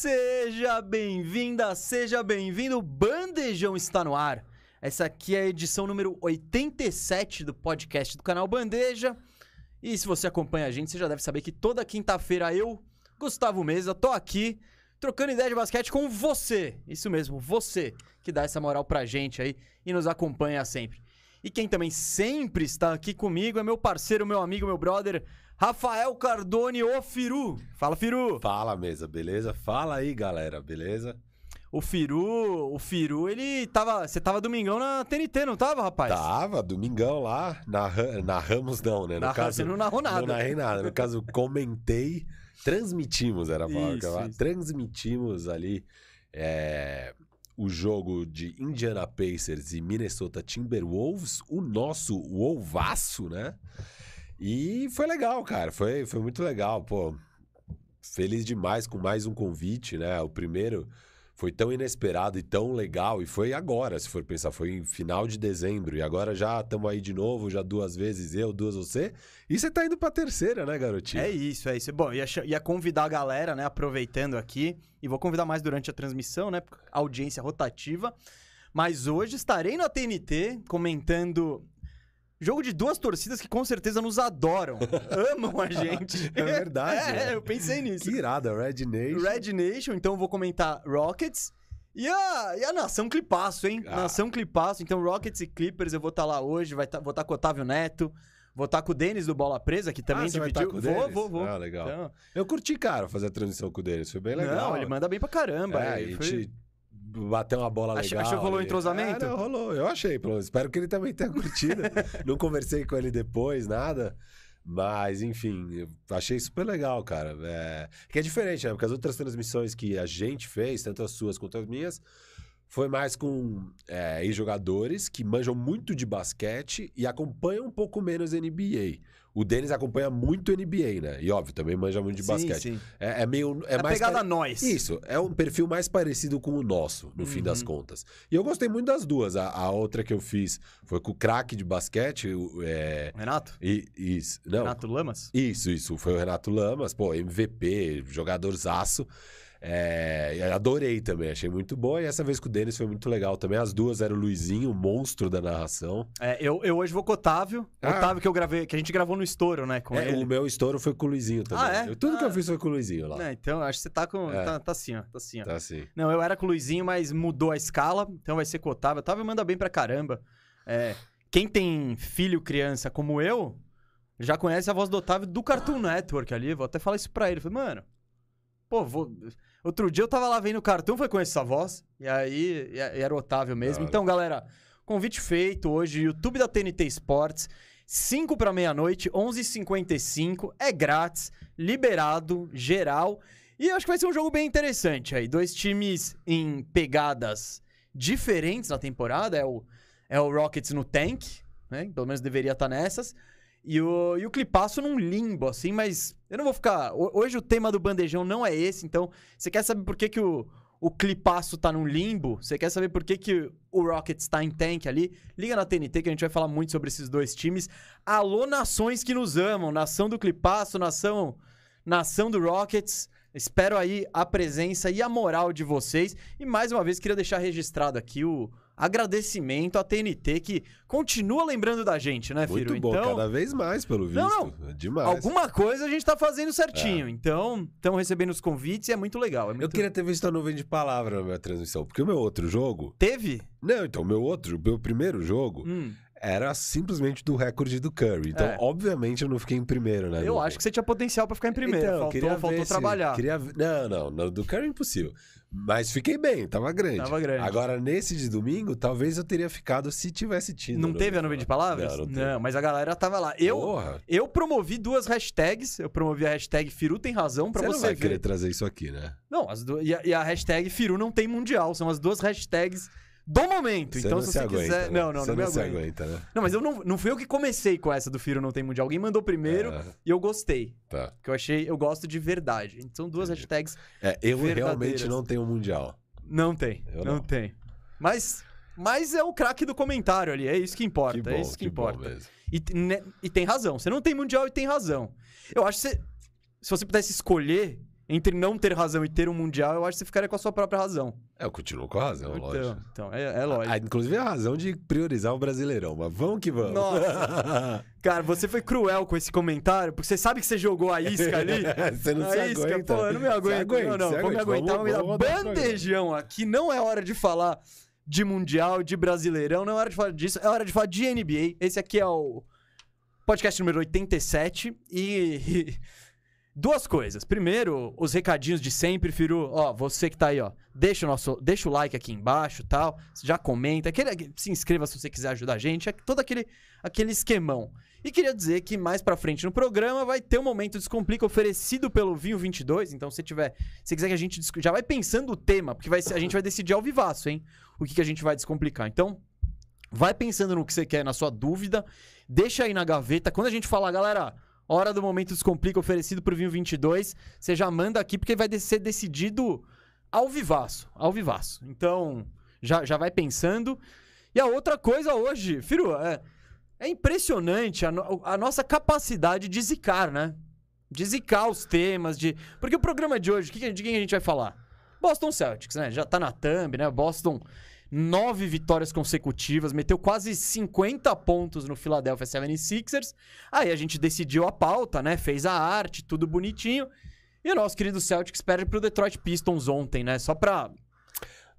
Seja bem-vinda, seja bem-vindo. Bandejão está no ar. Essa aqui é a edição número 87 do podcast do canal Bandeja. E se você acompanha a gente, você já deve saber que toda quinta-feira eu, Gustavo Mesa, tô aqui trocando ideia de basquete com você. Isso mesmo, você que dá essa moral pra gente aí e nos acompanha sempre. E quem também sempre está aqui comigo é meu parceiro, meu amigo, meu brother, Rafael Cardone, o Firu. Fala, Firu. Fala, mesa, beleza? Fala aí, galera, beleza? O Firu, o Firu, ele tava. Você tava domingão na TNT, não tava, rapaz? Tava, domingão lá, narra, narramos não, né? No Narra- caso, você não narrou nada. Não narrei nada. No caso, comentei, transmitimos, era a palavra que eu Isso, isso. Transmitimos ali é, o jogo de Indiana Pacers e Minnesota Timberwolves, o nosso Wolvaço, né? E foi legal, cara. Foi, foi muito legal, pô. Feliz demais com mais um convite, né? O primeiro foi tão inesperado e tão legal. E foi agora, se for pensar. Foi em final de dezembro. E agora já estamos aí de novo, já duas vezes eu, duas você. E você tá indo pra terceira, né, garotinho? É isso, é isso. Bom, ia, ia convidar a galera, né? Aproveitando aqui. E vou convidar mais durante a transmissão, né? Audiência rotativa. Mas hoje estarei na TNT comentando. Jogo de duas torcidas que com certeza nos adoram. amam a gente. É verdade, É, né? eu pensei nisso. Que irada, Red Nation. Red Nation, então eu vou comentar Rockets. E a, e a Nação Clipaço, hein? Ah. Nação Clipaço. Então, Rockets e Clippers, eu vou estar lá hoje. Vai tá, vou estar com o Otávio Neto. Vou estar com o Denis do Bola Presa, que também Ah, você vai dividiu. tá vou, vou, vou. Ah, legal. Então, Eu curti, cara, fazer a transmissão com o Denis. Foi bem legal. Não, ele manda bem pra caramba. É, ele e foi- te bateu uma bola legal. achou que rolou ali. entrosamento? É, não, rolou. Eu achei, pelo menos. Espero que ele também tenha curtido. não conversei com ele depois, nada. Mas, enfim, eu achei super legal, cara. É... Que é diferente, né? Porque as outras transmissões que a gente fez, tanto as suas quanto as minhas, foi mais com é, ex-jogadores que manjam muito de basquete e acompanham um pouco menos NBA. O Denis acompanha muito NBA, né? E óbvio, também manja muito de Sim, basquete. sim. É, é meio. É É a mais pegada pare- nós. isso, é um perfil mais parecido com o nosso, no fim das Uhum. contas. E eu gostei muito das duas. A, a outra que eu fiz foi com o craque de basquete. o- É, Renato? e, isso, não, Renato Lamas? isso, isso. Foi o Renato Lamas, pô, MVP, jogadorzaço. É, adorei também, achei muito boa. E essa vez com o Denis foi muito legal também. As duas eram o Luizinho, o monstro da narração. É, eu, eu hoje vou com o Otávio. Ah. Otávio que eu gravei, que a gente gravou no estouro, né? Com É, ele. o meu estouro foi com o Luizinho também. Ah, é? Eu- Tudo que eu Ah. fiz foi com o Luizinho lá. É, então, acho que você tá com. É. Tá, tá assim, ó. Tá assim, ó. Tá assim. Não, eu era com o Luizinho, mas mudou a escala, então vai ser com o Otávio. Otávio manda bem pra caramba. É, quem tem filho, criança como eu, já conhece a voz do Otávio do Cartoon Network ali. Vou até falar isso pra ele. Falei, mano, pô, vou... outro dia eu tava lá vendo o Cartoon, foi com essa voz, e aí e era o Otávio mesmo. Hora. Então, galera, convite feito hoje, YouTube da TNT Esportes. 5 para meia-noite, 11h55, é grátis, liberado, geral. E acho que vai ser um jogo bem interessante aí. Dois times em pegadas diferentes na temporada. É o, é o Rockets no tank, né? Pelo menos deveria estar nessas. E o, e o Clipaço num limbo, assim, mas eu não vou ficar. ho- Hoje o tema do bandejão não é esse, então você quer saber por que, que o, o Clipaço tá num limbo? Você quer saber por que, que o Rockets tá em tank ali? Liga na TNT que a gente vai falar muito sobre esses dois times. Alô, nações que nos amam, nação do Clipaço, nação, nação do Rockets. Espero aí a presença e a moral de vocês. E mais uma vez queria deixar registrado aqui o agradecimento à TNT que continua lembrando da gente, né, Firo? Muito bom, então, cada vez mais, pelo visto. Não, Demais. alguma coisa a gente tá fazendo certinho. Então, estão recebendo os convites e é muito legal. É Eu muito... queria ter visto a nuvem de palavra na minha transmissão, porque o meu outro jogo. Teve? Não, então, o meu outro, o meu primeiro jogo Hum, era simplesmente do recorde do Curry. Então, É. obviamente, eu não fiquei em primeiro, né? eu acho que você tinha potencial pra ficar em primeiro. Então, faltou queria faltou ver se- trabalhar. Queria... Não, não, do Curry é impossível. Mas fiquei bem, tava grande. Tava grande. Agora, nesse de domingo, talvez eu teria ficado se tivesse tido. Não teve a nuvem de palavras? Não, não teve. mas a galera tava lá. Eu, Porra, eu promovi duas hashtags. Eu promovi a hashtag Firu tem razão pra você você, não vai ver. querer trazer isso aqui, né? Não, as du... e, a, e a hashtag Firu não tem mundial. São as duas hashtags do momento. Você então, se você aguenta, quiser. né? Não, não, Você não me não se aguento. aguenta, né? Não, mas eu não, não fui eu que comecei com essa do Firo não tem mundial. Alguém mandou primeiro É, e eu gostei. tá. Que eu achei, eu gosto de verdade. Então, são duas Entendi. hashtags. É, eu realmente não tenho mundial. Não tem. Eu não. não. tem. Mas, mas é o craque do comentário ali. É isso que importa. Que bom, é isso que, que importa. E, né, e tem razão. Você não tem mundial e tem razão. Eu acho que você, se você pudesse escolher entre não ter razão e ter um Mundial, eu acho que você ficaria com a sua própria razão. É, eu continuo com a razão, lógico. Então, então é, é lógico. Ah, inclusive a razão de priorizar o Brasileirão, mas vamos que vamos. Nossa. Cara, você foi cruel com esse comentário, porque você sabe que você jogou a isca ali. você não a se isca, aguenta. pô, eu não me aguento. aguenta, não, não, vou me aguenta. aguentar, Vamos- vamos o bandejão aqui. Não é hora de falar de Mundial, de Brasileirão, não é hora de falar disso, é hora de falar de NBA. Esse aqui é o podcast número 87 e... Duas coisas. Primeiro, os recadinhos de sempre, Firu. Ó, você que tá aí, ó. Deixa o, nosso, deixa o like aqui embaixo tal. Já comenta. Aquele, se inscreva se você quiser ajudar a gente. É todo aquele, aquele esquemão. E queria dizer que mais pra frente no programa vai ter um momento Descomplica oferecido pelo Vinho 22. Então, se tiver, se quiser que a gente já vai pensando o tema, porque vai a gente vai decidir ao vivaço, hein? O que, que a gente vai descomplicar. Então, vai pensando no que você quer, na sua dúvida. Deixa aí na gaveta. Quando a gente falar, galera, hora do momento Descomplica oferecido pro Vinho 22, você já manda aqui porque vai ser decidido ao vivaço, ao vivaço. Então, já, já vai pensando. E a outra coisa hoje, Firu, é, é impressionante a, no- a nossa capacidade de zicar, né? De zicar os temas, de... Porque o programa de hoje, de quem a gente vai falar? Boston Celtics, né? Já tá na thumb, né? Boston, nove vitórias consecutivas, meteu quase 50 pontos no Philadelphia 76ers. Aí a gente decidiu a pauta, né? Fez a arte, tudo bonitinho. E o nosso querido Celtics perde pro Detroit Pistons ontem, né? Só pra...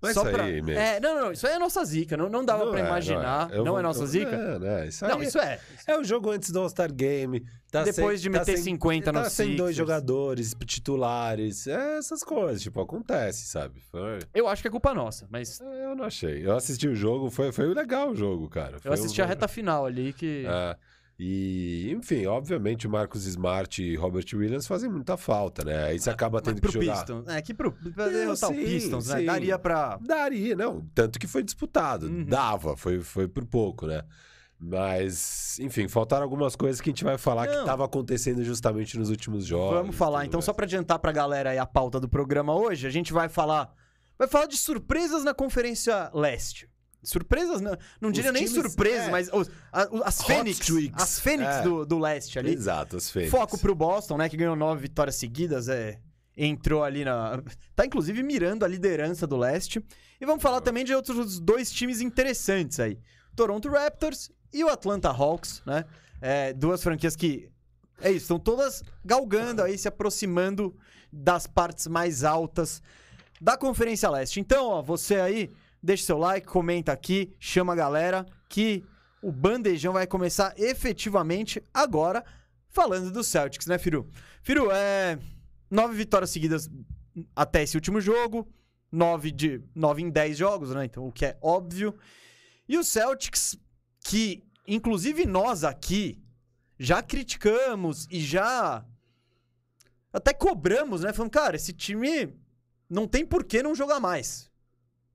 Mas só isso pra... aí mesmo. É, não, não, não, isso aí é nossa zica. Não, não dava Não pra é, imaginar. Não Eu é, vou- nossa eu- zica? É, né? Isso aí Não, isso é. É o jogo antes do All-Star Game. tá Depois sem- de tá meter sem- 50 no Tá sem dois jogadores titulares. É essas coisas, tipo, acontece, sabe? Foi- Eu acho que é culpa nossa, mas É, Eu não achei. Eu assisti o jogo, foi, foi legal o jogo, cara. Foi eu um assisti a jogo- reta final ali que. É. E, enfim, obviamente o Marcos Smart e Robert Williams fazem muita falta, né? Aí você acaba Mas tendo que jogar. Pistons. É, que pro. É, derrotar o sim, Pistons, né? Daria pra. Daria, não. Tanto que foi disputado. Uhum. Dava, foi, foi por pouco, né? Mas, enfim, faltaram algumas coisas que a gente vai falar que Não. estavam acontecendo justamente nos últimos jogos. Vamos falar. Então, mais. só pra adiantar pra galera aí a pauta do programa hoje, a gente vai falar. Vai falar de surpresas na Conferência Leste. Surpresas, não, não diria nem times- surpresas, é. mas os- as Hot Fênix. As Fênix É. do, do leste ali. Exato, as Fênix. Foco pro Boston, né? Que ganhou nove vitórias seguidas. É, entrou ali na. Tá inclusive mirando a liderança do leste. E vamos falar também de outros dois times interessantes aí: Toronto Raptors e o Atlanta Hawks, né? É, duas franquias que. É isso, estão todas galgando aí, se aproximando das partes mais altas da Conferência Leste. Então, ó, você aí, deixa seu like, comenta aqui, chama a galera que o bandejão vai começar efetivamente agora, falando do Celtics, né, Firu? Firu, é. Nove vitórias seguidas até esse último jogo, nove, de, nove em dez jogos, né? Então, o que é óbvio. E o Celtics, que inclusive nós aqui já criticamos e já até cobramos, né? Falando, cara, esse time não tem por que não jogar mais.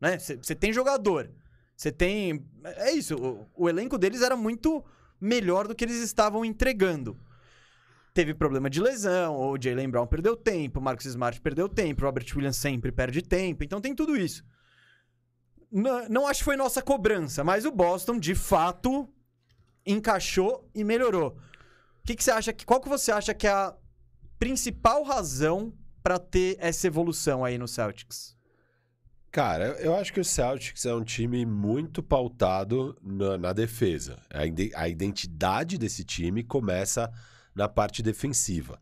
Né? Você tem jogador. Você tem. É isso. O, o elenco deles era muito melhor do que eles estavam entregando. Teve problema de lesão, o Jalen Brown perdeu tempo, o Marcus Smart perdeu tempo, o Robert Williams sempre perde tempo, então tem tudo isso. Não, não acho que foi nossa cobrança, mas o Boston, de fato, encaixou e melhorou. O que, que você acha que. Qual que você acha que é a principal razão pra ter essa evolução aí no Celtics? Cara, eu- acho que o Celtics é um time muito pautado na, na defesa. A, ide- a identidade desse time começa na parte defensiva.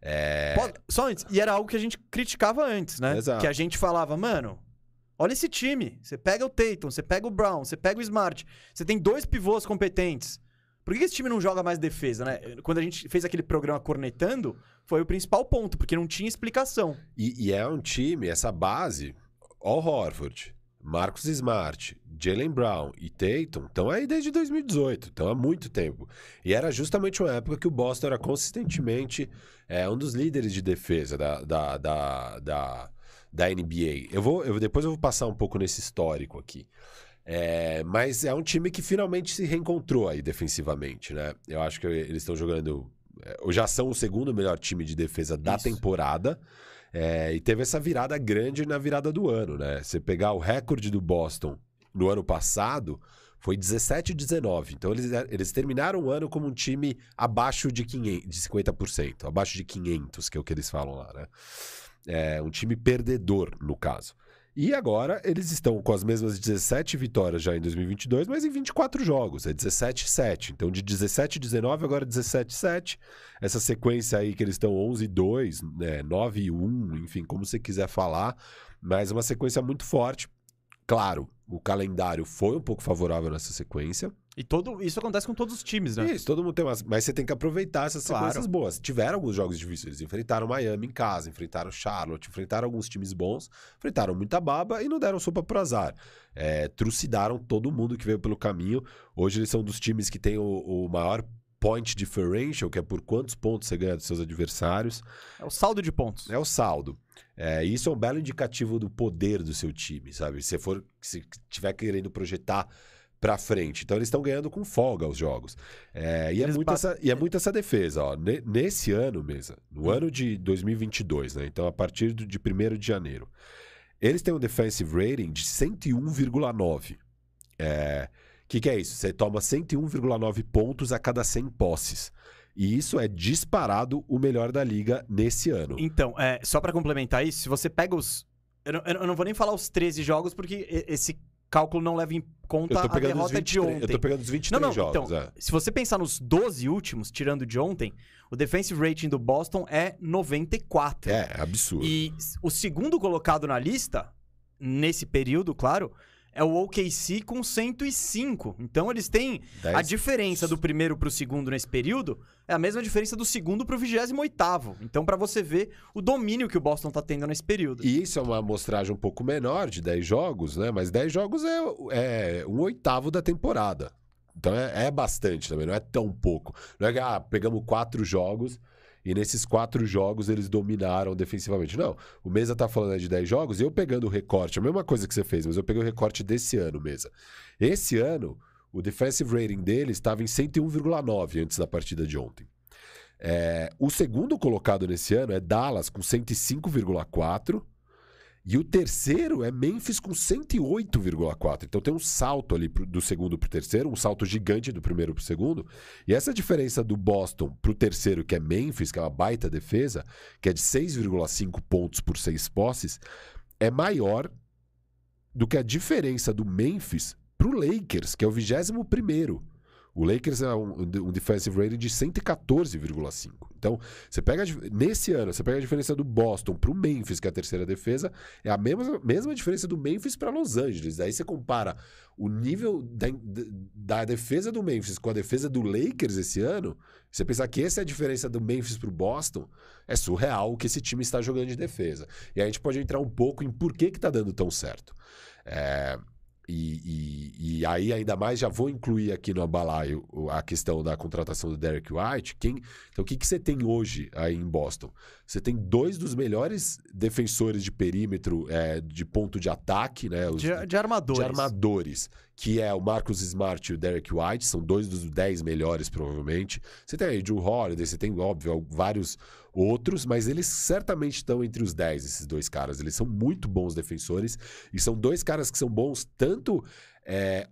É, Só antes, e era algo que a gente criticava antes, né? Exato. Que a gente falava, mano, olha esse time. Você pega o Tatum, você pega o Brown, você pega o Smart, você tem dois pivôs competentes. Por que esse time não joga mais defesa, né? Quando a gente fez aquele programa cornetando, foi o principal ponto, porque não tinha explicação. E, e é um time, essa base, Al Horford, Marcus Smart, Jalen Brown e Tatum estão aí desde 2018, estão há muito tempo. E era justamente uma época que o Boston era consistentemente é, um dos líderes de defesa da, da, da, da, da NBA. Eu vou, eu, depois eu vou passar um pouco nesse histórico aqui. É, mas é um time que finalmente se reencontrou aí defensivamente, né? Eu acho que eles estão jogando. é, Já são o segundo melhor time de defesa da Isso. temporada. É, e teve essa virada grande na virada do ano, né? Você pegar o recorde do Boston no ano passado foi 17 e 19. Então eles, eles terminaram o ano como um time abaixo de, 500, de 50%, abaixo de 500, que é o que eles falam lá, né? É um time perdedor, no caso. E agora eles estão com as mesmas 17 vitórias já em 2022, mas em 24 jogos. É 17-7. Então de 17-19 agora 17-7. Essa sequência aí que eles estão 11-2, né, 9-1, enfim, como você quiser falar. Mas uma sequência muito forte. Claro, o calendário foi um pouco favorável nessa sequência. E todo, isso acontece com todos os times, né? Isso, todo mundo tem umas. Mas você tem que aproveitar essas Claro. sequências boas. Tiveram alguns jogos difíceis. Eles enfrentaram Miami em casa, enfrentaram Charlotte, enfrentaram alguns times bons, enfrentaram muita baba e não deram sopa pro azar. É, trucidaram todo mundo que veio pelo caminho. Hoje eles são dos times que tem o, o maior point differential, que é por quantos pontos você ganha dos seus adversários. É o saldo de pontos. É o saldo. É, isso é um belo indicativo do poder do seu time, sabe? Se for, se tiver querendo projetar pra frente. Então eles estão ganhando com folga os jogos. É, e, é muito essa, e é muito essa defesa, ó. Ne- nesse ano mesmo, no ano de 2022, né? Então a partir do, de 1 de janeiro, eles têm um defensive rating de 101,9. É, o que, que é isso? Você toma 101,9 pontos a cada 100 posses. E isso é disparado o melhor da liga nesse ano. Então, é, só pra complementar isso, se você pega os. Eu não, eu não vou nem falar os 13 jogos, porque esse cálculo não leva em conta a derrota 23, de ontem. eu tô pegando os 23 Não, não, jogos. então, é. se você pensar nos 12 últimos, tirando de ontem, o defensive rating do Boston é 94. É, é absurdo. E o segundo colocado na lista, nesse período, claro, é o OKC com 105. Então eles têm a 10 diferença do primeiro pro segundo nesse período é a mesma diferença do segundo pro 28º. Então pra você ver o domínio que o Boston tá tendo nesse período. E isso é uma amostragem um pouco menor, de 10 jogos, né? Mas 10 jogos é, é um oitavo da temporada. Então é, é bastante também, não é tão pouco. Não é que, ah, pegamos quatro jogos e nesses quatro jogos eles dominaram defensivamente. Não, o Mesa tá falando de 10 jogos e eu pegando o recorte, a mesma coisa que você fez, mas eu peguei o recorte desse ano, Mesa. Esse ano, o defensive rating dele estava em 101,9 antes da partida de ontem. É, o segundo colocado nesse ano é Dallas com 105,4 e o terceiro é Memphis com 108,4. Então tem um salto ali pro- do segundo pro terceiro, um salto gigante do primeiro pro segundo. E essa diferença do Boston pro terceiro, que é Memphis, que é uma baita defesa, que é de 6,5 pontos por seis posses, é maior do que a diferença do Memphis pro Lakers, que é o 21 primeiro. O Lakers é um, um defensive rating de 114,5. Então, você pega nesse ano, você pega a diferença do Boston pro Memphis, que é a terceira defesa, é a mesma, mesma diferença do Memphis para Los Angeles. Aí você compara o nível da, da defesa do Memphis com a defesa do Lakers esse ano, você pensar que essa é a diferença do Memphis pro Boston, é surreal o que esse time está jogando de defesa. E aí a gente pode entrar um pouco em por que que tá dando tão certo. É, e, e- e aí, ainda mais, já vou incluir aqui no balaio o- a questão da contratação do Derek White. Quem, então, o que, que você tem hoje aí em Boston? Você tem dois dos melhores defensores de perímetro é, de ponto de ataque, né? Os, De, de armadores. de armadores, que é o Marcus Smart e o Derek White, são dois dos dez melhores, provavelmente. Você tem aí Drew Holiday, você tem, óbvio, vários outros, mas eles certamente estão entre os 10, esses dois caras. Eles são muito bons defensores e são dois caras que são bons tanto é,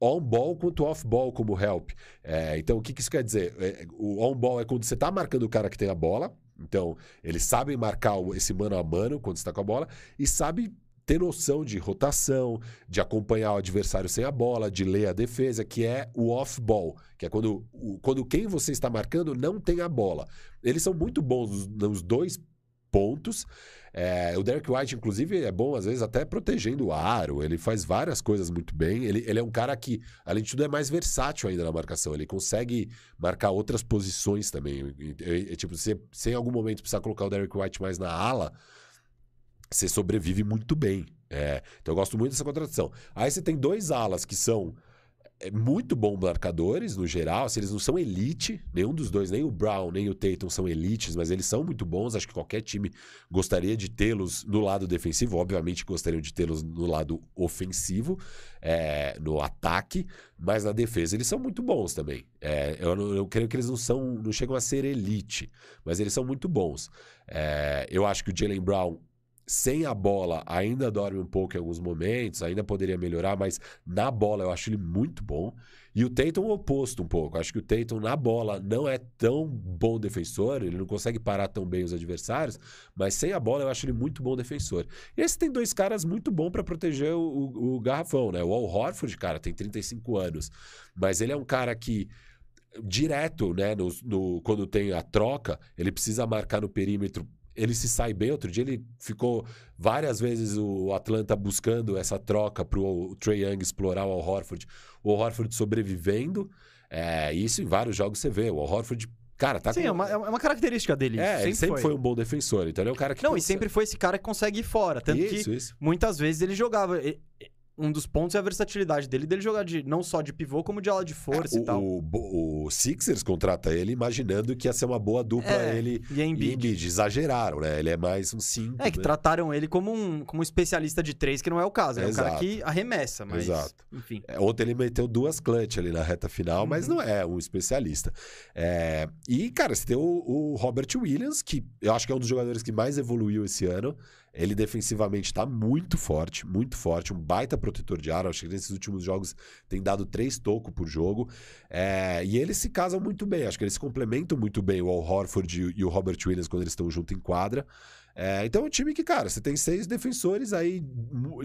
on-ball quanto off-ball como help. É, então, o que, que isso quer dizer? É, o on-ball é quando você está marcando o cara que tem a bola, então eles sabem marcar esse mano a mano quando está com a bola e sabe ter noção de rotação, de acompanhar o adversário sem a bola, de ler a defesa, que é o off-ball, que é quando, quando quem você está marcando não tem a bola. Eles são muito bons nos, dois pontos. É, o Derek White, inclusive, é bom, às vezes, até protegendo o aro. Ele faz várias coisas muito bem. Ele, ele é um cara que, além de tudo, é mais versátil ainda na marcação. Ele consegue marcar outras posições também. Tipo, se, se em algum momento precisar colocar o Derek White mais na ala, você sobrevive muito bem. É, então eu gosto muito dessa contratação. Aí você tem dois alas que são é, muito bons marcadores, no geral. Assim, eles não são elite, nenhum dos dois, nem o Brown, nem o Tatum são elites, mas eles são muito bons. Acho que qualquer time gostaria de tê-los no lado defensivo, obviamente gostariam de tê-los no lado ofensivo, é, no ataque, mas na defesa eles são muito bons também. É, eu, não- eu creio que eles não são, não chegam a ser elite, mas eles são muito bons. É, eu acho que o Jalen Brown sem a bola ainda dorme um pouco em alguns momentos, ainda poderia melhorar, mas na bola eu acho ele muito bom. E o Tatum o oposto um pouco. Acho que o Tatum na bola não é tão bom defensor, ele não consegue parar tão bem os adversários, mas sem a bola eu acho ele muito bom defensor. E esse tem dois caras muito bons para proteger o, o, o, garrafão, né? O Al Horford, cara, tem 35 anos, mas ele é um cara que direto, né, no, no, quando tem a troca, ele precisa marcar no perímetro ele se sai bem. Outro dia ele ficou várias vezes o Atlanta buscando essa troca para o Trey Young explorar o Al Horford. O Al Horford sobrevivendo. É, isso em vários jogos você vê. O Al Horford Cara, tá Sim, com... é, uma, é uma característica dele. É, sempre ele sempre foi. foi. um bom defensor. Então ele é um cara que. Não, consegue... e sempre foi esse cara que consegue ir fora. Tanto isso, que isso. muitas vezes ele jogava um dos pontos é a versatilidade dele, dele jogar de, não só de pivô, como de ala de força é, e tal. O, o, Sixers contrata ele imaginando que ia ser uma boa dupla É, ele e a Embiid. Embiid. Exageraram, né? Ele é mais um 5. É, que né? trataram ele como um, como um especialista de três, que não é o caso. É um cara que arremessa, mas. Exato. Enfim. É, Ontem ele meteu duas clutch ali na reta final, mas Uhum. não é um especialista. É, E, cara, você tem o, o Robert Williams, que eu acho que é um dos jogadores que mais evoluiu esse ano. Ele defensivamente está muito forte, muito forte, um baita protetor de aro. Acho que nesses últimos jogos tem dado três tocos por jogo. É, E eles se casam muito bem, acho que eles complementam muito bem, o Al Horford e o- Robert Williams, quando eles estão juntos em quadra. É, então é um time que, cara, você tem seis defensores aí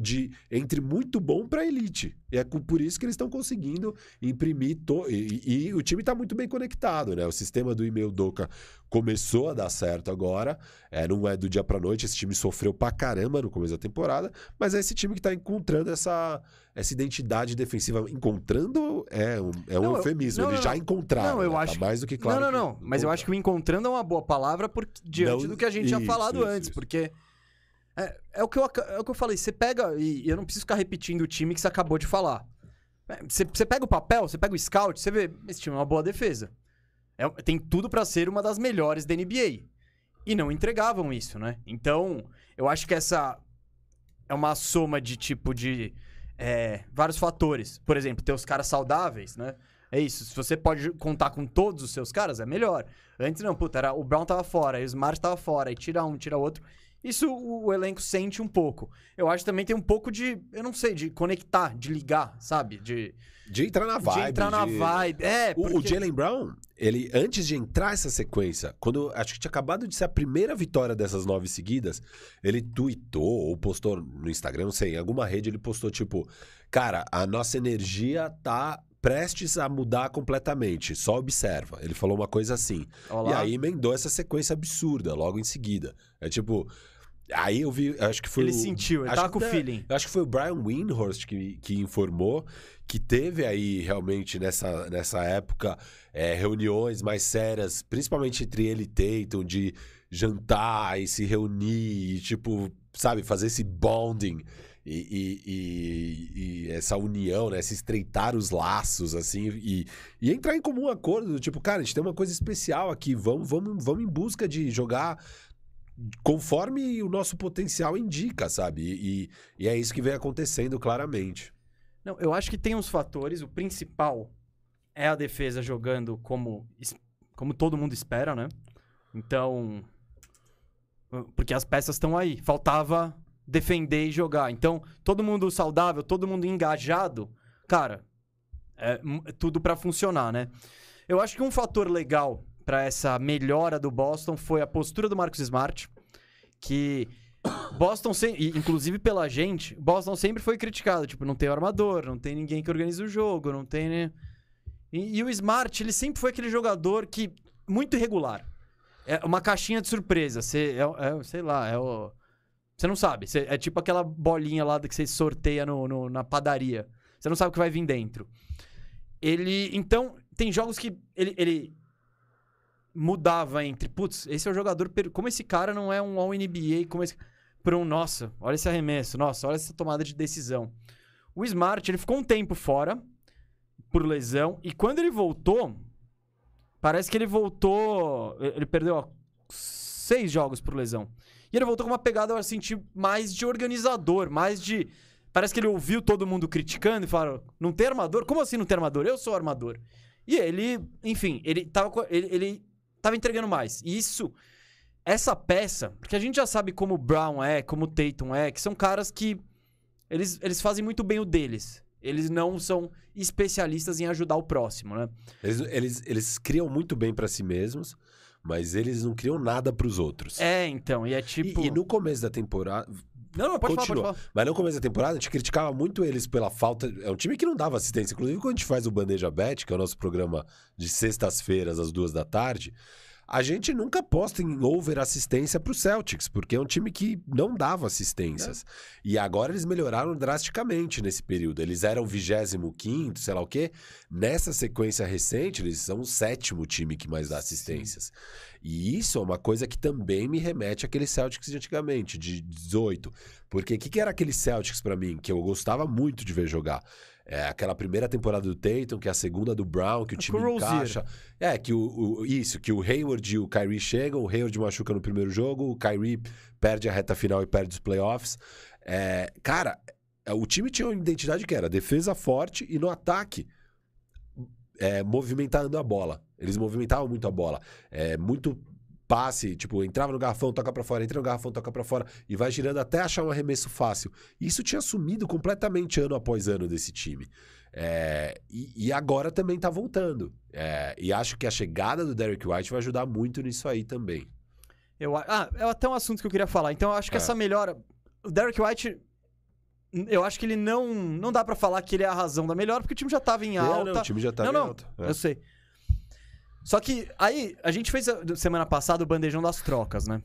de entre muito bom para elite. E é por isso que eles estão conseguindo imprimir. to- E, e- e o time tá muito bem conectado, né? O sistema do e-mail Doca começou a dar certo agora. É, não é do dia para noite. Esse time sofreu pra caramba no começo da temporada. Mas é esse time que tá encontrando essa, essa identidade defensiva. Encontrando é um, é um Não, eu- eufemismo. não, Eles não, já encontraram. Não, eu né? Tá acho- mais do que claro. não, não, não. Mas eu acho que o encontrando é uma boa palavra por, diante do que a gente tinha falado isso, antes. isso. Porque. É, é o que eu, é o que eu falei. Você pega. E eu não preciso ficar repetindo o time que você acabou de falar. É, Você, pega o papel, você pega o scout, você vê. Esse time é uma boa defesa. É- tem tudo pra ser uma das melhores da NBA. E não entregavam isso, né? Então, eu acho que essa é uma soma de tipo de é, vários fatores. Por exemplo, ter os caras saudáveis, né? É isso. Se você pode contar com todos os seus caras, é melhor. Antes não, puta, era, o Brown tava fora, aí o Smart tava fora, aí tira um, tira outro. Isso o, elenco sente um pouco. Eu acho que também tem um pouco de, eu não sei, de conectar, de ligar, sabe? De, De entrar na vibe. de entrar na de- vibe. É, O, porque... o Jalen Brown, ele, antes de entrar essa sequência, quando acho que tinha acabado de ser a primeira vitória dessas nove seguidas, ele tweetou ou postou no Instagram, não sei, em alguma rede ele postou tipo: Cara, a nossa energia tá prestes a mudar completamente, só observa. Ele falou uma coisa assim. Olha E aí emendou essa sequência absurda logo em seguida. É tipo. Aí eu vi, acho que foi ele o, sentiu, ele acho tava que com o feeling. eu acho que foi o Brian Windhorst que, que informou que teve aí realmente nessa, nessa época é, reuniões mais sérias, principalmente entre ele e Tatum, de jantar e se reunir e, tipo, sabe, fazer esse bonding e, e- e- e essa união, né? Se estreitar os laços, assim, e, e entrar em comum acordo, do tipo, cara, a gente tem uma coisa especial aqui, vamos, vamos, vamos em busca de jogar conforme o nosso potencial indica, sabe? E, e- é isso que vem acontecendo claramente. Não, eu acho que tem uns fatores. O principal é a defesa jogando como, como todo mundo espera, né? Então. Porque as peças estão aí. Faltava defender e jogar. Então, todo mundo saudável, todo mundo engajado, cara, é é tudo pra funcionar, né? Eu acho que um fator legal pra essa melhora do Boston foi a postura do Marcos Smart, que Boston, inclusive pela gente, Boston sempre foi criticado. Tipo, não tem armador, não tem ninguém que organiza o jogo, não tem. né? E, e o Smart, ele sempre foi aquele jogador que. muito irregular. É uma caixinha de surpresa. Você, é, é- sei lá, é o. Você não sabe. É tipo aquela bolinha lá que você sorteia no, no- na padaria. Você não sabe o que vai vir dentro. Ele. Então, tem jogos que ele, ele mudava entre. Putz, esse é o jogador. Como esse cara não é um All-NBA? Como esse. Pra um. Nossa, olha esse arremesso. Nossa, olha essa tomada de decisão. O Smart, ele ficou um tempo fora por lesão. E quando ele voltou, parece que ele voltou. Ele perdeu ó, seis jogos por lesão. E ele voltou com uma pegada, eu senti, mais de organizador, mais de. Parece que ele ouviu todo mundo criticando e falou: não tem armador? Como assim não tem armador? Eu sou armador. E ele, enfim, ele tava, ele, ele tava entregando mais. E isso essa peça, porque a gente já sabe como o Brown é, como o Tatum é, que são caras que eles, eles fazem muito bem o deles. Eles não são especialistas em ajudar o próximo, né? Eles, eles, eles criam muito bem pra si mesmos, mas eles não criam nada pros outros. É, então, e é E- tipo. e, no começo da temporada. Não, não, pode falar, Continua. pode falar. Mas no começo da temporada, a gente criticava muito eles pela falta. É um time que não dava assistência. Inclusive, quando a gente faz o Bandeja Bet, que é o nosso programa de sextas-feiras, às duas da tarde, a gente nunca aposta em over assistência pro Celtics, porque é um time que não dava assistências. E agora eles melhoraram drasticamente nesse período. Eles eram 25, sei lá o quê. Nessa sequência recente, eles são o sétimo time que mais dá assistências. E isso é uma coisa que também me remete àquele Celtics de antigamente, de 18. Porque o que, que era aquele Celtics pra mim, que eu gostava muito de ver jogar? É aquela primeira temporada do Tatum, que é a segunda do Brown, que o time Com o Rozier. encaixa. É, que o, o- isso, que o Hayward e o Kyrie chegam, o Hayward machuca no primeiro jogo, o Kyrie perde a reta final e perde os playoffs. É, cara, é, o time tinha uma identidade que era defesa forte e no ataque é, movimentando a bola. Eles movimentavam muito a bola. É, muito passe, tipo, entrava no garrafão, toca pra fora, entra no garrafão, toca pra fora e vai girando até achar um arremesso fácil. Isso tinha sumido completamente ano após ano desse time. É, e, e agora também tá voltando. É, e acho que a chegada do Derek White vai ajudar muito nisso aí também. Eu, ah, é até um assunto que eu queria falar. Então, eu acho que É. essa melhora. O Derek White. Eu acho que ele não. Não dá pra falar que ele é a razão da melhora, porque o time já tava em Não, alta. não, o time já tá não, em não, alta. É. Eu sei. Só que aí, a gente fez a- semana passada o bandejão das trocas, né?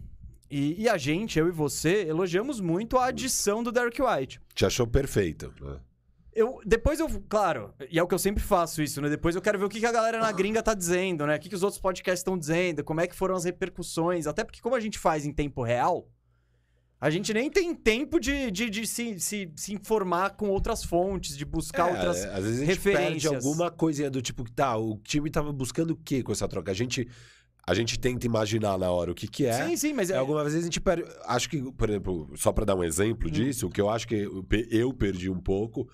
E, e a gente, eu e você, elogiamos muito a adição do Derek White. Te achou perfeito. né? Eu, depois eu, claro, e é o que eu sempre faço isso, né? Depois eu quero ver o que, que a galera na gringa tá dizendo, né? O que, que os outros podcasts estão dizendo, como é que foram as repercussões. Até porque, como a gente faz em tempo real, a gente nem tem tempo de, de, de se, se, se informar com outras fontes, de buscar É, outras. às vezes a gente perde referências. alguma coisinha do tipo, tá, o time tava buscando o que com essa troca? A gente, a gente tenta imaginar na hora o que que é. Sim, sim, mas É, é. Algumas vezes a gente perde. Acho que, por exemplo, só pra dar um exemplo Hum. disso, o que eu acho que eu perdi um pouco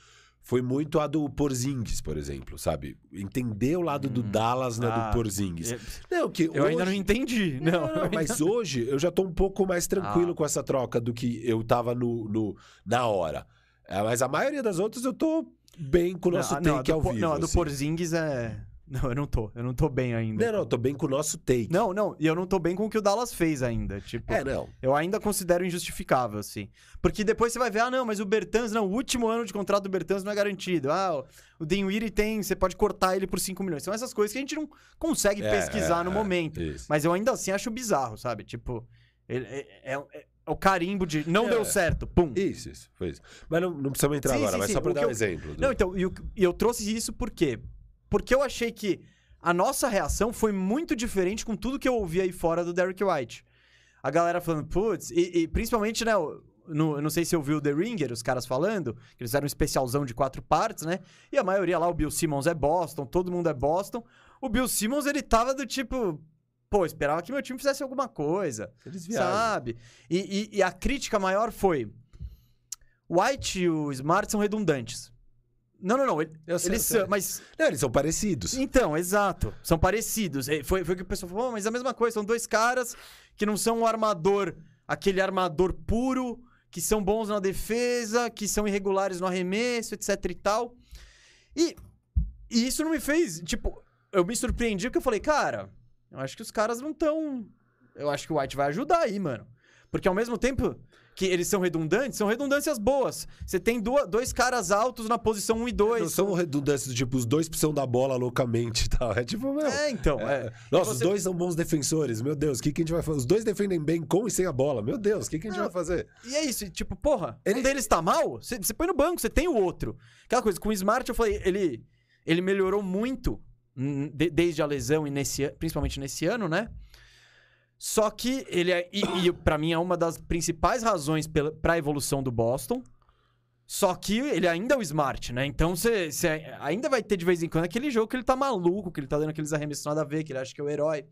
foi muito a do Porzingis, por exemplo, sabe? Entender o lado do Dallas na Ah, do Porzingis. eu- Não, que Eu ainda não hoje- entendi. Não, Não, ainda- mas hoje eu já tô um pouco mais tranquilo Ah. com essa troca do que eu tava no, no- na hora. É, mas a maioria das outras eu tô bem com o nosso não, não, take do ao vivo. Não, a do assim. Porzingis é. Não, eu não tô. Eu não tô bem ainda. Não, não, eu tô bem com o nosso take. Não, não, e eu não tô bem com o que o Dallas fez ainda. Tipo, É, não. eu ainda considero injustificável, assim. Porque depois você vai ver, ah, não, mas o Bertans, não, o último ano de contrato do Bertans não é garantido. Ah, o Dinwiddie tem, você pode cortar ele por 5 milhões. São essas coisas que a gente não consegue É, pesquisar é, no é, momento. Mas eu ainda assim acho bizarro, sabe? Tipo, ele- é, é- é o carimbo de não É. deu certo, pum. Isso, isso, foi isso. Mas não, não precisamos entrar Sim, agora, sim, mas sim, só pra o dar que um eu- exemplo. do- Não, então, eu, e eu trouxe isso por quê? Porque eu achei que a nossa reação foi muito diferente com tudo que eu ouvi aí fora do Derek White. A galera falando, putz, e, e principalmente, né, no, eu não sei se ouviu o The Ringer, os caras falando, que eles fizeram um especialzão de quatro partes, né? E a maioria lá, o Bill Simmons é Boston, todo mundo é Boston. O Bill Simmons, ele tava do tipo, pô, esperava que meu time fizesse alguma coisa. Eles viajam. Sabe? E, e- e a crítica maior foi: White e o Smart são redundantes. Não, não, não. ele- sei, eles são. Mas. Não, eles são parecidos. Então, exato. São parecidos. E Foi, foi o que o pessoal falou, "Pô, mas é a mesma coisa. São dois caras que não são um armador, aquele armador puro, que são bons na defesa, que são irregulares no arremesso, etc e tal. E, e isso não me fez. Tipo, eu me surpreendi porque eu falei, cara, eu acho que os caras não estão. Eu acho que o White vai ajudar aí, mano. Porque ao mesmo tempo que eles são redundantes, são redundâncias boas. Você tem duas- dois caras altos na posição 1 e 2. Não são redundâncias tipo, os dois precisam da bola loucamente e tal. É tipo, meu. É, então. É. Nossa, E os você- dois são bons defensores. Meu Deus, o que, que a gente vai fazer? Os dois defendem bem com e sem a bola. Meu Deus, o que, que a gente Não. vai fazer? E é isso, e tipo, porra, Ele- um deles tá mal, você você põe no banco, você tem o outro. Aquela coisa, com o Smart eu falei, ele, ele melhorou muito de- desde a lesão, e nesse, principalmente nesse ano, né? Só que ele é, e, e pra mim é uma das principais razões pela, pra evolução do Boston. Só que ele ainda é o Smart, né? Então você ainda vai ter de vez em quando aquele jogo que ele tá maluco, que ele tá dando aqueles arremessos nada a ver, que ele acha que é o herói.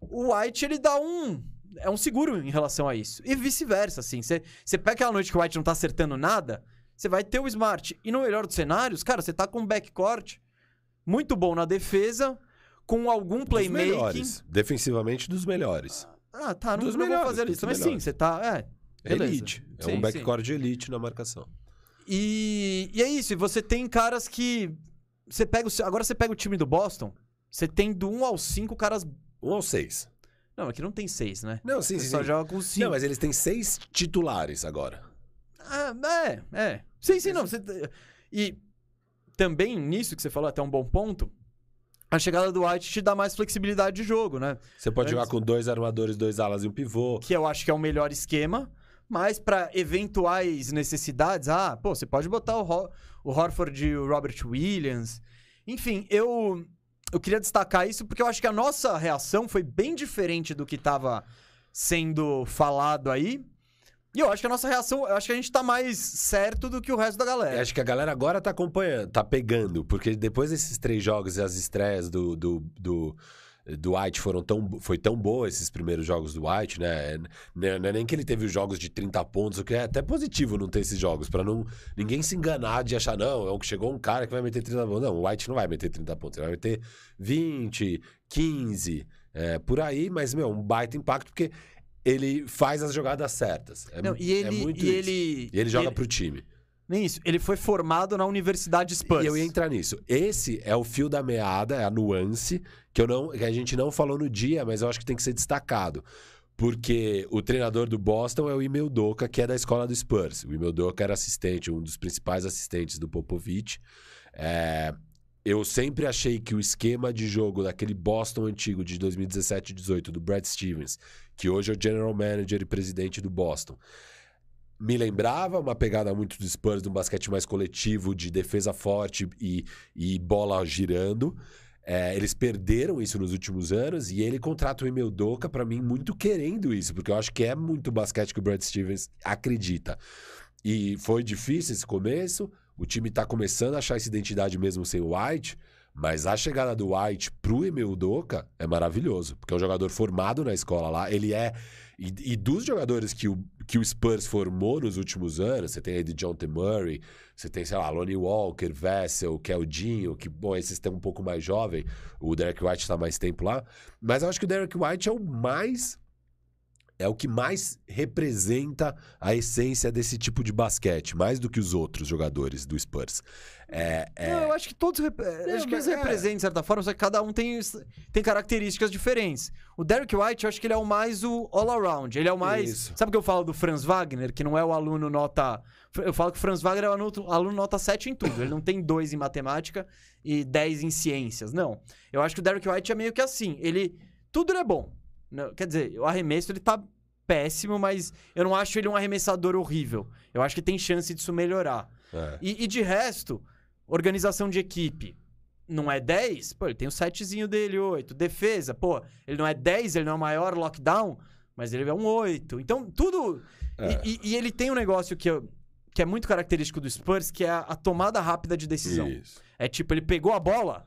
O White, ele dá um. É um seguro em relação a isso. E vice-versa, assim. Você pega aquela noite que o White não tá acertando nada, você vai ter o Smart. E no melhor dos cenários, cara, você tá com um backcourt muito bom na defesa, com algum Dos playmaking. melhores. Defensivamente, dos melhores. Ah, tá, não, Dos não vou melhores, fazer dos isso. Mas sim, você tá. É. Beleza. elite. É Sim, um backcourt de elite na marcação. E, e é isso, e você tem caras que. Você pega o, agora você pega o time do Boston, você tem do 1 ao 5 caras. Um ou seis. Não, aqui não tem 6, né? Não, sim, Você sim. só sim. joga com 5. Não, mas eles têm seis titulares agora. Ah, é, é. Sim, sim, não. você- E também nisso que você falou, até um bom ponto, a chegada do White te dá mais flexibilidade de jogo, né? Você pode Antes- jogar com dois armadores, dois alas e um pivô. Que eu acho que é o melhor esquema. Mas pra eventuais necessidades, ah, pô, você pode botar o, Ho- o Horford e o Robert Williams. Enfim, eu eu queria destacar isso porque eu acho que a nossa reação foi bem diferente do que tava sendo falado aí. E eu acho que a nossa reação, eu acho que a gente tá mais certo do que o resto da Eu galera. acho que a galera agora tá acompanhando, tá pegando, porque depois desses três jogos e as estreias do, do, do, do White foram tão, foi tão boa esses primeiros jogos do White, né? Não é nem que ele teve os jogos de 30 pontos, o que é até positivo não ter esses jogos, pra não ninguém se enganar de achar, não, é um- chegou um cara que vai meter 30 pontos. Não, o White não vai meter 30 pontos, ele vai meter 20, 15, é, por aí, mas, meu, um baita impacto, porque ele faz as jogadas certas. É, Não, e é ele, muito e isso. ele, E ele joga ele- pro time. nem isso, ele foi formado na Universidade Spurs. E eu ia entrar nisso. Esse é o fio da meada, é a nuance que, eu não, que a gente não falou no dia, mas eu acho que tem que ser destacado. Porque o treinador do Boston é o Emil Doka, que é da escola do Spurs. O Emil Doka era assistente, um dos principais assistentes do Popovich. É, eu sempre achei que o esquema de jogo daquele Boston antigo de 2017 e 18, do Brad Stevens, que hoje é o general manager e presidente do Boston, me lembrava uma pegada muito do Spurs, de um basquete mais coletivo, de defesa forte e, e bola girando. É, eles perderam isso nos últimos anos e ele contrata o Emil Doka, pra mim, muito querendo isso, porque eu acho que é muito basquete que o Brad Stevens acredita. E foi difícil esse começo, o time tá começando a achar essa identidade mesmo sem o White, mas a chegada do White pro Emil Doka é maravilhoso, porque é um jogador formado na escola lá, ele é... E, e dos jogadores que o, que o Spurs formou nos últimos anos, você tem aí de John T. Murray, você tem, sei lá, Lonnie Walker, Vessel, Keldinho, que, bom, esses têm um pouco mais jovem, o Derek White está mais tempo lá, mas eu acho que o Derek White é o mais é o que mais representa a essência desse tipo de basquete, mais do que os outros jogadores do Spurs. É, é- Não, eu acho que todos rep- eh, acho que eles é. representam, de certa forma, só que cada um tem, tem características diferentes. O Derek White, eu acho que ele é o mais o all-around. Ele é o mais. Isso. Sabe o que eu falo do Franz Wagner, que não é o aluno nota. Eu falo que o Franz Wagner é o aluno, aluno nota 7 em tudo. Ele não tem 2 em matemática e 10 em ciências. Não. Eu acho que o Derek White é meio que assim. Ele. Tudo ele é bom. Não, quer dizer, o arremesso ele tá péssimo, mas eu não acho ele um arremessador horrível. Eu acho que tem chance disso melhorar. é. E, e de resto, organização de equipe não é 10, pô, ele tem o setzinho dele, 8. Defesa, pô, ele não é 10, ele não é o maior lockdown, mas ele é um 8. Então, tudo. É. E, e- e ele tem um negócio que, eu- que é muito característico do Spurs, que é a, a tomada rápida de decisão. Isso. É tipo, ele pegou a bola,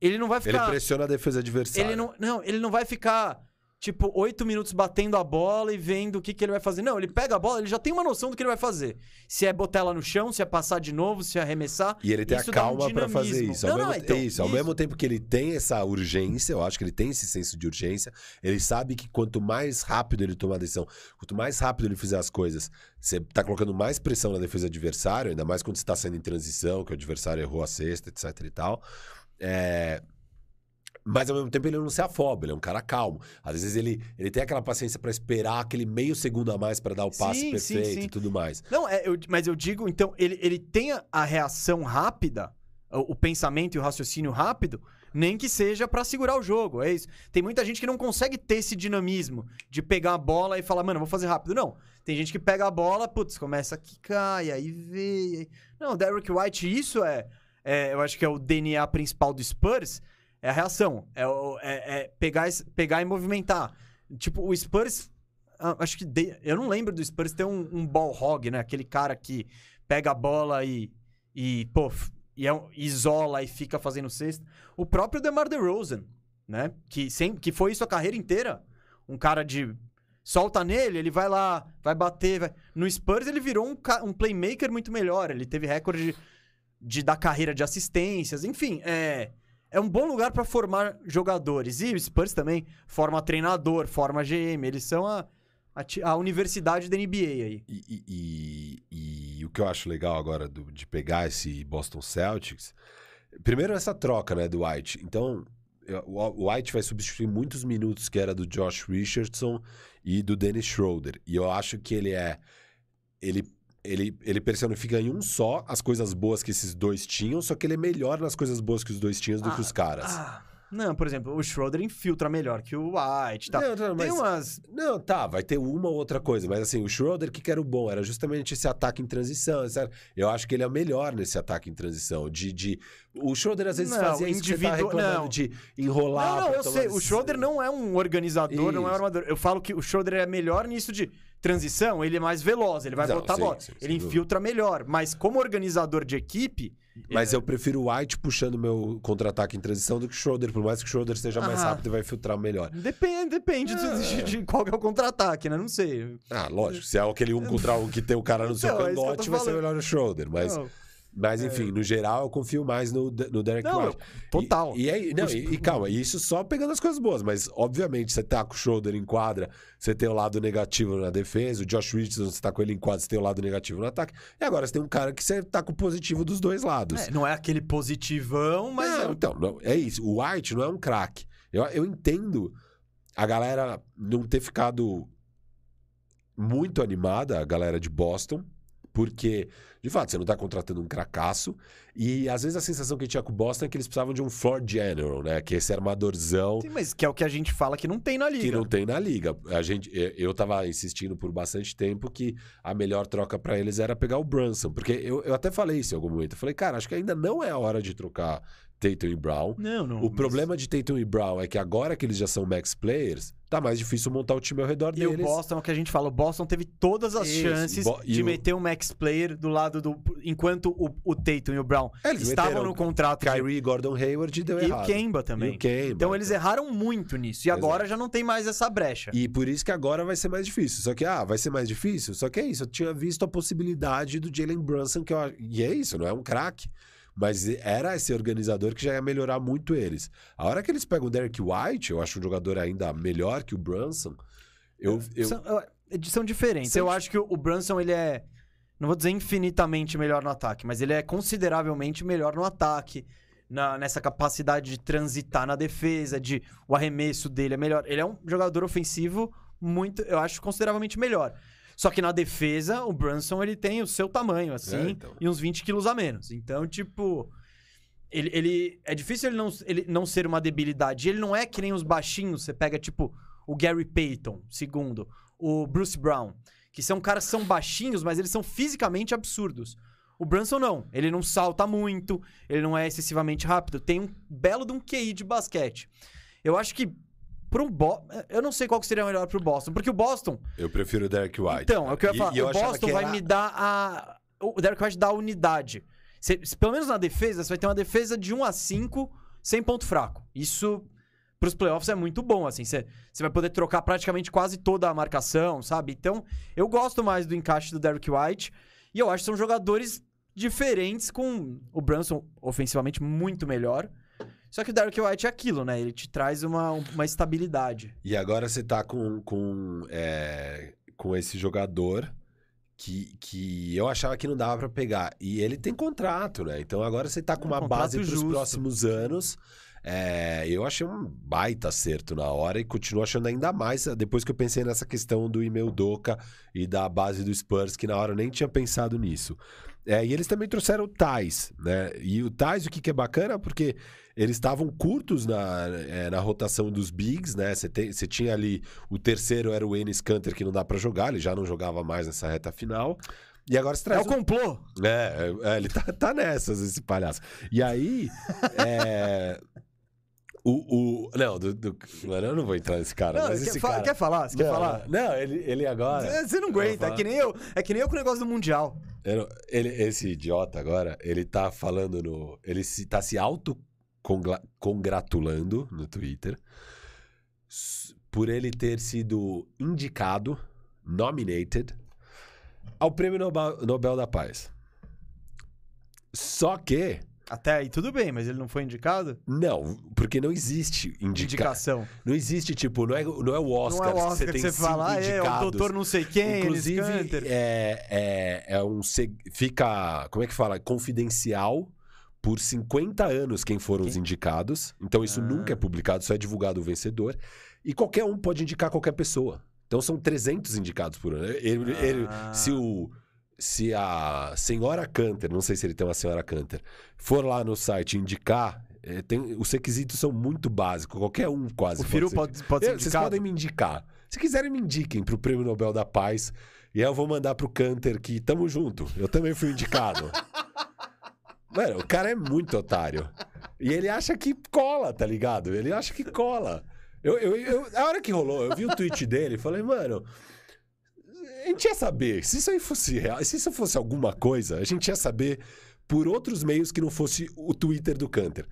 ele não vai Ele ficar. pressiona a defesa adversária. Ele não, não, ele não vai ficar, tipo, oito minutos batendo a bola e vendo o que, que ele vai fazer. Não, ele pega a bola, ele já tem uma noção do que ele vai fazer. Se é botar ela no chão, se é passar de novo, se é arremessar. E ele tem a dá um calma pra fazer isso. Ao, Não, mesmo, não, então, isso. Ao isso. mesmo tempo que ele tem essa urgência, eu acho que ele tem esse senso de urgência, ele sabe que quanto mais rápido ele tomar a decisão, quanto mais rápido ele fizer as coisas, você tá colocando mais pressão na defesa adversária, ainda mais quando você tá saindo em transição, que o adversário errou a cesta, etc e tal. É, Mas ao mesmo tempo ele não se afoba, ele é um cara calmo. Às vezes ele, ele tem aquela paciência pra esperar aquele meio segundo a mais pra dar o passe Sim, sim, perfeito sim. e tudo mais. Não, é, eu- mas eu digo, então, ele, ele tem a, reação rápida, o, o pensamento e o raciocínio rápido, nem que seja pra segurar o jogo, é isso. Tem muita gente que não consegue ter esse dinamismo de pegar a bola e falar, mano, vou fazer rápido. Não. Tem gente que pega a bola, putz, começa a quicar, e aí vê. e aí- Não, Derrick White, isso é, é, Eu acho que é o DNA principal do Spurs. É a reação. É, é- é pegar, pegar e movimentar. Tipo, o Spurs. ah, Acho que. de- eu não lembro do Spurs ter um, um ball hog, né? Aquele cara que pega a bola e. E, pô, e é isola e fica fazendo cesta. O próprio DeMar DeRozan, né? Que, sem, que foi isso a carreira inteira. Um cara de. Solta nele, ele vai lá, vai bater. vai- No Spurs ele virou um, um playmaker muito melhor. Ele teve recorde de, de dar carreira de assistências. Enfim, é. É um bom lugar pra formar jogadores. E o Spurs também forma treinador, forma GM. Eles são a, a, a universidade da NBA aí. E, e- e- e o que eu acho legal agora do- de pegar esse Boston Celtics, primeiro essa troca, né, do White. Então, o White vai substituir muitos minutos que era do Josh Richardson e do Dennis Schroeder. E eu acho que ele é ele ele, ele personifica em um só as coisas boas que esses dois tinham, só que ele é melhor nas coisas boas que os dois tinham do que os caras. Ah, não, por exemplo, o Schroeder infiltra melhor que o White. Tá. Não, não, Tem mas- umas. Não, tá, vai ter uma ou outra coisa, mas assim, o Schroeder, o que, que era o bom? Era justamente esse ataque em transição, etc. Eu acho que ele é o melhor nesse ataque em transição. De, de... O Schroeder às vezes Não, fazia isso que você tá não. de enrolar. Não, não, eu sei. O. Schroeder não é um organizador, não é um Isso. armador. Eu falo que o Schroeder é melhor nisso de transição, ele é mais veloz, ele vai Não, botar sim, bola. sim, ele dúvida. infiltra melhor. Mas como organizador de equipe. Mas é, eu prefiro o White puxando meu contra-ataque em transição do que o Schroeder, por mais que o Schroeder seja mais Ah. rápido e vai filtrar melhor. Depende, depende de- É. de, de qual é o contra-ataque, né? Não sei. Ah, lógico, se é aquele um contra um que tem o cara no seu é tô cangote, vai ser melhor o Schroeder. Mas, Não, mas enfim, no geral, eu confio mais no, no Derek Não, White. total. E, e, aí- não, e, e calma, isso só pegando as coisas boas, mas obviamente você tá com o Schroeder em quadra, você tem o lado negativo na defesa, o Josh Richardson, você tá com ele em quadra, você tem o lado negativo no ataque, e agora você tem um cara que você tá com o positivo dos dois lados. É, não é aquele positivão, mas. Não, é- então, não, é isso. O White não é um craque. Eu, eu entendo a galera não ter ficado muito animada, a galera de Boston, porque, de fato, você não tá contratando um cracaço. E às vezes a sensação que tinha com o Boston é que eles precisavam de um floor general, né? Que é esse armadorzão Sim, mas que é o que a gente fala que não tem na liga. que não tem na liga. A gente, eu- eu tava insistindo por bastante tempo que a melhor troca pra eles era pegar o Brunson. Porque eu, eu até falei isso em algum momento. Eu falei, cara, acho que ainda não é a hora de trocar Tatum e Brown. Não, não. O mas- problema de Tatum e Brown é que agora que eles já são max players, tá mais difícil montar o time ao redor E o deles. Boston, é o que a gente fala, o Boston teve todas as Isso, chances Bo- e de o- meter um max player do lado do. Enquanto o, o Tatum e o Brown É, eles estavam no contrato de- Kyrie, Gordon Hayward e deu e o errado. Kemba também. E o Kemba, então eles então. erraram muito nisso. E agora já não tem mais essa brecha. E por isso que agora vai ser mais difícil. Só que, ah, vai ser mais difícil? Só que é isso. Eu tinha visto a possibilidade do Jalen Brunson, que eu, e é isso, não é um craque. Mas era esse organizador que já ia melhorar muito eles. A hora que eles pegam o Derek White, eu acho um jogador ainda melhor que o Brunson. Eu, eu, São, são diferentes. São eu acho que o o Brunson, ele é. Não vou dizer infinitamente melhor no ataque, mas ele é consideravelmente melhor no ataque. na- nessa capacidade de transitar na defesa, de o arremesso dele é melhor. Ele é um jogador ofensivo muito, eu acho, consideravelmente melhor. Só que na defesa, o Brunson ele tem o seu tamanho, assim, É, então. e uns 20 quilos a menos. Então, tipo. Ele, ele- é difícil ele não, ele não ser uma debilidade. Ele não é que nem os baixinhos. Você pega, tipo, o Gary Payton, segundo, o Bruce Brown, que são caras que são baixinhos, mas eles são fisicamente absurdos. O Brunson não. Ele não salta muito, ele não é excessivamente rápido. Tem um belo de um QI de basquete. Eu acho que para um Bo... eu não sei qual que seria melhor pro Boston, porque o Boston eu prefiro o Derek White. então, é o que eu ia E- falar. e eu o Boston vai era- me dar a. O Derek White dá a unidade. Pelo menos na defesa, você vai ter uma defesa de 1 a 5 sem ponto fraco. Isso, pros playoffs, é muito bom. assim. Você vai poder trocar praticamente quase toda a marcação, sabe? Então, eu gosto mais do encaixe do Derek White. E eu acho que são jogadores diferentes, com o Brunson ofensivamente muito melhor. Só que o Derek White é aquilo, né? Ele te traz uma, uma estabilidade. E agora você tá com, com, é, com esse jogador que, que eu achava que não dava pra pegar. E ele tem contrato, né? Então agora você tá com Um uma contrato base pros justo. próximos anos. É, eu achei um baita acerto na hora e continuo achando ainda mais depois que eu pensei nessa questão do e-mail Doca e da base do Spurs, que na hora eu nem tinha pensado nisso. É, e eles também trouxeram o Tais, né? E o Tais, o que, que é bacana, porque eles estavam curtos na, é, na rotação dos bigs, né? Você tinha ali o terceiro era o Enes Kanter, que não dá pra jogar, ele já não jogava mais nessa reta final. E agora você É traz o complô! é, é, é, ele tá, tá nessas, esse palhaço. E aí, é, o, o... Não, do, do- eu não vou entrar nesse cara, Não, mas quer, esse fa- cara... quer falar? Você quer não, falar? Não, ele, ele agora... É, Você não aguenta, é que nem eu. É que nem eu com o negócio do Mundial. Não- ele, esse idiota agora, ele tá falando no... Ele se, tá se auto-congratulando no Twitter por ele ter sido indicado, nominated, ao Prêmio Nobel, da Paz. Só que Até aí tudo bem, mas ele não foi indicado? Não, porque não existe indica... Indicação. Não existe, tipo, não é, não é o Oscar, não é o Oscar que você tem que você fala, ah, é, o indicados. doutor não sei quem, Inclusive, é, é, é um. Fica. Como é que fala? Confidencial por 50 anos quem foram os indicados. Então isso Ah. nunca é publicado, só é divulgado o vencedor. E qualquer um pode indicar qualquer pessoa. Então são 300 indicados por ano. Ele- ele- Ah. se o. Se a senhora Canter, não sei se ele tem uma senhora Canter, for lá no site indicar, eh, tem, os requisitos são muito básicos. Qualquer um quase. O Firu ser pode, pode ser eu- Vocês podem me indicar. Se quiserem, me indiquem pro Prêmio Nobel da Paz. E aí eu vou mandar pro Canter que tamo junto. Eu também fui indicado. Mano, o cara é muito otário. E ele acha que cola, tá ligado? Ele acha que cola. Eu, eu, eu- a hora que rolou, eu vi o tweet dele e falei, mano. A gente ia saber. Se isso aí fosse real, se isso fosse alguma coisa, a gente ia saber por outros meios que não fosse o Twitter do Canter.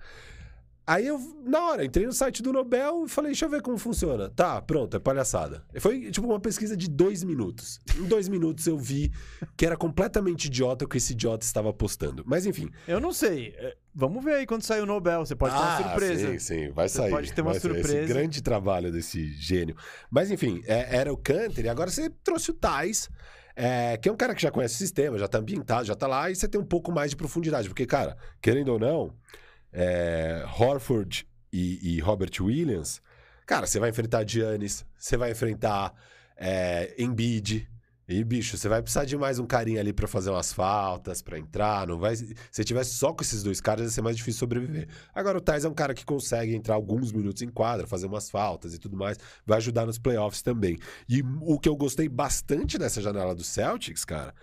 Aí eu, na hora, entrei no site do Nobel e falei, deixa eu ver como funciona. Tá, pronto, é palhaçada. Foi tipo uma pesquisa de dois minutos. Em dois minutos eu vi que era completamente idiota o que esse idiota estava postando. Mas enfim. Eu não sei. É, Vamos ver aí quando sair o Nobel. Você pode ter uma Ah, surpresa. Sim, sim, vai Você sair. pode ter uma vai surpresa. Esse grande trabalho desse gênio. Mas enfim, é- era o Canter e agora você trouxe o Tais. é, que é um cara que já conhece o sistema, já tá ambientado, já tá lá, e você tem um pouco mais de profundidade. Porque, cara, querendo ou não, é, Horford e, e Robert Williams, cara, você vai enfrentar Giannis, você vai enfrentar é, Embiid. E, bicho, você vai precisar de mais um carinha ali pra fazer umas faltas, pra entrar. Não vai... Se tivesse só com esses dois caras, ia ser mais difícil sobreviver. Agora, o Thais é um cara que consegue entrar alguns minutos em quadra, fazer umas faltas e tudo mais. Vai ajudar nos playoffs também. E o que eu gostei bastante dessa janela do Celtics, cara,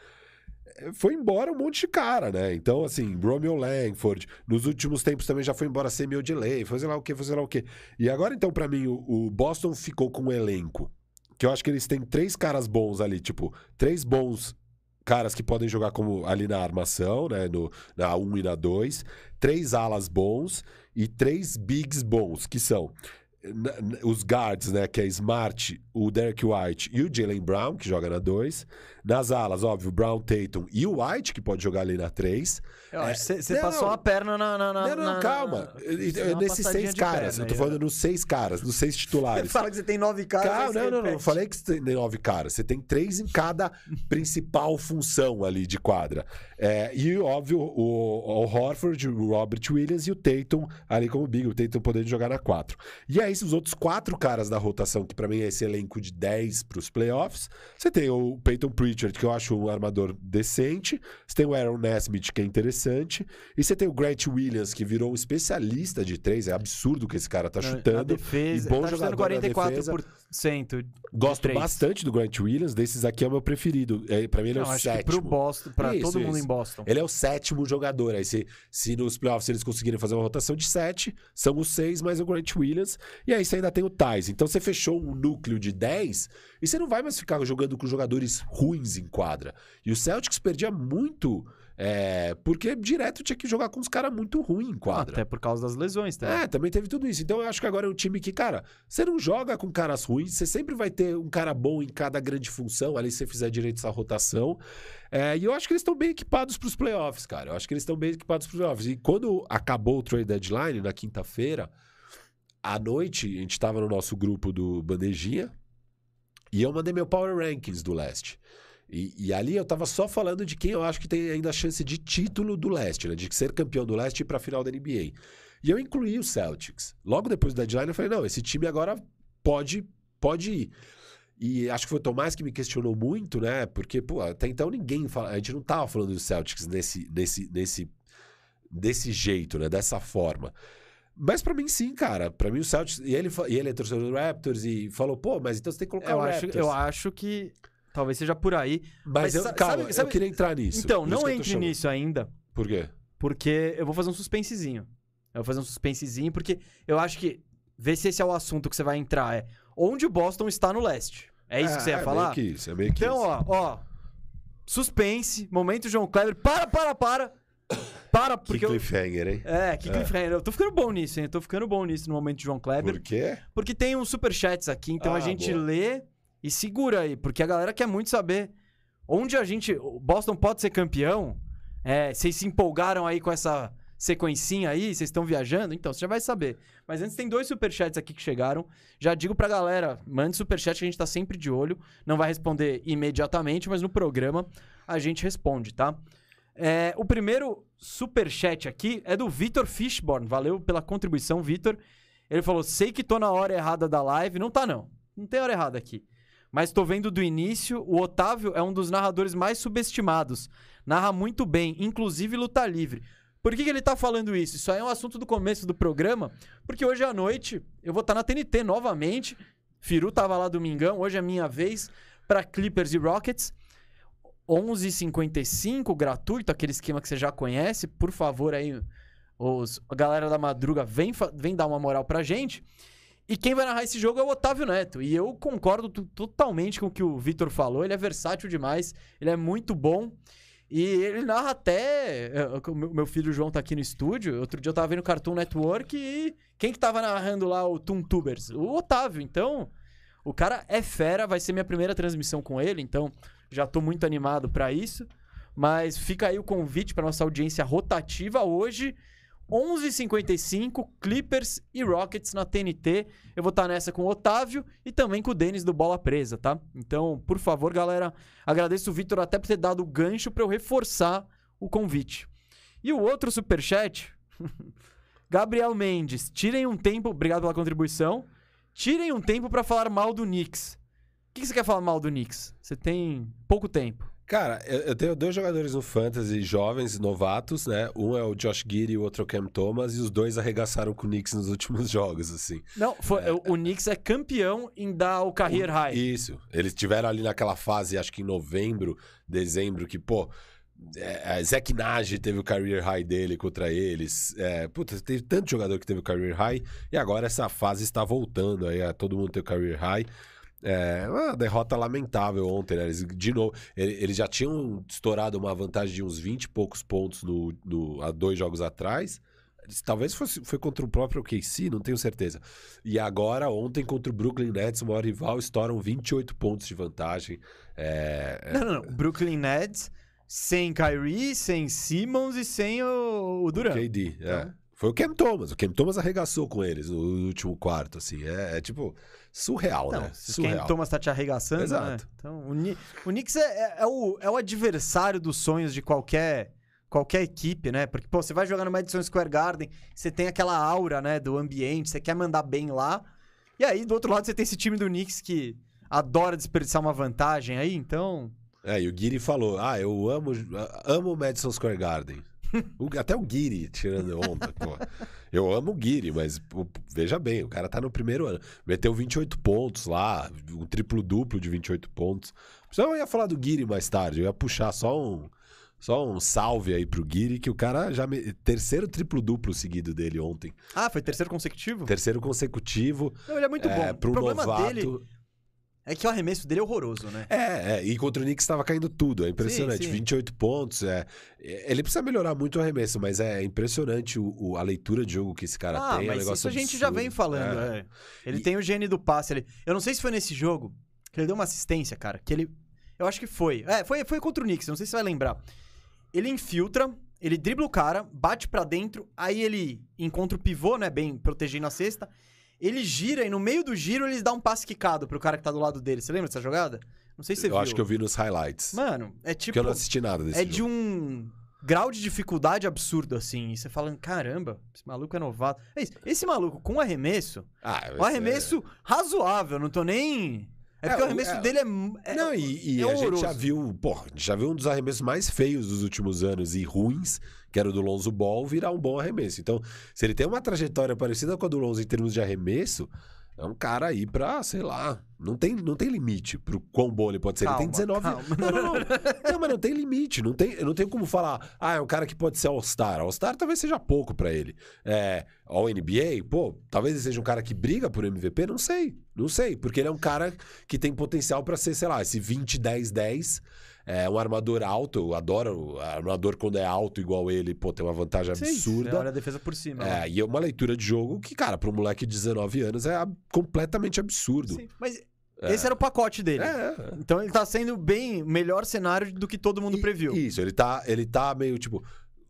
foi embora um monte de cara, né? Então, assim, Romeo Langford, nos últimos tempos também já foi embora Samuel Delay, foi sei lá o que, foi sei lá o que. E agora, então, pra mim, o, o Boston ficou com um elenco. Que eu acho que eles têm três caras bons ali, tipo, três bons caras que podem jogar como ali na armação, né? No, na 1 e na 2, três alas bons e três bigs bons, que são os guards, né? Que é Smart, o Derek White e o Jalen Brown, que joga na 2. Nas alas, óbvio, o Brown Tatum e o White, que pode jogar ali na 3. Eu acho que você- você não. passou a perna na. na, na Não, não, calma. na- Você uma nesses seis caras, eu tô aí, falando nos seis caras, nos seis Você titulares. fala que você tem nove caras. Você não, não, não. repete. Falei que você tem nove caras. Você tem três em cada principal função ali de quadra. É, e, óbvio, o, o Horford, o Robert Williams e o Tatum ali como big. O Tatum podendo jogar na quatro. E aí, os outros quatro caras da rotação, que pra mim é esse elenco de 10 pros playoffs. Você tem o Peyton Pritchard, que eu acho um armador decente. Você tem o Aaron Nesmith, que é interessante. E você tem o Grant Williams, que virou um especialista de três. É absurdo o que esse cara tá chutando. Na defesa, e bom tá jogador na 44%. Gosto três. bastante do Grant Williams, desses aqui é o meu preferido. É, para mim ele é Não, o acho que sétimo. pro Boston, pra Isso, todo mundo isso. em Boston. Ele é o sétimo jogador. Aí se, se nos playoffs eles conseguirem fazer uma rotação de sete, são os seis mais o Grant Williams. E aí você ainda tem o Thais. Então você fechou um núcleo de 10 e você não vai mais ficar jogando com jogadores ruins em quadra. E o Celtics perdia muito, é, porque direto tinha que jogar com os caras muito ruins em quadra. Até por causa das lesões, tá? É, também teve tudo isso. Então eu acho que agora é um time que, cara, você não joga com caras ruins, você sempre vai ter um cara bom em cada grande função, ali se você fizer direito essa rotação. É, e eu acho que eles estão bem equipados para os playoffs, cara. Eu acho que eles estão bem equipados para os playoffs. E quando acabou o trade deadline, na quinta-feira, à noite, a gente estava no nosso grupo do Bandejinha e eu mandei meu Power Rankings do leste. E, e ali eu tava só falando de quem eu acho que tem ainda a chance de título do leste, né? De ser campeão do leste e ir pra final da NBA. E eu incluí o Celtics. Logo depois do deadline, eu falei: não, esse time agora pode, pode ir. E acho que foi o Tomás que me questionou muito, né? Porque, pô, até então ninguém fala. A gente não tava falando do Celtics nesse, nesse, nesse, desse jeito, né? Dessa forma. Mas pra mim, sim, cara. Pra mim, o Celtics. E ele, e ele é torcedor do Raptors e falou: pô, mas então você tem que colocar eu, o acho, Raptors. eu acho que talvez seja por aí. Mas, Mas eu, calma, sabe- sabe- eu queria entrar nisso. então, não entre nisso ainda, Por quê? porque eu vou fazer um suspensezinho. Eu vou fazer um suspensezinho, porque eu acho que. Vê se esse é o assunto que você vai entrar. É onde o Boston está no leste. É isso que você ia é falar? Meio que isso, é meio que Então, isso. ó, ó. Suspense, momento João Kleber. Para, para, para. Para, Que porque eu. cliffhanger, hein? É, que cliffhanger. Eu tô ficando bom nisso, hein? Eu tô ficando bom nisso no momento de João Kleber. Por quê? Porque tem uns superchats aqui, então Ah, a gente boa. lê e segura aí. Porque a galera quer muito saber onde a gente. O Boston pode ser campeão. É, vocês se empolgaram aí com essa sequencinha aí, vocês estão viajando, então você já vai saber. Mas antes tem dois superchats aqui que chegaram. Já digo pra galera, mande superchat que a gente tá sempre de olho. Não vai responder imediatamente, mas no programa a gente responde, tá? É, o primeiro superchat aqui é do Vitor Fishborn. Valeu pela contribuição, Vitor. Ele falou: sei que tô na hora errada da live. Não tá, não. Não tem hora errada aqui. Mas tô vendo do início. O Otávio é um dos narradores mais subestimados. Narra muito bem, inclusive luta livre. Por que, que ele tá falando isso? Isso aí é um assunto do começo do programa, porque hoje à noite eu vou estar tá na TNT novamente. Firu tava lá domingão, hoje é minha vez para Clippers e Rockets. 11h55, gratuito, aquele esquema que você já conhece. Por favor, aí, os, a galera da madruga vem, vem dar uma moral pra gente. E quem vai narrar esse jogo é o Otávio Neto. E eu concordo totalmente com o que o Vitor falou. Ele é versátil demais, ele é muito bom. E ele narra até. Eh, meu filho João tá aqui no estúdio. Outro dia eu tava vendo Cartoon Network e quem que tava narrando lá o Tubers? O Otávio. Então, o cara é fera, vai ser minha primeira transmissão com ele, então já tô muito animado para isso. Mas fica aí o convite para nossa audiência rotativa hoje. 11h55, Clippers e Rockets na TNT. Eu vou estar tá nessa com o Otávio e também com o Denis do Bola Presa, tá? Então, por favor, galera, agradeço o Vitor até por ter dado o gancho para eu reforçar o convite. E o outro superchat, Gabriel Mendes, tirem um tempo, obrigado pela contribuição, tirem um tempo para falar mal do Knicks. O que você quer falar mal do Knicks? Você tem pouco tempo. Cara, eu tenho dois jogadores no Fantasy jovens, novatos, né? Um é o Josh Giddy e o outro é o Cam Thomas, e os dois arregaçaram com o Knicks nos últimos jogos, assim. Não, foi, é, o Knicks é campeão em dar o career o, high. Isso. Eles tiveram ali naquela fase, acho que em novembro, dezembro, que, pô, é, é Zach Nage teve o career high dele contra eles. É, puta, teve tanto jogador que teve o career high, e agora essa fase está voltando aí, a todo mundo ter o career high. É uma derrota lamentável ontem, né? Eles, de novo, eles já tinham estourado uma vantagem de uns 20 e poucos pontos no, no, há dois jogos atrás. Talvez fosse, foi contra o próprio KC, não tenho certeza. E agora, ontem, contra o Brooklyn Nets, o maior rival, estouram 28 pontos de vantagem. É, é... Não, não, não. Brooklyn Nets sem Kyrie, sem Simmons e sem o, o Durant. O KD, é. então... é. Foi o Cam Thomas. O Cam Thomas arregaçou com eles no último quarto, assim. É, é tipo surreal, não, né? Surreal. Cam Thomas tá te arregaçando, né? Exato. Né? Então, o, o Knicks é, é, é, o, é o adversário dos sonhos de qualquer qualquer equipe, né? Porque, pô, você vai jogar no Madison Square Garden, você tem aquela aura, né, do ambiente, você quer mandar bem lá. E aí, do outro lado, você tem esse time do Knicks que adora desperdiçar uma vantagem aí, então... É, e o Guiri falou, ah, eu amo, amo o Madison Square Garden. O, até o Guiri tirando onda, pô. Eu amo o Guiri, mas pô, veja bem, o cara tá no primeiro ano. Meteu 28 pontos lá, um triplo-duplo de 28 pontos. Eu ia falar do Guiri mais tarde, eu ia puxar só um, só um salve aí pro Guiri, que o cara já. Me... Terceiro triplo-duplo seguido dele ontem. Ah, foi terceiro consecutivo? Terceiro consecutivo. Não, ele é muito é, bom. Pro o problema novato... dele é que o arremesso dele é horroroso, né? É, é. e contra o Knicks estava caindo tudo. É impressionante. Sim, sim. 28 pontos. É, ele precisa melhorar muito o arremesso, mas é impressionante o, o a leitura de jogo que esse cara ah, tem. Mas é um isso a gente já vem falando. É. É. Ele e... tem o gene do passe. Ele... Eu não sei se foi nesse jogo que ele deu uma assistência, cara. Que ele. Eu acho que foi. É, foi, foi contra o Knicks, não sei se você vai lembrar. Ele infiltra, ele dribla o cara, bate para dentro, aí ele encontra o pivô, né? Bem protegendo a cesta. Ele gira e no meio do giro ele dá um passe quicado pro cara que tá do lado dele. Você lembra dessa jogada? Não sei se você eu viu. Eu acho que eu vi nos highlights. Mano, é tipo. Porque eu não assisti nada desse É jogo. de um grau de dificuldade absurdo, assim. E você fala, caramba, esse maluco é novato. É isso. Esse maluco com arremesso. Ah, um arremesso é... razoável, não tô nem. É porque é, o arremesso é, dele é. é não, e, e é a gente já viu, pô, já viu um dos arremessos mais feios dos últimos anos e ruins que era o do Lonzo Ball, virar um bom arremesso. Então, se ele tem uma trajetória parecida com a do Lonzo em termos de arremesso, é um cara aí pra, sei lá, não tem, não tem limite pro quão bom ele pode ser. Calma, ele tem 19 anos. Não, não, não. não, mas não tem limite. Não tem, não tenho como falar, ah, é um cara que pode ser All-Star. All-Star talvez seja pouco para ele. É, All-NBA, pô, talvez ele seja um cara que briga por MVP, não sei. Não sei, porque ele é um cara que tem potencial para ser, sei lá, esse 20-10-10 é um armador alto, eu adoro. Armador quando é alto igual ele, pô, tem uma vantagem Sim, absurda. Olha a defesa por cima. É, né? e é uma leitura de jogo que, cara, para um moleque de 19 anos é completamente absurdo. Sim, mas é. Esse era o pacote dele. É. Então ele tá sendo bem melhor cenário do que todo mundo e, previu. Isso, ele tá, ele tá meio tipo.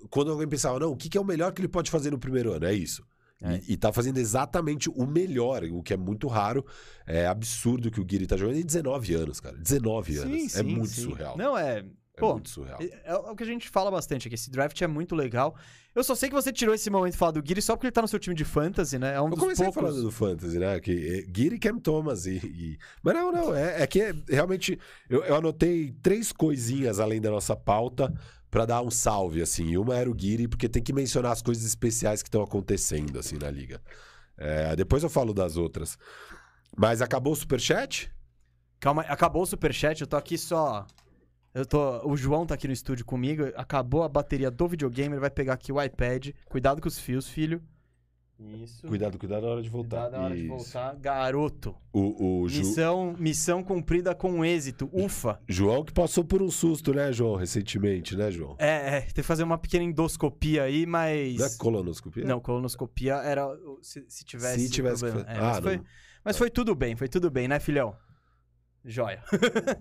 quando alguém pensava, não, o que, que é o melhor que ele pode fazer no primeiro ano? É isso. É. E, e tá fazendo exatamente o melhor, o que é muito raro. É absurdo que o Guiri tá jogando em 19 anos, cara. 19 anos. é muito sim. surreal. Não, é. é Pô, muito surreal. É, é o que a gente fala bastante aqui. Esse draft é muito legal. Eu só sei que você tirou esse momento de falar do Guiri só porque ele tá no seu time de fantasy, né? É um Eu dos comecei poucos. falando do Fantasy, né? Que é, Guiri e Cam Thomas. E, e- Mas não, não. É, é que é, realmente eu, eu anotei três coisinhas além da nossa pauta pra dar um salve, assim. E uma era o Guiri, porque tem que mencionar as coisas especiais que estão acontecendo, assim, na liga. É, depois eu falo das outras. Mas acabou o superchat? Calma, acabou o superchat, eu tô aqui só. Eu tô. O João tá aqui no estúdio comigo. Acabou a bateria do videogame, ele vai pegar aqui o iPad. Cuidado com os fios, filho. Isso. Cuidado, cuidado na hora de voltar. Cuidado na hora de Isso. voltar. Garoto. O, o Ju- Missão, missão cumprida com êxito. Ufa. João que passou por um susto, né, João, recentemente, né, João? É, é, tem que fazer uma pequena endoscopia aí, mas. Não é colonoscopia? Não, colonoscopia era se, se tivesse. Se tivesse que problema. fazer. É, mas, Ah, foi, não. mas foi tudo bem, foi tudo bem, né, filhão? Joia.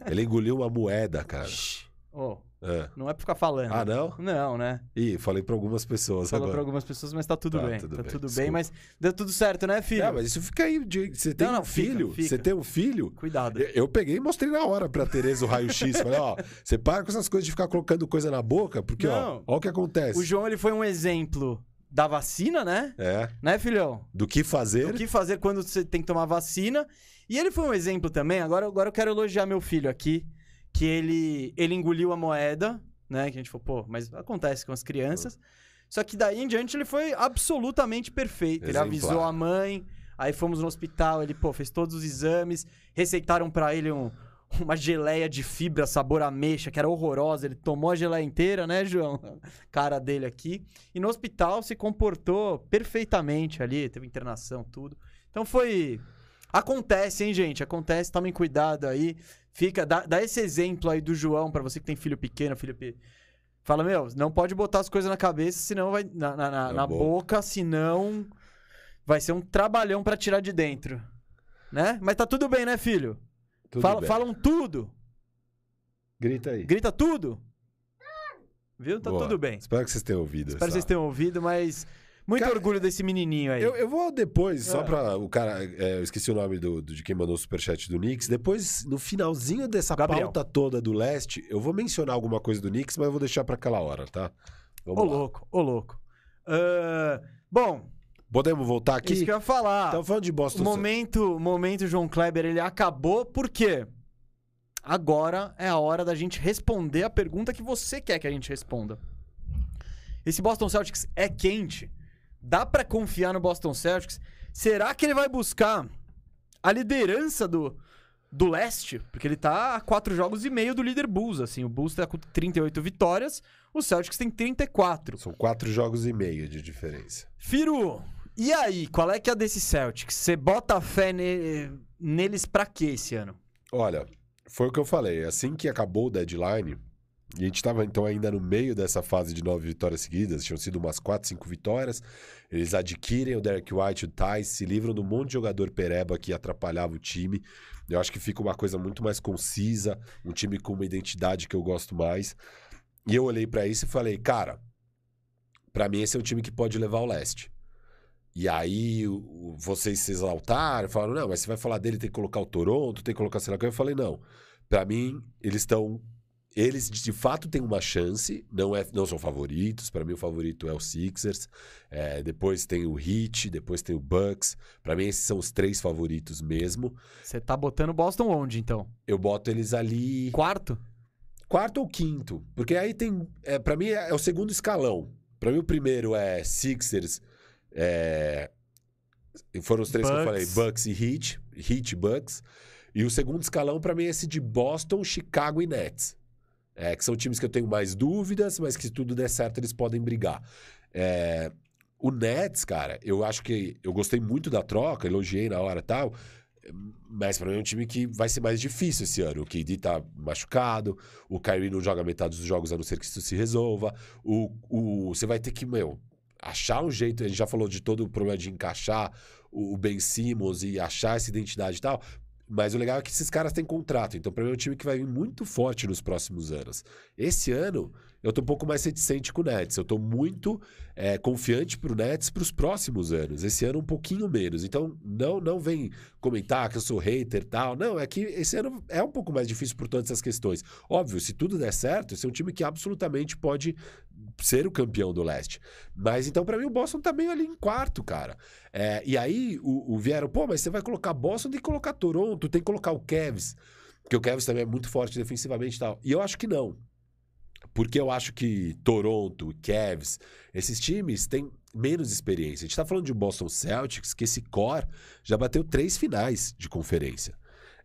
Ele engoliu uma moeda, cara. Shhh. Ô, É. não é pra ficar falando. Ah, não? Não, né? Ih, falei pra algumas pessoas Falou agora. pra algumas pessoas, mas tá tudo Tá, bem. tudo tá bem, tudo desculpa. bem, mas deu tudo certo, né, filho? É, mas isso fica aí. de- Você tem Não, não, um fica, filho? fica. Você tem um filho? Cuidado. Eu- Eu peguei e mostrei na hora pra Tereza o raio-x. Falei, ó, você para com essas coisas de ficar colocando coisa na boca, porque, ó, Não. ó o que acontece. O João, ele foi um exemplo da vacina, né? É. Né, filhão? Do que fazer. O que fazer quando você tem que tomar vacina. E ele foi um exemplo também. Agora, agora eu quero elogiar meu filho aqui. Que ele, ele engoliu a moeda, né? Que a gente falou, pô, mas acontece com as crianças. Só que daí em diante ele foi absolutamente perfeito. Ele Exemplar. avisou a mãe, aí fomos no hospital, ele, pô, fez todos os exames, receitaram pra ele um- uma geleia de fibra sabor ameixa, que era horrorosa. Ele tomou a geleia inteira, né, João? Cara dele aqui. E no hospital se comportou perfeitamente ali, teve internação, tudo. Então foi. Acontece, hein, gente? Acontece, tomem cuidado aí. Fica, dá, dá esse exemplo aí do João pra você que tem filho pequeno, filho pe... Fala, meu, não pode botar as coisas na cabeça, senão vai. Na, na, na- Na boca. boca, senão vai ser um trabalhão pra tirar de dentro. Né? Mas tá tudo bem, né, filho? Tudo Fala, falam tudo. Grita aí. Grita tudo. Viu? Tá Boa. tudo bem. Espero que vocês tenham ouvido. Espero que essa- vocês tenham ouvido, mas muito Cara, orgulho desse menininho aí. Eu, eu vou depois, só É. pra o cara. é, eu esqueci o nome do, do- de quem mandou o superchat do Knicks. Depois, no finalzinho dessa Gabriel. pauta toda do leste, eu vou mencionar alguma coisa do Knicks, mas eu vou deixar pra aquela hora, tá? Ô, Vamos lá. louco, ô, louco. Ah, bom, Podemos voltar aqui? isso que eu ia falar. Então, falando de o Boston momento, momento João Kleber, ele acabou porque agora é a hora da gente responder a pergunta que você quer que a gente responda. Esse Boston Celtics é quente? Dá pra confiar no Boston Celtics? Será que ele vai buscar a liderança do, do leste? Porque ele tá a quatro jogos e meio do líder Bulls, assim. O Bulls tá com 38 vitórias, o Celtics tem 34. São quatro jogos e meio de diferença. Firu, e aí, qual é que é a desse Celtics? Você bota fé ne- neles pra quê esse ano? Olha, foi o que eu falei. Assim que acabou o deadline, e a gente estava então ainda no meio dessa fase de nove vitórias seguidas, tinham sido umas quatro, cinco vitórias. Eles adquirem o Derek White o Tice, se livram um monte de jogador pereba que atrapalhava o time. Eu acho que fica uma coisa muito mais concisa, um time com uma identidade que eu gosto mais. E eu olhei pra isso e falei, cara, pra mim esse é um time que pode levar o leste. E aí vocês se exaltaram, falaram, não, mas você vai falar dele, tem que colocar o Toronto, tem que colocar o que. Eu falei, não. Pra mim, eles estão. Eles de fato têm uma chance, não, é, não são favoritos. Pra mim, o favorito é o Sixers. É, depois tem o Heat, depois tem o Bucks. Pra mim, esses são os três favoritos mesmo. Você tá botando Boston onde, então? Eu boto eles ali Quarto? quarto ou quinto. Porque aí tem. É, para mim é, é o segundo escalão. Pra mim, o primeiro é Sixers. É, foram os três que eu falei: Bucks. Bucks e Heat. Heat e Bucks. E o segundo escalão, pra mim, é esse de Boston, Chicago e Nets. É, que são times que eu tenho mais dúvidas, mas que se tudo der certo, eles podem brigar. É, o Nets, cara, eu acho que. Eu gostei muito da troca, elogiei na hora e tal. Mas pra mim é um time que vai ser mais difícil esse ano. O KD tá machucado, o Kyrie não joga metade dos jogos, a não ser que isso se resolva. O, o, você vai ter que, meu, achar um jeito. A gente já falou de todo o problema de encaixar o Ben Simmons e achar essa identidade e tal. Mas o legal é que esses caras têm contrato. Então, pra mim, é um time que vai vir muito forte nos próximos anos. Esse ano, eu tô um pouco mais reticente com o Nets. Eu tô muito é, confiante pro Nets pros próximos anos. Esse ano, um pouquinho menos. Então, não, não vem comentar que eu sou hater tal. Não, é que esse ano é um pouco mais difícil por todas essas questões. Óbvio, se tudo der certo, esse é um time que absolutamente pode ser o campeão do leste. Mas então, para mim, o Boston tá meio ali em quarto, cara. É, e aí o, o vieram, pô, mas você vai colocar Boston, tem que colocar Toronto, tem que colocar o Cavs. Porque o Cavs também é muito forte defensivamente e tal. E eu acho que não. Porque eu acho que Toronto, Cavs, esses times têm menos experiência. A gente tá falando de Boston Celtics, que esse core já bateu três finais de conferência.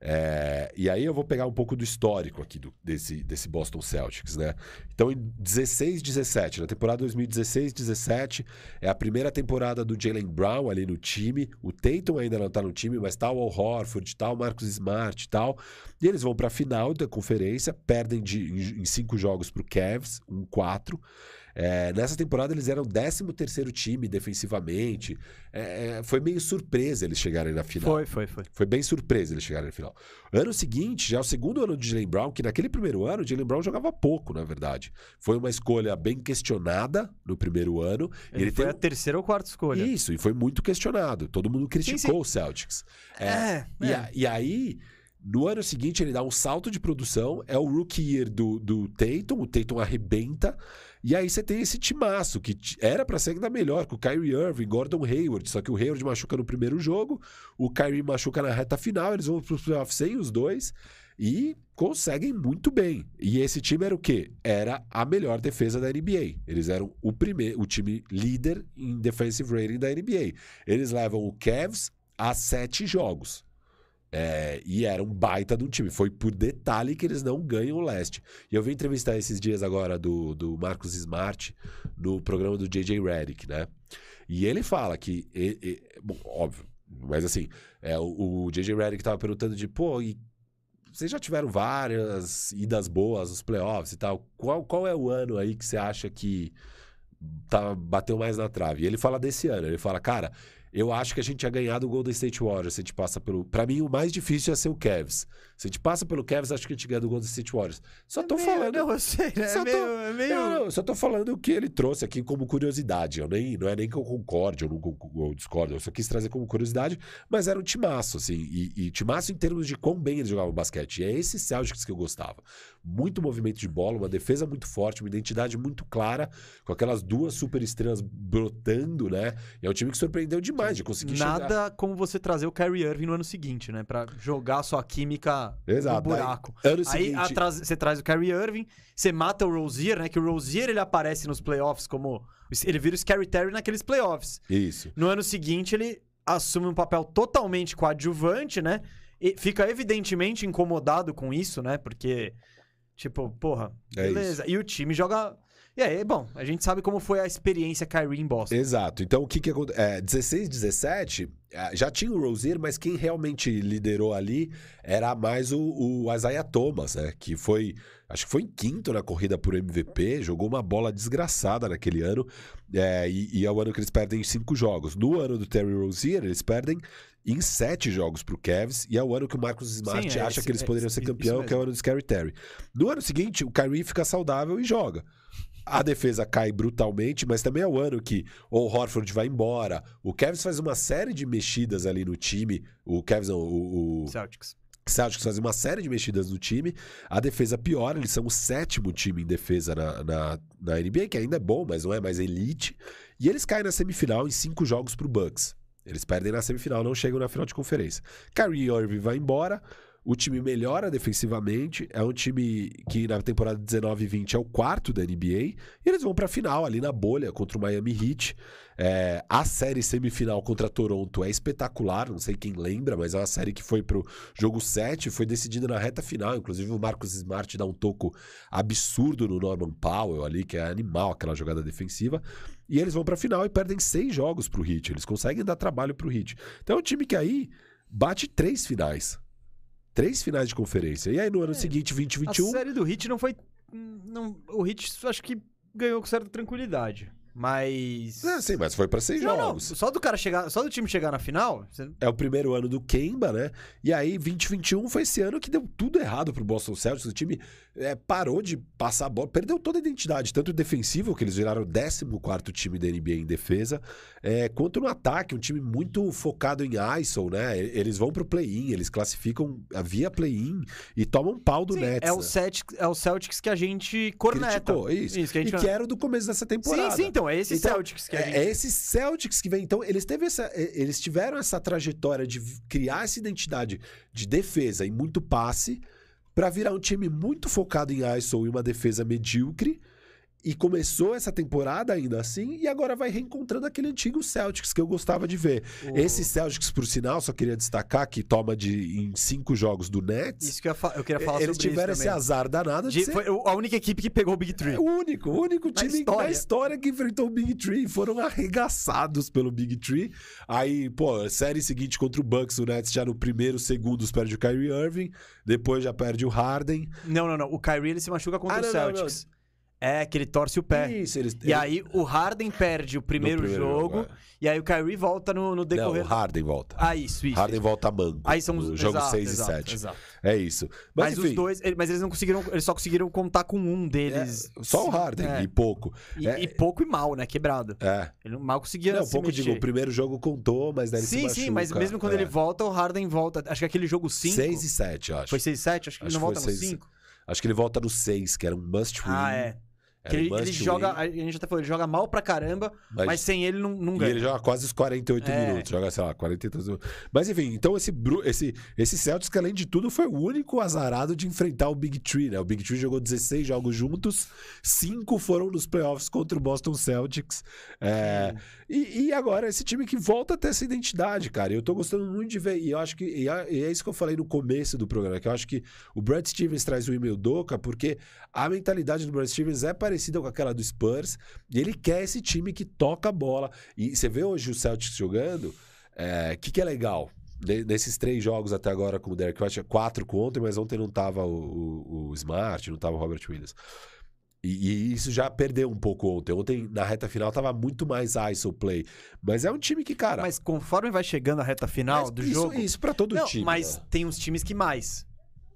É, e aí eu vou pegar um pouco do histórico aqui do, desse, desse Boston Celtics, né? Então, em 16, 17, na temporada 2016, 17, é a primeira temporada do Jalen Brown ali no time. O Tatum ainda não tá no time, mas tá o Al Horford, tá o Marcus Smart e tal. E eles vão pra final da conferência, perdem de, em, em cinco jogos pro Cavs, um 4. É, nessa temporada eles eram o 13 terceiro time defensivamente. É, é, foi meio surpresa eles chegarem na final. Foi, foi, foi. Foi bem surpresa eles chegarem na final. Ano seguinte, já é o segundo ano de Jalen Brown, que naquele primeiro ano, o Jalen Brown jogava pouco, na verdade. Foi uma escolha bem questionada no primeiro ano. Ele, ele foi a terceira ou quarta escolha. Isso, e foi muito questionado. Todo mundo criticou sim, sim. o Celtics. É, é, e, a, e aí no ano seguinte, ele dá um salto de produção, é o rookie year do, do Tatum, o Tatum arrebenta, e aí você tem esse timaço, que era para ser ainda melhor, com o Kyrie Irving, Gordon Hayward, só que o Hayward machuca no primeiro jogo, o Kyrie machuca na reta final, eles vão para os playoffs sem os dois, e conseguem muito bem. E esse time era o quê? Era a melhor defesa da NBA. Eles eram o primeiro, o time líder em defensive rating da NBA. Eles levam o Cavs a sete jogos. É, e era um baita de um time. Foi por detalhe que eles não ganham o leste. E eu vi entrevistar esses dias agora do, do Marcos Smart no programa do JJ Redick, né? E ele fala que. E, e, bom, óbvio, mas assim, é, o, o JJ Redick tava perguntando de, pô, e vocês já tiveram várias idas boas nos playoffs e tal. Qual, qual é o ano aí que você acha que tá, bateu mais na trave? E ele fala desse ano. Ele fala, cara, eu acho que a gente tinha ganhado o Golden State Warriors. Se a gente passa pelo. Para mim, o mais difícil ia ser o Cavs. Se a gente passa pelo Cavs, acho que a gente ganha do Golden State Warriors. Só é tô meio, falando. Não, eu sei, né? Só é meio. é meio... Não, não, só tô falando o que ele trouxe aqui como curiosidade. Eu nem, não é nem que eu concorde ou não eu discordo. Eu só quis trazer como curiosidade, mas era um timaço, assim. E, e timaço em termos de quão bem eles jogavam basquete. E é esse Celtics que eu gostava. Muito movimento de bola, uma defesa muito forte, uma identidade muito clara, com aquelas duas super estrelas brotando, né? E é um time que surpreendeu demais de conseguir Nada Nada como você trazer o Kyrie Irving no ano seguinte, né? Pra jogar sua química Exato, no buraco. Aí, seguinte... você traz o Kyrie Irving, você mata o Rozier, né? Que o Rozier ele aparece nos playoffs como... Ele vira o Scary Terry naqueles playoffs. Isso. No ano seguinte, ele assume um papel totalmente coadjuvante, né? E fica evidentemente incomodado com isso, né? Porque, tipo, porra, é beleza. e o time joga e aí, bom, a gente sabe como foi a experiência Kyrie em Boston. Exato. Então, o que que aconteceu? É, 16, 17, é, já tinha o Rozier, mas quem realmente liderou ali era mais o, o Isaiah Thomas, né? Que foi, acho que foi em quinto na corrida por MVP, jogou uma bola desgraçada naquele ano, é, e, e é o ano que eles perdem em cinco jogos. No ano do Terry Rozier, eles perdem em sete jogos pro Cavs, e é o ano que o Marcus Smart Sim, é acha esse, que eles poderiam é, ser campeão, que é o ano do Scary Terry. No ano seguinte, o Kyrie fica saudável e joga. A defesa cai brutalmente, mas também é o ano que o Horford vai embora. O Cavs faz uma série de mexidas ali no time. O Cavs não, o, o... Celtics. Celtics faz uma série de mexidas no time. A defesa piora, eles são o sétimo time em defesa na, na, na NBA, que ainda é bom, mas não é mais elite. E eles caem na semifinal em cinco jogos pro Bucks. Eles perdem na semifinal, não chegam na final de conferência. Kyrie Irving vai embora. O time melhora defensivamente. É um time que na temporada 19 e 20 é o quarto da NBA. E eles vão para a final ali na bolha contra o Miami Heat. É, a série semifinal contra Toronto é espetacular. Não sei quem lembra, mas é uma série que foi pro jogo 7. Foi decidida na reta final. Inclusive o Marcos Smart dá um toco absurdo no Norman Powell ali, que é animal aquela jogada defensiva. E eles vão para a final e perdem seis jogos pro Heat. Eles conseguem dar trabalho pro Heat. Então é um time que aí bate três finais três finais de conferência. E aí no ano é, seguinte, 2021. A série do Hit não foi. Não, o Hit acho que ganhou com certa tranquilidade. Mas. É, sim, mas foi pra seis Não, não, jogos. Só do cara chegar. Só do time chegar na final. você- É o primeiro ano do Kemba, né? E aí, 2021 foi esse ano que deu tudo errado pro Boston Celtics. O time é, parou de passar a bola, perdeu toda a identidade, tanto defensivo, que eles viraram o 14 time da NBA em defesa, é, quanto no ataque. Um time muito focado em ISO, né? Eles vão pro play-in, eles classificam via play-in e tomam pau do Sim, Nets. é, o né? Celtics, é o Celtics que a gente corneta. Criticou, isso. Isso, que a gente E que era do começo dessa temporada. Sim, sim, então. É esse Então, Celtics que a É, gente. é esse Celtics que vem. Então, eles, teve essa, eles tiveram essa trajetória de criar essa identidade de defesa e muito passe para virar um time muito focado em ISO e uma defesa medíocre. E começou essa temporada ainda assim, e agora vai reencontrando aquele antigo Celtics que eu gostava de ver. O- Esse Celtics, por sinal, só queria destacar que toma de em cinco jogos do Nets. Isso que eu, eu queria falar eles sobre tiveram isso esse azar danado de, De- ser foi a única equipe que pegou o Big Three. é o único, o único time da história. história. que enfrentou o Big Tree. Foram arregaçados pelo Big Tree. Aí, pô, série seguinte contra o Bucks, o Nets já no primeiro segundos perde o Kyrie Irving. Depois já perde o Harden. Não, não, não. O Kyrie ele se machuca contra Ah, o não, não, Celtics. É, que ele torce o pé. Isso, eles... E aí o Harden perde o primeiro, primeiro jogo, jogo, e aí o Kyrie volta no, no Não, decorrer. o Harden volta. Ah, isso, isso. Harden volta manco. Aí são os no jogo exato, 6 exato, e 7. exato. É isso. Mas, Mas, enfim, os dois, ele- mas eles não conseguiram, eles só conseguiram contar com um deles. é, só o Harden É. e pouco. E, é- e pouco e mal, né? Quebrado. É. Ele mal conseguia Não, se pouco mexer. digo, o primeiro jogo contou, mas daí ele se Sim, sim, mas mesmo quando É. ele volta, o Harden volta. Acho que aquele jogo 5. 6 e 7, eu acho. Foi 6 e 7? Acho que Acho ele não volta no seis e 5. Acho que ele volta no 6, que era um must win. Ah, é. Ele, ele joga. A gente até falou, ele joga mal pra caramba, mas, mas, sem ele não, não e ganha. ele joga quase os 48 É. minutos. Joga, sei lá, 40 e tantos minutos. Mas enfim, então esse, esse, esse Celtics, que além de tudo, foi o único azarado de enfrentar o Big Tree, né? O Big Tree jogou 16 jogos juntos, cinco foram nos playoffs contra o Boston Celtics. É, e, e agora, esse time que volta a ter essa identidade, cara. Eu tô gostando muito de ver. E eu acho que. E é, é isso que eu falei no começo do programa, que eu acho que o Brad Stevens traz o e-mail Doca, porque a mentalidade do Brad Stevens é parecida com aquela do Spurs. E ele quer esse time que toca a bola. E você vê hoje o Celtics jogando. O que, que é legal? Nesses três jogos até agora com o Derek White, é quatro com ontem, mas ontem não tava o, o- o Smart, não tava o Robert Williams. E, e isso já perdeu um pouco ontem. Ontem, na reta final, tava muito mais ISO play. Mas é um time que, cara. Mas conforme vai chegando a reta final mas do isso, jogo. Isso pra todo não, time. mas né? tem uns times que mais.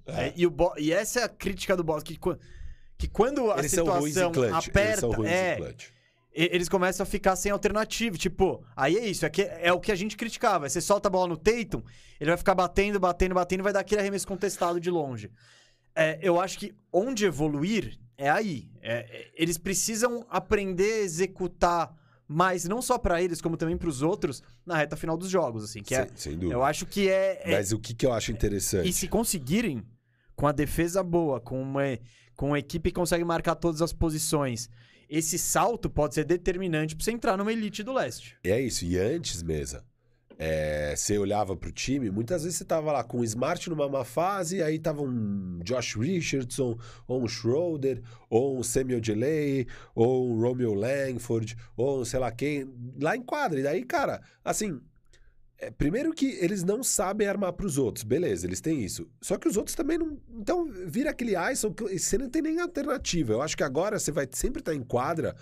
É. É, e, o Bo- e essa é a crítica do Boss, que, que quando a Eles situação clutch. Eles aperta, ruins é, eles começam a ficar sem alternativa. Tipo, aí é isso, é, que, é o que a gente criticava. Você solta a bola no Tatum, ele vai ficar batendo, batendo, batendo, e vai dar aquele arremesso contestado de longe. É, eu acho que onde evoluir é aí. É, é, eles precisam aprender a executar mais, não só pra eles, como também pros outros, na reta final dos jogos, assim. Que é, sem, sem dúvida. eu acho que é, é- Mas o que, que eu acho interessante? e se conseguirem, com a defesa boa, com uma, com uma equipe que consegue marcar todas as posições, esse salto pode ser determinante pra você entrar numa elite do leste. É isso. E antes, mesa, é, você olhava pro time, muitas vezes você tava lá com o Smart numa má fase, aí tava um Josh Richardson, ou um Schroeder, ou um Samuel Delay, ou um Romeo Langford, ou um sei lá quem, lá em quadra. E daí, cara, assim. é, primeiro que eles não sabem armar pros outros, beleza, eles têm isso. Só que os outros também não. Então vira aquele ISO que você não tem nem alternativa. Eu acho que agora você vai sempre estar em quadra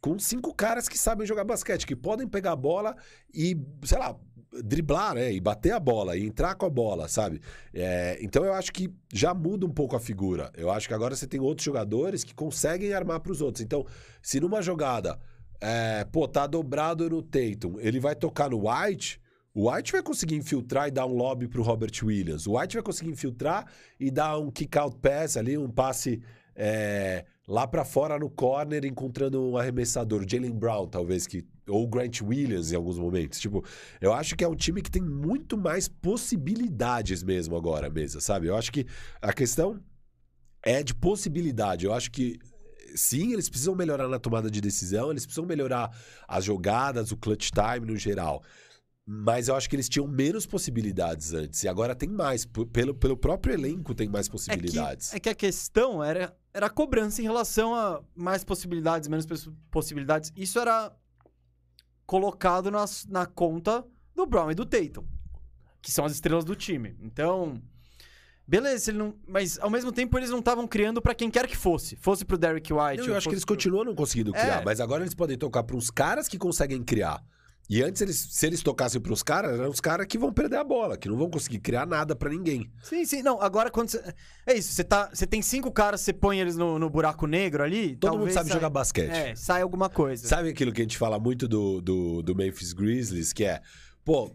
com cinco caras que sabem jogar basquete, que podem pegar a bola e, sei lá, driblar, né? E bater a bola, e entrar com a bola, sabe? É, então eu acho que já muda um pouco a figura. Eu acho que agora você tem outros jogadores que conseguem armar para os outros. Então, se numa jogada, é, pô, tá dobrado no Tatum, ele vai tocar no White. O White vai conseguir infiltrar e dar um lobby pro Robert Williams. O White vai conseguir infiltrar e dar um kick-out pass ali, um passe é, lá pra fora no corner, encontrando um arremessador. Jalen Brown, talvez, que ou Grant Williams em alguns momentos. Tipo, eu acho que é um time que tem muito mais possibilidades mesmo agora, mesa, sabe? Eu acho que a questão é de possibilidade. Eu acho que sim, eles precisam melhorar na tomada de decisão, eles precisam melhorar as jogadas, o clutch time no geral. Mas eu acho que eles tinham menos possibilidades antes. E agora tem mais. Pelo, pelo próprio elenco tem mais É possibilidades. que, é que a questão era, era a cobrança em relação a mais possibilidades, menos pos- possibilidades. Isso era colocado nas, na conta do Brown e do Tatum, que são as estrelas do time. Então, Beleza, não, mas ao mesmo tempo eles não estavam criando pra quem quer que fosse. Fosse pro Derrick White. Não, eu acho que eles pro- continuam não conseguindo criar, É. mas agora eles podem tocar para uns caras que conseguem criar. E antes, eles, se eles tocassem para os caras, eram os caras que vão perder a bola, que não vão conseguir criar nada pra ninguém. Sim, sim. Não, agora quando você. É isso, você, tá, você tem cinco caras, você põe eles no, no buraco negro ali. Todo mundo sabe saia- jogar basquete. É, sai alguma coisa. Sabe aquilo que a gente fala muito do, do, do Memphis Grizzlies, que é, pô,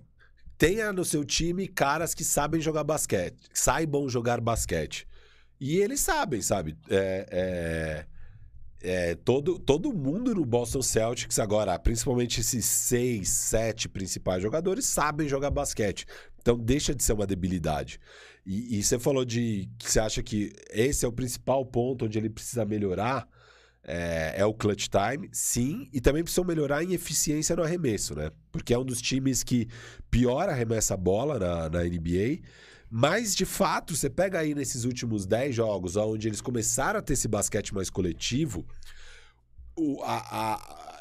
tenha no seu time caras que sabem jogar basquete, que saibam jogar basquete. E eles sabem, sabe? É, é, é, todo, todo mundo no Boston Celtics agora, principalmente esses seis, sete principais jogadores, sabem jogar basquete. Então deixa de ser uma debilidade. E, e você falou de que você acha que esse é o principal ponto onde ele precisa melhorar. É, é o clutch time, sim, e também precisam melhorar em eficiência no arremesso, né? Porque é um dos times que pior arremessa a bola na, na NBA. Mas, de fato, você pega aí nesses últimos 10 jogos, onde eles começaram a ter esse basquete mais coletivo, o- a- a-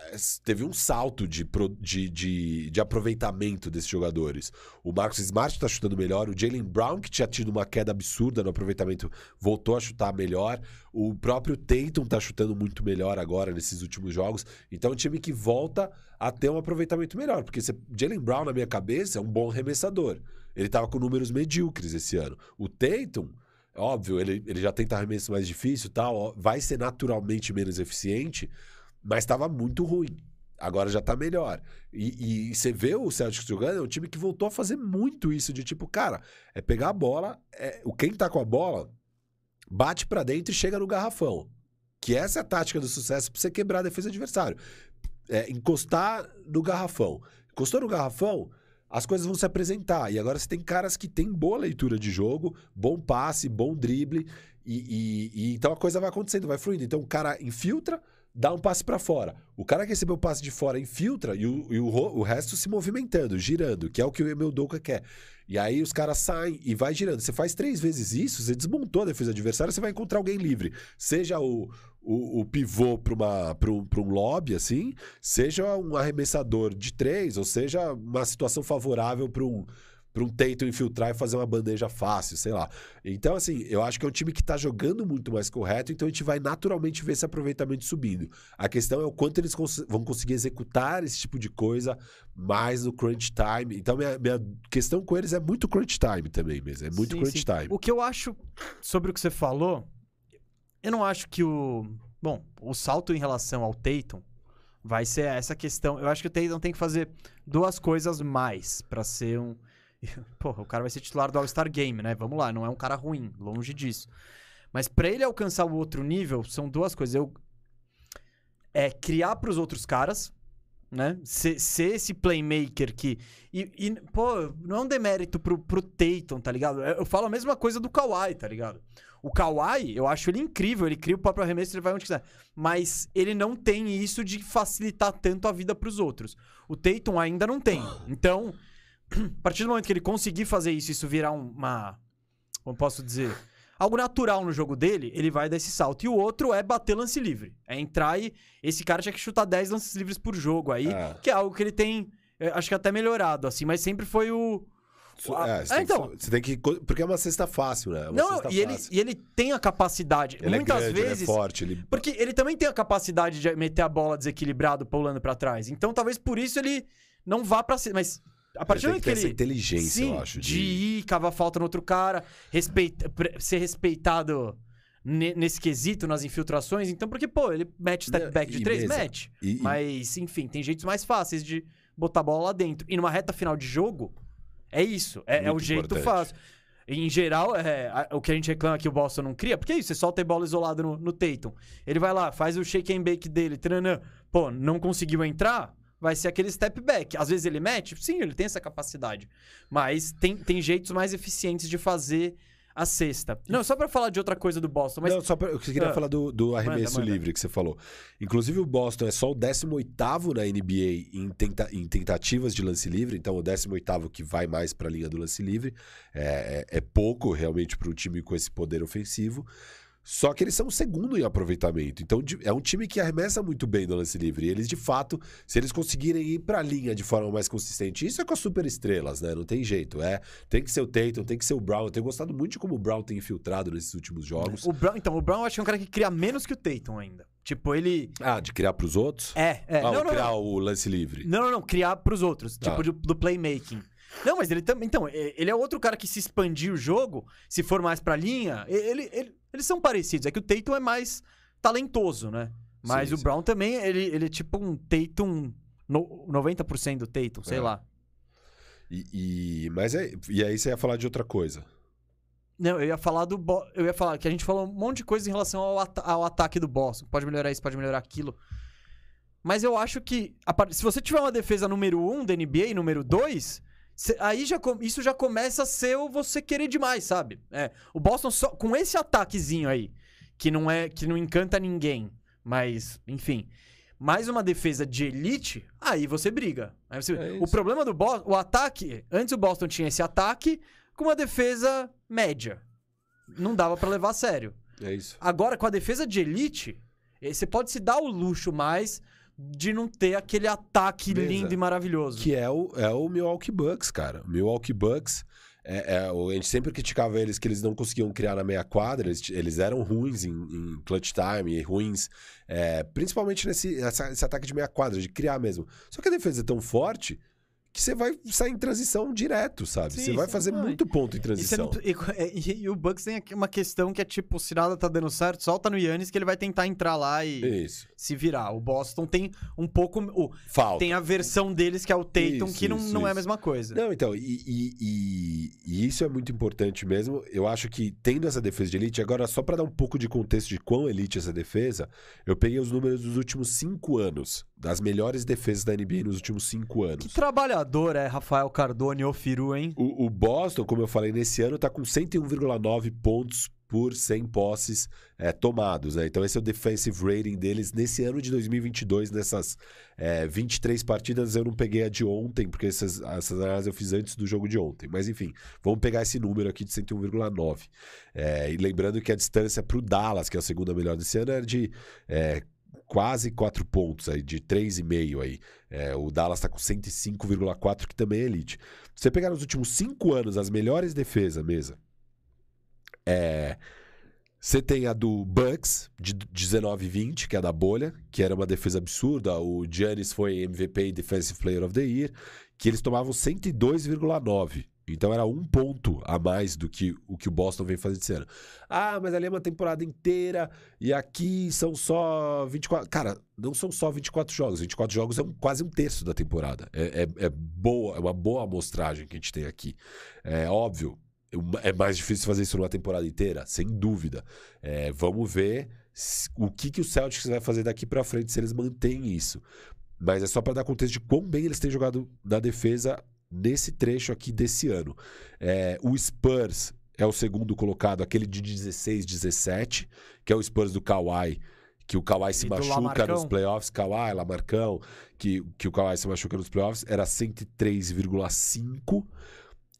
teve um salto de, de, de, de aproveitamento desses jogadores. O Marcos Smart tá chutando melhor, o Jalen Brown, que tinha tido uma queda absurda no aproveitamento, voltou a chutar melhor. O próprio Tatum tá chutando muito melhor agora nesses últimos jogos. Então é um time que volta a ter um aproveitamento melhor. Porque você- Jalen Brown, na minha cabeça, é um bom arremessador. Ele tava com números medíocres esse ano. O Tatum, óbvio, ele, ele já tenta arremesso mais difícil tal, ó, vai ser naturalmente menos eficiente, mas estava muito ruim. Agora já tá melhor. E, e você vê o Celtics jogando, é um time que voltou a fazer muito isso, de tipo, cara, é pegar a bola, é, quem tá com a bola, bate pra dentro e chega no garrafão. Que essa é a tática do sucesso pra você quebrar a defesa adversário. É, encostar no garrafão. Encostou no garrafão, as coisas vão se apresentar. E agora você tem caras que têm boa leitura de jogo, bom passe, bom drible. E, e- e então a coisa vai acontecendo, vai fluindo. Então o cara infiltra, dá um passe pra fora. O cara que recebeu o passe de fora infiltra e o, e o o resto se movimentando, girando, que é o que o Emil Douka quer. E aí os caras saem e vai girando. Você faz três vezes isso, você desmontou a defesa adversária, você vai encontrar alguém livre. Seja o, o, o pivô para um, pra um lobby, assim, seja um arremessador de três, ou seja uma situação favorável para um, pra um Tatum infiltrar e fazer uma bandeja fácil, sei lá. Então, assim, eu acho que é um time que tá jogando muito mais correto, então a gente vai naturalmente ver esse aproveitamento subindo. A questão é o quanto eles cons- vão conseguir executar esse tipo de coisa mais no crunch time. Então, minha, minha questão com eles é muito crunch time também mesmo. É muito Sim, crunch sim. time. O que eu acho sobre o que você falou, eu não acho que o. Bom, o salto em relação ao Tatum vai ser essa questão. Eu acho que o Tatum tem que fazer duas coisas mais pra ser um. Porra, o cara vai ser titular do All-Star Game, né? Vamos lá, não é um cara ruim, longe disso. Mas pra ele alcançar o outro nível, são duas coisas. Eu. É criar pros outros caras, né? Ser, ser esse playmaker que. E, e, pô, não é um demérito pro, pro Tatum, tá ligado? Eu, eu falo a mesma coisa do Kawhi, tá ligado? O Kawhi, eu acho ele incrível, ele cria o próprio arremesso, ele vai onde quiser. Mas ele não tem isso de facilitar tanto a vida pros outros. O Tatum ainda não tem. Então, a partir do momento que ele conseguir fazer isso, isso virar um- uma. Como posso dizer? Algo natural no jogo dele, ele vai dar esse salto. E o outro é bater lance livre. É entrar e. Esse cara tinha que chutar 10 lances livres por jogo aí, É. que é algo que ele tem. eh, Acho que até melhorado, assim, mas sempre foi o. É, você, É, tem que- então. você tem que. Porque é uma cesta fácil, né? É Não, cesta e ele, fácil. e ele tem a capacidade. Ele muitas é grande, vezes. ele é forte. Ele... Porque ele também tem a capacidade de meter a bola desequilibrado, pulando pra trás. Então talvez por isso ele não vá pra cima. Mas a partir do ele que ter essa ele. inteligência, Sim, eu acho. de ir, cavar falta no outro cara, respeita, ser respeitado ne- nesse quesito, nas infiltrações. Então, porque, pô, ele mete step back de três? mesmo- Mete. E- Mas, enfim, tem jeitos mais fáceis de botar a bola lá dentro. E numa reta final de jogo, é isso. É, é o jeito importante. fácil. Em geral, é, a- o que a gente reclama que o Boston não cria, porque é isso, você solta a bola isolada no, no Tatum. Ele vai lá, faz o shake and bake dele, tranã, pô, não conseguiu entrar, vai ser aquele step back. Às vezes ele mete, sim, ele tem essa capacidade. Mas tem, tem jeitos mais eficientes de fazer a cesta. Não, só pra falar de outra coisa do Boston, mas Não, só pra, eu queria Ah. falar do, do arremesso manda. livre que você falou. Inclusive, o Boston é só o 18 na NBA em, tenta- em tentativas de lance livre, então o 18 que vai mais para a linha do lance livre. É, é- é pouco, realmente, para um time com esse poder ofensivo. Só que eles são o segundo em aproveitamento. Então é um time que arremessa muito bem no lance livre. E eles, de fato, se eles conseguirem ir pra linha de forma mais consistente, isso é com as super estrelas, né? Não tem jeito. É, tem que ser o Tatum, tem que ser o Brown. Eu tenho gostado muito de como o Brown tem infiltrado nesses últimos jogos. O Brown, então, o Brown eu acho que é um cara que cria menos que o Tatum ainda. Tipo, ele. Ah, de criar pros outros? É, é. ah, não, não, criar não. o lance livre. Não, não, não. Criar pros outros. Tá. Tipo, do, do playmaking. Não, mas ele também. Então, ele é outro cara que se expandir o jogo, se for mais pra linha, ele, ele- eles são parecidos. É que o Tatum é mais talentoso, né? Mas Sim, o sim. Brown também, ele, ele é tipo um Tatum. No, 90% do Tatum, sei É. lá. E, e- mas é, e aí você ia falar de outra coisa. Não, eu ia falar do. Bo- Eu ia falar que a gente falou um monte de coisa em relação ao, ata- ao ataque do Boston. Pode melhorar isso, pode melhorar aquilo. Mas eu acho que. a Se você tiver uma defesa número 1 um da NBA e número 2, aí já, isso já começa a ser o você querer demais, sabe? É, o Boston só. Com esse ataquezinho aí, que não é. que não encanta ninguém. Mas, enfim. Mais uma defesa de elite, aí você briga. Aí você- É o problema do Boston. O ataque. Antes o Boston tinha esse ataque com uma defesa média. Não dava pra levar a sério. É isso. Agora, com a defesa de elite, eh, você pode se dar o luxo mais de não ter aquele ataque Beleza. lindo e maravilhoso. Que é o, é o Milwaukee Bucks, cara. O Milwaukee Bucks, é, é, o- a gente sempre criticava eles que eles não conseguiam criar na meia quadra, eles, eles eram ruins em, em clutch time, e ruins é, principalmente nesse essa- esse ataque de meia quadra, de criar mesmo. Só que a defesa é tão forte que você vai sair em transição direto, sabe? Sim, você vai fazer vai. muito ponto em E, transição. não- e- e- e o Bucks tem aqui uma questão que é tipo, se nada tá dando certo, solta no Yannis que ele vai tentar entrar lá e Isso. se virar. O Boston tem um pouco... o- Falta. tem a versão deles que é o Tatum, Isso, que não, isso, não é a mesma coisa. Não, então, e, e- e- e isso é muito importante mesmo. Eu acho que tendo essa defesa de elite, agora só para dar um pouco de contexto de quão elite é essa defesa, eu peguei os números dos últimos cinco anos, das melhores defesas da NBA nos últimos cinco Que anos. trabalhador é Rafael Cardone ou Firu, hein? O, o Boston, como eu falei, nesse ano tá com 101,9 pontos por 100 posses é, tomados, né? Então esse é o defensive rating deles nesse ano de 2022, nessas é, 23 partidas. Eu não peguei a de ontem, porque essas, essas análises eu fiz antes do jogo de ontem. Mas enfim, vamos pegar esse número aqui de 101,9. É, e lembrando que a distância para o Dallas, que é a segunda melhor desse ano, era de é, quase 4 pontos, aí, de 3,5 aí. É, o Dallas está com 105,4, que também é elite. Você pegar nos últimos 5 anos as melhores defesas, mesa, é, você tem a do Bucks, de 19 e 20, que é a da bolha, que era uma defesa absurda. O Giannis foi MVP e Defensive Player of the Year, que eles tomavam 102,9. Então era um ponto a mais do que o que o Boston vem fazendo esse ano. Ah, mas ali é uma temporada inteira e aqui são só 24. Cara, não são só 24 jogos. 24 jogos é um- quase um terço da temporada. É, é- é boa, é uma boa amostragem que a gente tem aqui. É óbvio, é mais difícil fazer isso numa temporada inteira, sem dúvida. É, vamos ver o que, que o Celtics vai fazer daqui pra frente se eles mantêm isso. Mas é só pra dar contexto de quão bem eles têm jogado na defesa nesse trecho aqui desse ano. É, o Spurs é o segundo colocado, aquele de 16, 17, que é o Spurs do Kawhi, que o Kawhi se machuca Lamarcão. nos playoffs, Kawhi, Lamarcão, que, que o Kawhi se machuca nos playoffs, era 103,5.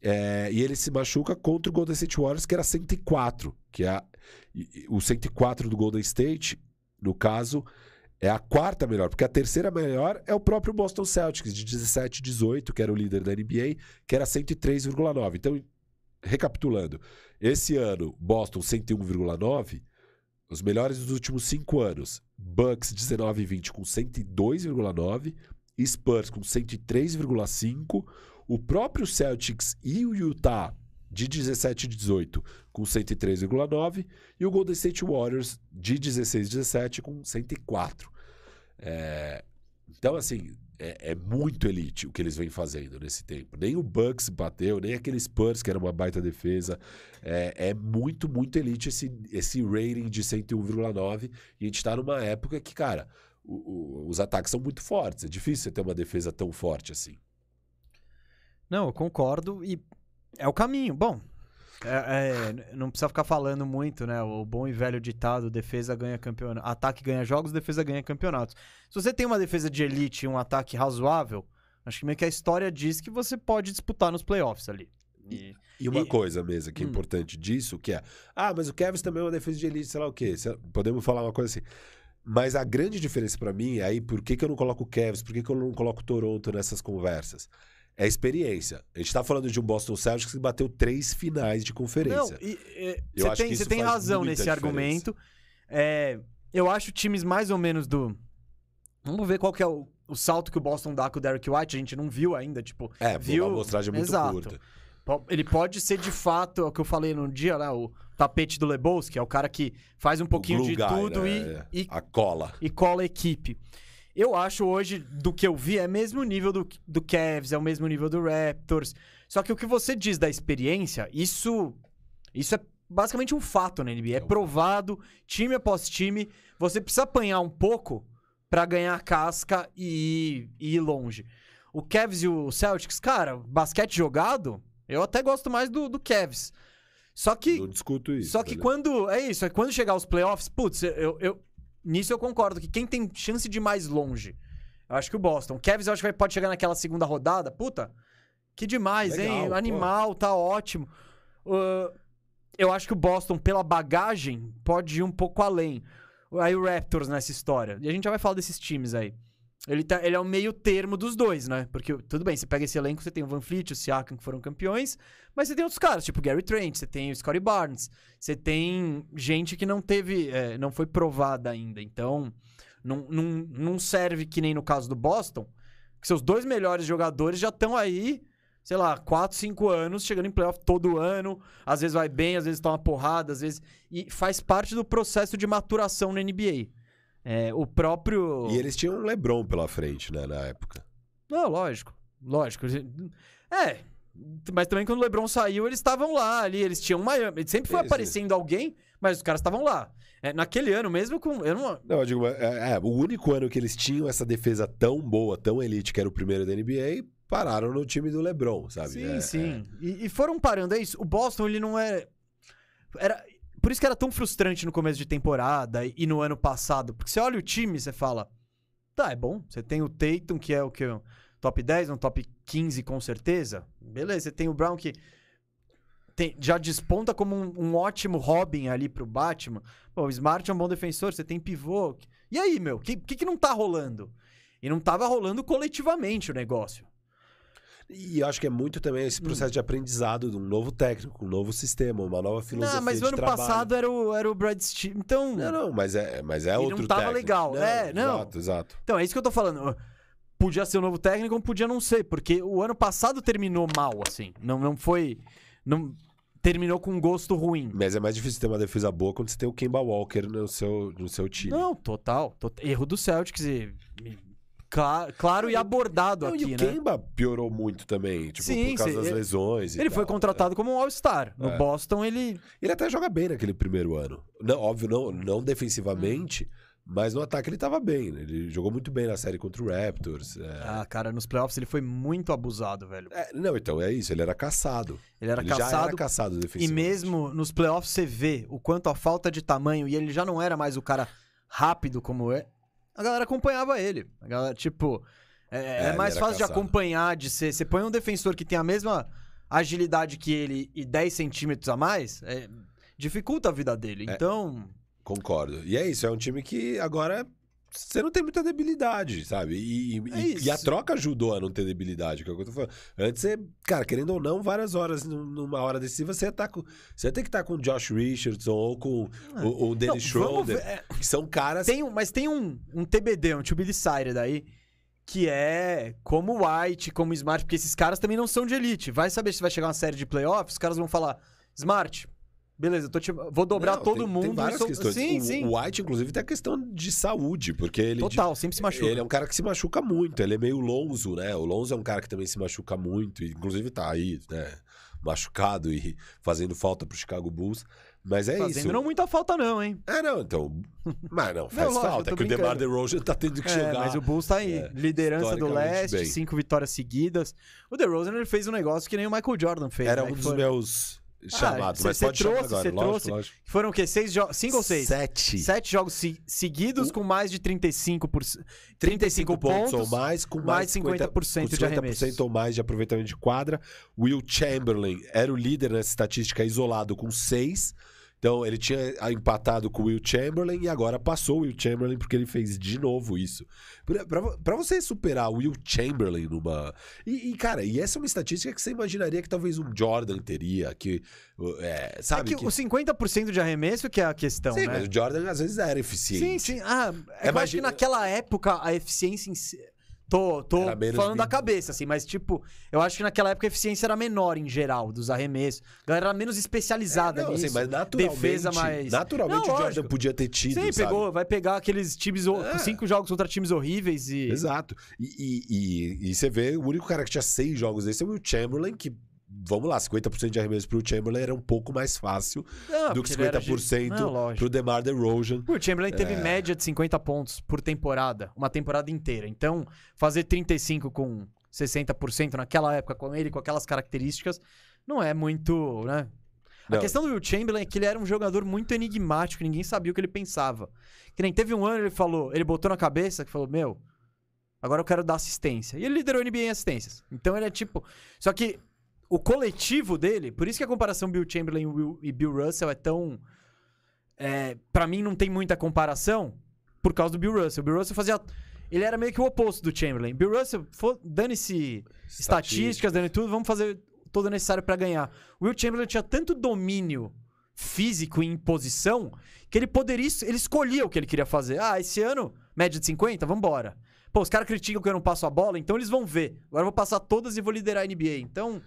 É, e ele se machuca contra o Golden State Warriors, que era 104, que é a- o 104 do Golden State, no caso, é a quarta melhor, porque a terceira melhor é o próprio Boston Celtics, de 17 e 18, que era o líder da NBA, que era 103,9. Então, recapitulando, esse ano, Boston 101,9, os melhores dos últimos cinco anos, Bucks 19 e 20 com 102,9, Spurs com 103,5, o próprio Celtics e o Utah de 17 e 18 com 103,9 e o Golden State Warriors de 16 e 17 com 104. É, Então, assim, é, é muito elite o que eles vêm fazendo nesse tempo. Nem o Bucks bateu, nem aquele Spurs, que era uma baita defesa. É, é muito, muito elite esse, esse rating de 101,9. E a gente tá numa época que, cara, o- o- os ataques são muito fortes. É difícil você ter uma defesa tão forte assim. Não, eu concordo e é o caminho. Bom, é- é, não precisa ficar falando muito, né? O bom e velho ditado: defesa ganha campeonato, ataque ganha jogos, defesa ganha campeonatos. Se você tem uma defesa de elite e um ataque razoável, acho que meio que a história diz que você pode disputar nos playoffs ali. E- E uma E- coisa mesmo que é Hum. importante disso, que é... Ah, mas o Kevs também é uma defesa de elite, sei lá o quê. Podemos falar uma coisa assim. Mas a grande diferença pra mim, aí, por que, que eu não coloco o Cavs, por que, que eu não coloco o Toronto nessas conversas? É experiência. A gente tá falando de um Boston Celtics que bateu três finais de conferência. e, é, você tem, tem razão nesse diferença. argumento. É, eu acho times mais ou menos do. Vamos ver qual que é o, o salto que o Boston dá com o Derek White. A gente não viu ainda, tipo. É, viu? uma amostragem muito Exato. curta. Ele pode ser de fato, é o que eu falei no dia lá, o tapete do Lebowski, é o cara que faz um pouquinho de guy, tudo né? e, e, A cola. e cola a equipe. Eu acho hoje, do que eu vi, é mesmo nível do, do Cavs, é o mesmo nível do Raptors. Só que o que você diz da experiência, isso, isso é basicamente um fato na NBA. É um provado, time após time. Você precisa apanhar um pouco pra ganhar casca e, e ir longe. O Cavs e o Celtics, cara, basquete jogado, eu até gosto mais do, do Cavs. Só que Não discuto isso. só que né? quando. É isso, é quando chegar os playoffs, putz, eu, eu- nisso eu concordo que quem tem chance de ir mais longe, eu acho que o Boston. O Cavs eu acho que vai- pode chegar naquela segunda rodada, puta, que demais, Legal, hein? pô. Animal, tá ótimo. Uh, eu acho que o Boston, pela bagagem, pode ir um pouco além. Aí o Raptors nessa história. E a gente já vai falar desses times aí. Ele, tá, ele é o meio termo dos dois, né? Porque, tudo bem, você pega esse elenco, você tem o Van Fleet, o Siakam, que foram campeões, mas você tem outros caras, tipo o Gary Trent, você tem o Scottie Barnes, você tem gente que não teve, é, não foi provada ainda. Então, não, não, não serve que nem no caso do Boston, que seus dois melhores jogadores já estão aí, sei lá, 4, 5 anos, chegando em playoff todo ano. Às vezes vai bem, às vezes toma porrada, às vezes. E faz parte do processo de maturação na NBA. É, o próprio. E eles tinham um LeBron pela frente, né, na época. Não, lógico. Lógico. É. Mas também quando o LeBron saiu, eles estavam lá ali, eles tinham Miami. Sempre foi sim. aparecendo alguém, mas os caras estavam lá. É, naquele ano mesmo, com. Eu não, Não, eu digo, é, é, o único ano que eles tinham essa defesa tão boa, tão elite, que era o primeiro da NBA, pararam no time do LeBron, sabe? Sim, É, sim. E, e foram parando, é isso. O Boston, ele não é. Era. Por isso que era tão frustrante no começo de temporada e, no ano passado. Porque você olha o time e você fala. Tá, é bom. Você tem o Tatum, que é o que? Top 10, um top 15 com certeza. Beleza, você tem o Brown que tem- já desponta como um, um ótimo Robin ali pro Batman. Pô, o Smart é um bom defensor, você tem pivô. E aí, meu? O que, que, que não tá rolando? E não tava rolando coletivamente o negócio. E eu acho que é muito também esse processo de aprendizado de um novo técnico, um novo sistema, uma nova filosofia Não, mas o ano trabalho. passado era o, era o Brad Stevens. Então, Não, não, mas é, mas é Ele não outro tava técnico. legal. É, não. Exato, exato. então, é isso que eu tô falando. Podia ser o novo técnico ou podia não ser, porque o ano passado terminou mal, assim. Não, não foi. Não, terminou com um gosto ruim. Mas é mais difícil ter uma defesa boa quando você tem o Kemba Walker no seu, no seu time. Não, total. tot- Erro do Celtics. E, e- cla- claro e abordado Não, aqui, e o né? Kemba piorou muito também, tipo, Sim, por causa das ele- lesões Ele foi tal, contratado como um All-Star. No É. Boston, ele. Ele até joga bem naquele primeiro ano. Não, óbvio, não, não defensivamente, mas no ataque ele tava bem. né? Ele jogou muito bem na série contra o Raptors. é. Ah, cara, nos playoffs ele foi muito abusado, velho. É, não, então é isso, ele era caçado. Ele era ele já caçado. era caçado E mesmo nos playoffs você vê o quanto a falta de tamanho, e ele já não era mais o cara rápido como é, a galera acompanhava ele. A galera, tipo, é, é ele mais fácil de caçado. acompanhar, de ser. Você põe um defensor que tem a mesma agilidade que ele e 10 centímetros a mais, é, dificulta a vida dele. É. Então. Concordo. E é isso, é um time que agora você não tem muita debilidade, sabe? E, e- É e- a troca ajudou a não ter debilidade, que é o que eu tô falando. Antes você, cara, querendo ou não, várias horas num- numa hora decisiva, você, tá com, você tem que estar com o Josh Richardson ou com o, o Dennis Schroeder, ver- é, que são caras. tem um, mas tem um, um TBD, um to be decided aí, que é como o White, como o Smart, porque esses caras também não são de elite. Vai saber se vai chegar uma série de playoffs, os caras vão falar, Smart, beleza, tô te- vou dobrar Não, todo tem- mundo. Tem várias sou- questões. Sim, o, sim. o White, inclusive, tem a questão de saúde, porque ele. Total, sempre se machuca. Ele é um cara que se machuca muito, ele é meio lonzo, né? O Lonzo é um cara que também se machuca muito, e inclusive tá aí, né? Machucado e fazendo falta pro Chicago Bulls. Mas é Fazendo isso. não muita falta não, hein? É, não, então. Mas não, faz lógico, eu falta. É que o DeMar. DeRozan tá tendo que É, jogar. mas o Bulls tá aí. é, Liderança do leste, bem. cinco vitórias seguidas. O DeRozan ele fez um negócio que nem o Michael Jordan fez. Era né? um dos foi- meus. Chamados, cê- mas cê pode chamar trouxe, agora. cê lógico, trouxe. lógico. Foram o quê? Seis jogos? Cinco ou seis? Sete. Sete jogos se- seguidos O- com mais de 35, por... 35, 35 pontos, pontos, ou mais, com mais de 50% de 50% arremessos. ou mais de aproveitamento de quadra. Will Chamberlain era o líder nessa estatística isolado com 6. Então ele tinha empatado com o Will Chamberlain e agora passou o Will Chamberlain porque ele fez de novo isso. Pra você superar o Will Chamberlain numa. E, e, cara, e essa é uma estatística que você imaginaria que talvez um Jordan teria, que. É, É sabe? que, o 50% de arremesso que é a questão, Sim, né? mas o Jordan às vezes era Sim, eficiente. sim. Ah, é que eu acho que Imagina- naquela época a eficiência em si... Tô, tô falando da cabeça, assim, mas tipo, eu acho que naquela época a eficiência era menor em geral, dos arremessos. A galera era menos especializada É, não, nisso. assim, mas naturalmente, defesa mais- naturalmente Não, o Jordan podia ter tido, Sim, sabe? pegou, vai pegar aqueles times, É. cinco jogos contra times horríveis e... Exato. E, e, e- e você vê, o único cara que tinha seis jogos desse é o Will Chamberlain, que, vamos lá, 50% de arremesso pro Chamberlain era um pouco mais fácil Não, do que porque ele era de- 50% Não, pro DeMar DeRozan. O Chamberlain É. teve média de 50 pontos por temporada, uma temporada inteira. Então, fazer 35 com 60% naquela época com ele, com aquelas características, não é muito, né? A Não. questão do Will Chamberlain é que ele era um jogador muito enigmático, ninguém sabia o que ele pensava. Que nem teve um ano ele falou, ele botou na cabeça que falou: "Meu, agora eu quero dar assistência". E ele liderou a NBA em assistências. Então ele é tipo, só que o coletivo dele, por isso que a comparação Bill Chamberlain e Bill Russell é tão é, para mim não tem muita comparação por causa do Bill Russell. O Bill Russell fazia ele era meio que o oposto do Chamberlain. Bill Russell, dane-se estatísticas, dane tudo, vamos fazer todo o necessário pra ganhar. O Will Chamberlain tinha tanto domínio físico e imposição que ele poderia, ele escolhia o que ele queria fazer. Ah, esse ano, média de 50, vambora. Pô, os caras criticam que eu não passo a bola, então eles vão ver. Agora eu vou passar todas e vou liderar a NBA. Então,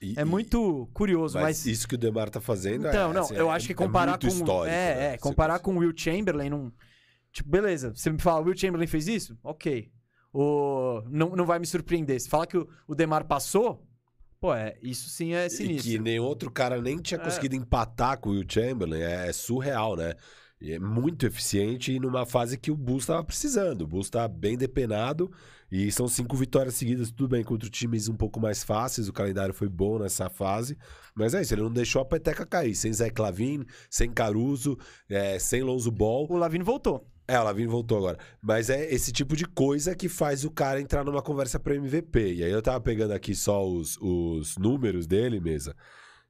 E- é e- muito curioso, Mas, mas... isso que o DeMar tá fazendo Então, é, não, assim, eu é- acho que é comparar muito com. histórico, é, né? é, comparar com o Will Chamberlain não. Tipo, beleza, você me fala, o Will Chamberlain fez isso? Ok. O... Não, não vai me surpreender. Se falar que o, o Demar passou, pô, é, isso sim é E sinistro. que nenhum outro cara nem tinha É. conseguido empatar com o Will Chamberlain. É, é surreal, né? E é muito eficiente e numa fase que o Bulls estava precisando. O Bulls tá bem depenado e são cinco vitórias seguidas, tudo bem, contra times um pouco mais fáceis. O calendário foi bom nessa fase. Mas é isso, ele não deixou a peteca cair. Sem Zé Clavin, sem Caruso, é, sem Lonzo Ball. O Lavine voltou. É, o Lavine voltou agora. Mas é esse tipo de coisa que faz o cara entrar numa conversa para MVP. E aí eu tava pegando aqui só os, os números dele, mesa.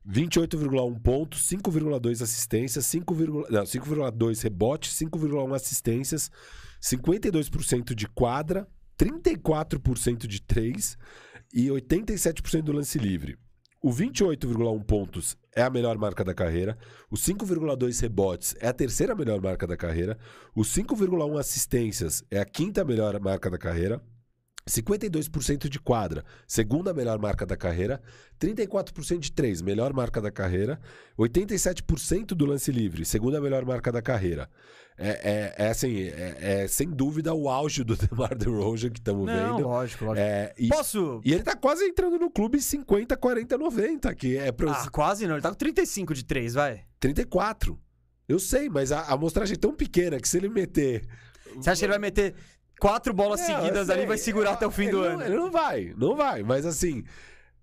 28,1 pontos, 5,2 assistências, 5, não, 5,2 rebotes, 5,1 assistências, 52% de quadra, 34% de 3 e 87% do lance livre. O 28,1 pontos é a melhor marca da carreira. O 5,2 rebotes é a terceira melhor marca da carreira. O 5,1 assistências é a quinta melhor marca da carreira. 52% de quadra, segunda melhor marca da carreira. 34% de 3, melhor marca da carreira. 87% do lance livre, segunda melhor marca da carreira. É, é, é assim, é, é sem dúvida o auge do DeMar DeRozan que estamos vendo. lógico, lógico. É, e, Posso. e ele tá quase entrando no clube 50, 40, 90, que é pra Ah, quase não. Ele tá com 35 de 3, vai. 34. Eu sei, mas a a amostragem é tão pequena que se ele meter. Você acha que ele vai meter quatro bolas eu seguidas ali e sei. vai segurar até o fim do não- ano? Ele não vai, não vai. Mas assim,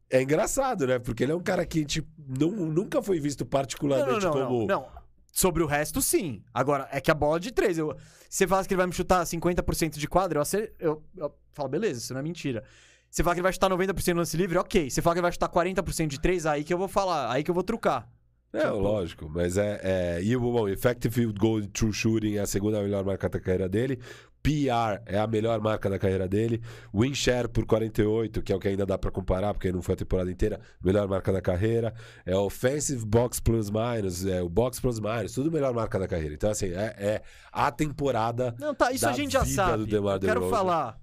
é engraçado, né? Porque ele é um cara que tipo, não, nunca foi visto Não, não, particularmente não, como. não, não. Sobre o resto, sim. Agora, é que a bola de três. Eu, você fala que ele vai me chutar 50% de quadra, eu, acer- eu, eu falo, beleza, isso não é mentira. Você fala que ele vai chutar 90% no lance livre, ok. Você fala que ele vai chutar 40% de três, aí que eu vou falar, aí que eu vou trucar. É, lógico, mas é. é... E o bom, Effective Field Goal True Shooting é a segunda melhor marca da carreira dele. PR é a melhor marca da carreira dele. Win Share por 48, que é o que ainda dá pra comparar, porque não foi a temporada inteira, melhor marca da carreira. É Offensive Box Plus Minus, é o Box Plus Minus, tudo melhor marca da carreira. Então, assim, é, é a temporada. Não, tá, isso a gente já sabe. Eu quero DeRozan. falar.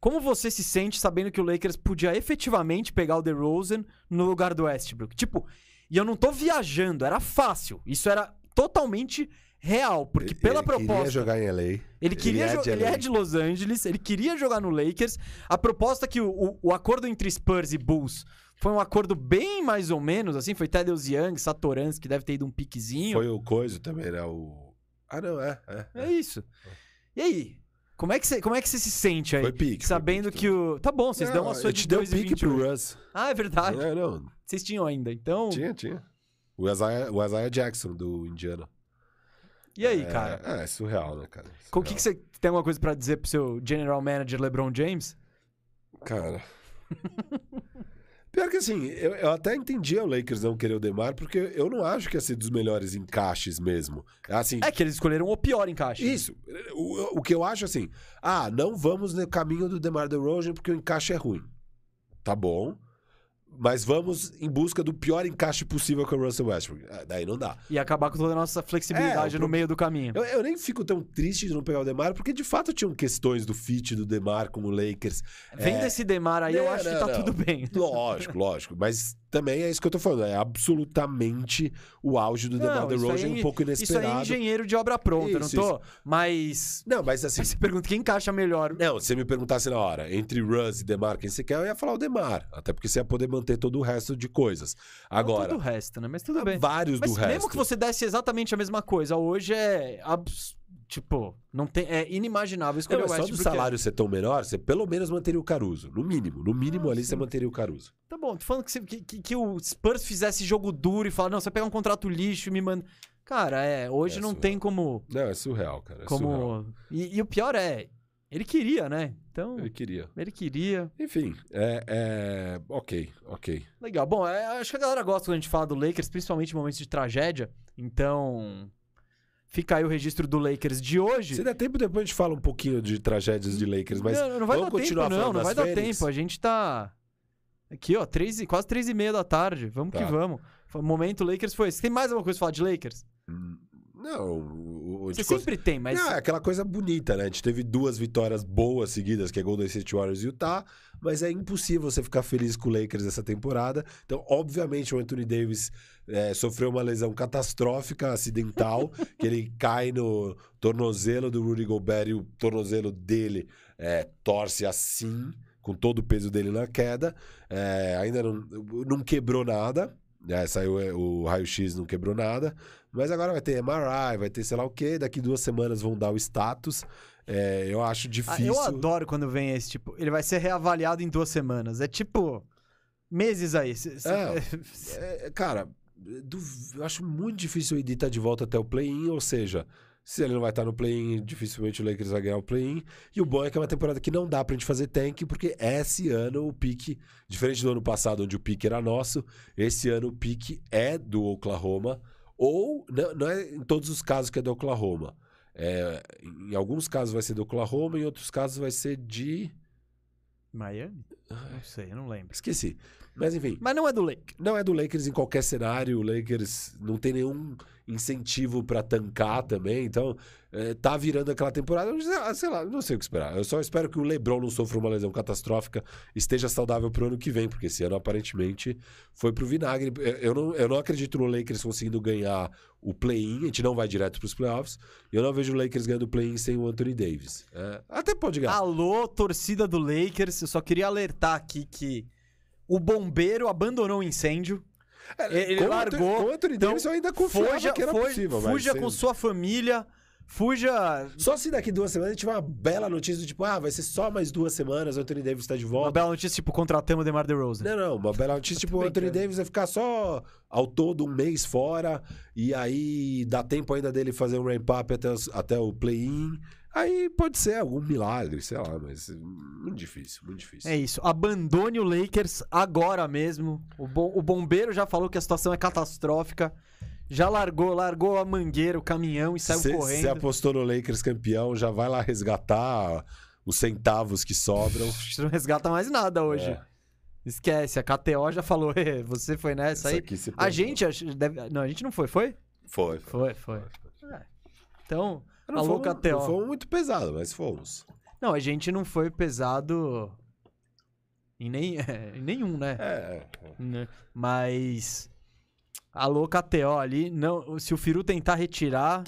Como você se sente sabendo que o Lakers podia efetivamente pegar o DeRozan no lugar do Westbrook? Tipo, e eu não tô viajando, era fácil. Isso era totalmente real, porque pela ele proposta... queria jogar em LA. Ele queria é ele LA. é de Los Angeles, ele queria jogar no Lakers. A proposta que o, o, o acordo entre Spurs e Bulls foi um acordo bem mais ou menos, assim, foi Tadeusz Young, Satoransky, que deve ter ido um piquezinho. Foi o Coiso também, né? O... Ah, não, é. é, é. É isso. E aí? Como é que você, como é que você se sente aí? Foi pique. foi Sabendo pique que o. Tá bom, vocês Não, dão a sua de te dei o 2 e pique pro 28. Russ. Ah, é verdade. É, não, Vocês tinham ainda. Então. tinha, tinha. O Isaiah, o Isaiah Jackson, do Indiana. E aí, é, cara? É, é surreal, né, cara? O que, que você tem alguma coisa pra dizer pro seu general manager LeBron James? Cara. Pior que assim, eu, eu, até entendia o Lakers não querer o Demar, porque eu não acho que ia ser dos melhores encaixes mesmo. Assim, é que eles escolheram o pior encaixe. Isso. O, o que eu acho assim, ah, não vamos no caminho do Demar DeRozan porque o encaixe é ruim. Tá bom mas vamos em busca do pior encaixe possível com o Russell Westbrook. Ah, daí não dá. E acabar com toda a nossa flexibilidade é, no meio do caminho. Eu, eu, nem fico tão triste de não pegar o Demar, porque de fato tinham questões do fit do Demar com o Lakers. Vem é... desse Demar aí, não, eu acho não, que tá não. tudo bem. Lógico, lógico. Mas também é isso que eu tô falando. É absolutamente o auge do DeMar DeRozan, um pouco inesperado. Isso aí é engenheiro de obra pronta, isso, não tô? Isso. Mas... Não, mas assim... Você pergunta quem encaixa melhor. Não, se você me perguntasse na hora, entre Russ e DeMar, quem você quer, eu ia falar o DeMar. Até porque você ia poder manter todo o resto de coisas. Agora... Não todo o resto, né? Mas tudo bem. Vários mas do resto. mesmo que você desse exatamente a mesma coisa, hoje é... Abs Tipo, não tem, é inimaginável escolher não, o West. Só do salário ser tão menor, você pelo menos manteria o Caruso. No mínimo. No mínimo ah, ali sim. você manteria o Caruso. Tá bom, tô falando que, você, que, que, que, o Spurs fizesse jogo duro e falar, não, você pega um contrato lixo e me manda. Cara, é, hoje é não surreal. tem como. Não, é surreal, cara. É como... Surreal. E, e, o pior é, ele queria, né? Então. Ele queria. Ele queria. Enfim, é. é... Ok, ok. Legal. Bom, é, acho que a galera gosta quando a gente fala do Lakers, principalmente em momentos de tragédia. Então. Fica aí o registro do Lakers de hoje. Se der tempo, depois a gente fala um pouquinho de tragédias de Lakers, mas não, não vai vamos dar continuar tempo, não, não vai Fênix. dar tempo. A gente tá aqui, ó, três, quase três e meia da tarde. Vamos tá. que vamos. O momento Lakers foi esse. Tem mais alguma coisa pra falar de Lakers? Hum, não, o, Você sempre tem, mas. Não, é aquela coisa bonita, né? A gente teve duas vitórias boas seguidas, que é Golden State Warriors e Utah, mas é impossível você ficar feliz com o Lakers essa temporada. Então, obviamente, o Anthony Davis é, sofreu uma lesão catastrófica, acidental, que ele cai no tornozelo do Rudy Gobert e o tornozelo dele é, torce assim, com todo o peso dele na queda. É, ainda não, não quebrou nada, é, saiu é, o raio-x, não quebrou nada. Mas agora vai ter MRI, vai ter sei lá o quê. Daqui duas semanas vão dar o status. É, eu acho difícil. Ah, eu adoro quando vem esse tipo. Ele vai ser reavaliado em duas semanas. É tipo. Meses aí. É, é, cara, eu acho muito difícil o Edi estar de volta até o play-in, ou seja, se ele não vai estar no play-in, dificilmente o Lakers vai ganhar o play-in. E o bom é que é uma temporada que não dá pra gente fazer tank, porque esse ano o pique, diferente do ano passado, onde o pique era nosso, esse ano o pique é do Oklahoma. Ou, não, não é em todos os casos que é do Oklahoma. É, em alguns casos vai ser do Oklahoma, em outros casos vai ser de. Miami? Não sei, eu não lembro. Esqueci. Mas enfim. Mas não é do Lakers. Não é do Lakers em qualquer cenário. O Lakers não tem nenhum incentivo para tancar também. Então, é, tá virando aquela temporada. Sei lá, não sei o que esperar. Eu só espero que o LeBron não sofra uma lesão catastrófica, esteja saudável pro ano que vem, porque esse ano aparentemente foi pro vinagre. Eu não, eu não acredito no Lakers conseguindo ganhar o play-in. A gente não vai direto pros playoffs. Eu não vejo o Lakers ganhando o play-in sem o Anthony Davis. É, até pode ganhar. Alô, torcida do Lakers. Eu só queria alertar aqui que o bombeiro abandonou o incêndio. É, ele com largou. Anthony então, Davis eu ainda confiava fuja, que era fuja, possível. Fuja com sua família. Fuja. Só se daqui duas semanas a gente tiver uma bela notícia do tipo, ah, vai ser só mais duas semanas, o Anthony Davis está de volta. Uma bela notícia, tipo, contratamos o DeMar DeRozan. Não, não, uma bela notícia, tipo, o Anthony Davis vai ficar só ao todo um mês fora, e aí dá tempo ainda dele fazer um ramp-up até, até o play-in. Aí pode ser algum milagre, sei lá, mas muito difícil, muito difícil. É isso. Abandone o Lakers agora mesmo. O, bom, o bombeiro já falou que a situação é catastrófica. Já largou, largou a mangueira, o caminhão e saiu cê, correndo. Você apostou no Lakers campeão, já vai lá resgatar os centavos que sobram. não resgata mais nada hoje. É. Esquece, a KTO já falou, você foi nessa aí. A gente, deve... não, a gente não foi, foi? Foi. Foi, foi. foi. É. Então, não Alô, fomos, KTO. Não fomos muito pesado, mas fomos. Não, a gente não foi pesado em, nem, é, em nenhum, né? É, é. Né? Mas. Alô, KTO ali. Não, se o Firu tentar retirar,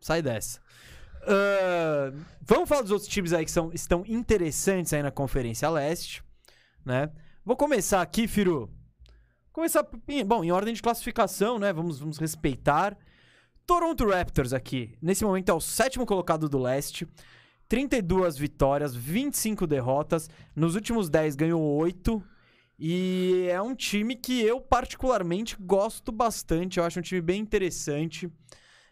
sai dessa. Uh, vamos falar dos outros times aí que são, estão interessantes aí na Conferência Leste, né? Vou começar aqui, Firu. Começar, bom, em ordem de classificação, né? Vamos, vamos respeitar. Toronto Raptors aqui, nesse momento é o sétimo colocado do leste. 32 vitórias, 25 derrotas. Nos últimos 10 ganhou 8. E é um time que eu particularmente gosto bastante. Eu acho um time bem interessante.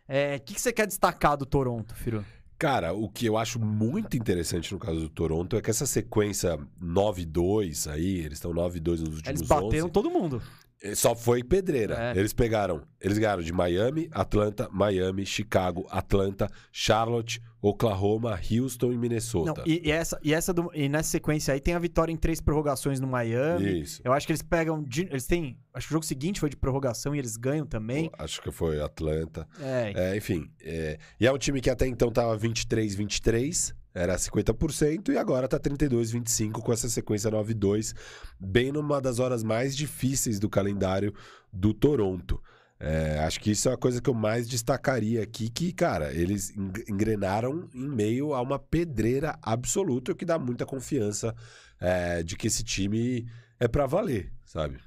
É, O que, que você quer destacar do Toronto, Firu? Cara, o que eu acho muito interessante no caso do Toronto é que essa sequência 9-2 aí, eles estão 9-2 nos últimos Eles bateram 11, todo mundo. Eh, só foi pedreira. É. Eles pegaram, eles ganharam de Miami, Atlanta, Miami, Chicago, Atlanta, Charlotte, Oklahoma, Houston e Não, Minnesota. e, e essa, e, essa do- e nessa sequência aí tem a vitória em três prorrogações no Miami. Isso. Eu acho que eles pegam. de- eles têm. Acho que o jogo seguinte foi de prorrogação e eles ganham também. Acho que foi Atlanta. É, É, enfim, é, e é um time que até então tava 23-23, era 50%, e agora tá 32-25 com essa sequência 9-2, bem numa das horas mais difíceis do calendário do Toronto. É, acho que isso é a coisa que eu mais destacaria aqui, que, cara, eles eng- engrenaram em meio a uma pedreira absoluta, o que dá muita confiança é, de que esse time é pra valer, sabe?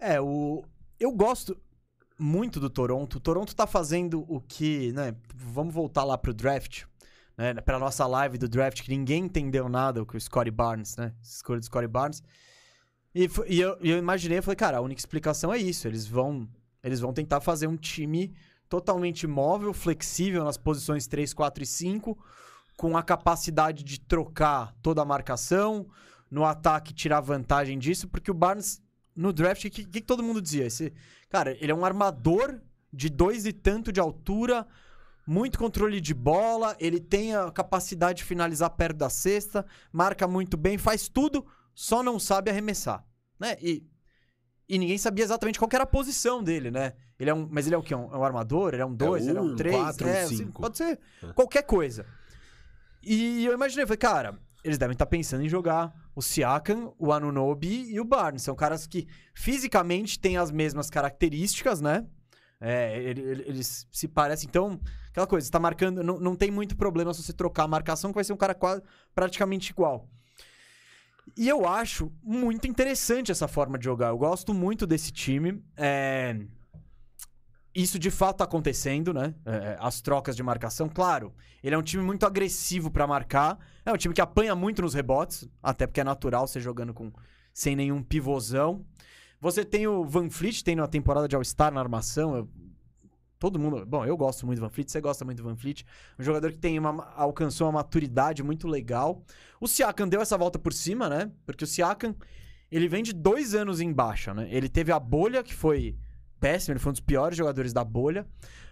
É, o. Eu gosto muito do Toronto. O Toronto tá fazendo o que, né? Vamos voltar lá pro draft, né? Pra nossa live do draft, que ninguém entendeu nada com o Scottie Barnes, né? Escolha do Scottie Barnes. E, e eu, eu imaginei, eu falei, cara, a única explicação é isso. Eles vão, eles vão tentar fazer um time totalmente móvel, flexível nas posições 3, 4 e 5, com a capacidade de trocar toda a marcação, no ataque tirar vantagem disso, porque o Barnes no draft, o que, que todo mundo dizia? Esse, cara, ele é um armador de dois e tanto de altura, muito controle de bola, ele tem a capacidade de finalizar perto da cesta, marca muito bem, faz tudo, só não sabe arremessar, né? E, e ninguém sabia exatamente qual era a posição dele, né? Ele é um, mas ele é o quê? Um, é um armador? Ele é um dois? ele é um um, três? quatro, um é, assim, cinco. pode ser qualquer coisa. E eu imaginei, falei, cara, eles devem estar pensando em jogar o Siakam, o Anunobi e o Barnes. São caras que fisicamente têm as mesmas características, né? É, ele- ele- eles se parecem. Então, aquela coisa, você tá marcando. Não, não tem muito problema se você trocar a marcação, que vai ser um cara quase, praticamente igual. E eu acho muito interessante essa forma de jogar. Eu gosto muito desse time. É, Isso de fato tá acontecendo, né? É, as trocas de marcação, claro. Ele é um time muito agressivo pra marcar. É um time que apanha muito nos rebotes, até porque é natural você jogando com sem nenhum pivôzão. Você tem o Van Fleet, tem na temporada de All-Star na armação. eu- todo mundo. Bom, eu gosto muito do Van Fleet, você gosta muito do Van Fleet. Um jogador que tem uma, alcançou uma maturidade muito legal. O Siakam deu essa volta por cima, né? Porque o Siakam, ele vem de dois anos em baixa, né? Ele teve a bolha, que foi péssimo, ele foi um dos piores jogadores da bolha.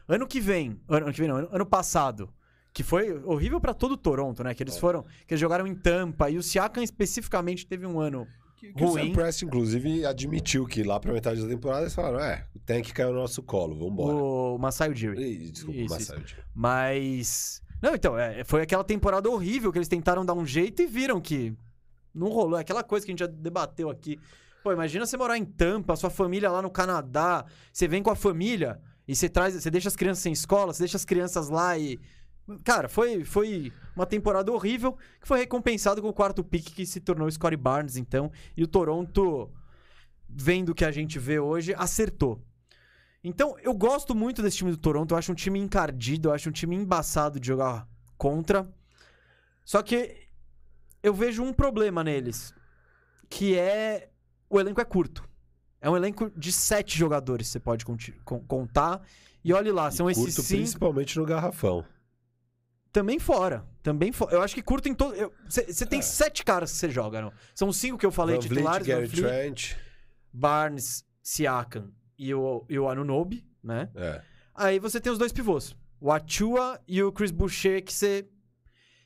Ano que vem, ano, ano que vem não, ano, ano passado, que foi horrível pra todo o Toronto, né? Que eles foram, que eles jogaram em Tampa e o Siakam especificamente teve um ano Que, que o Ruim. Sam Prest, inclusive, admitiu que lá pra metade da temporada eles falaram: é, o tank caiu no nosso colo, vambora. o Masai Ujiri. Desculpa, Isso, Masai Ujiri. Mas. Não, então, é, foi aquela temporada horrível que eles tentaram dar um jeito e viram que não rolou. É aquela coisa que a gente já debateu aqui. Pô, imagina você morar em Tampa, sua família lá no Canadá, você vem com a família e você traz, você deixa as crianças sem escola, você deixa as crianças lá e. Cara, foi, foi uma temporada horrível que foi recompensado com o quarto pick que se tornou Scottie Barnes, então. E o Toronto, vendo o que a gente vê hoje, acertou. Então, eu gosto muito desse time do Toronto. Eu acho um time encardido, eu acho um time embaçado de jogar contra. Só que eu vejo um problema neles, que é o elenco é curto. É um elenco de sete jogadores, você pode contar. E olhe lá, são E esses curto cinco principalmente no garrafão. Também fora. Também fora. Eu acho que curto em todo. Você tem É. sete caras que você joga, não? São cinco que eu falei Van titulares: Gary Trent. Barnes, Siakam e o, e o Anunobi, né? É. Aí você tem os dois pivôs. O Achua e o Chris Boucher, que você.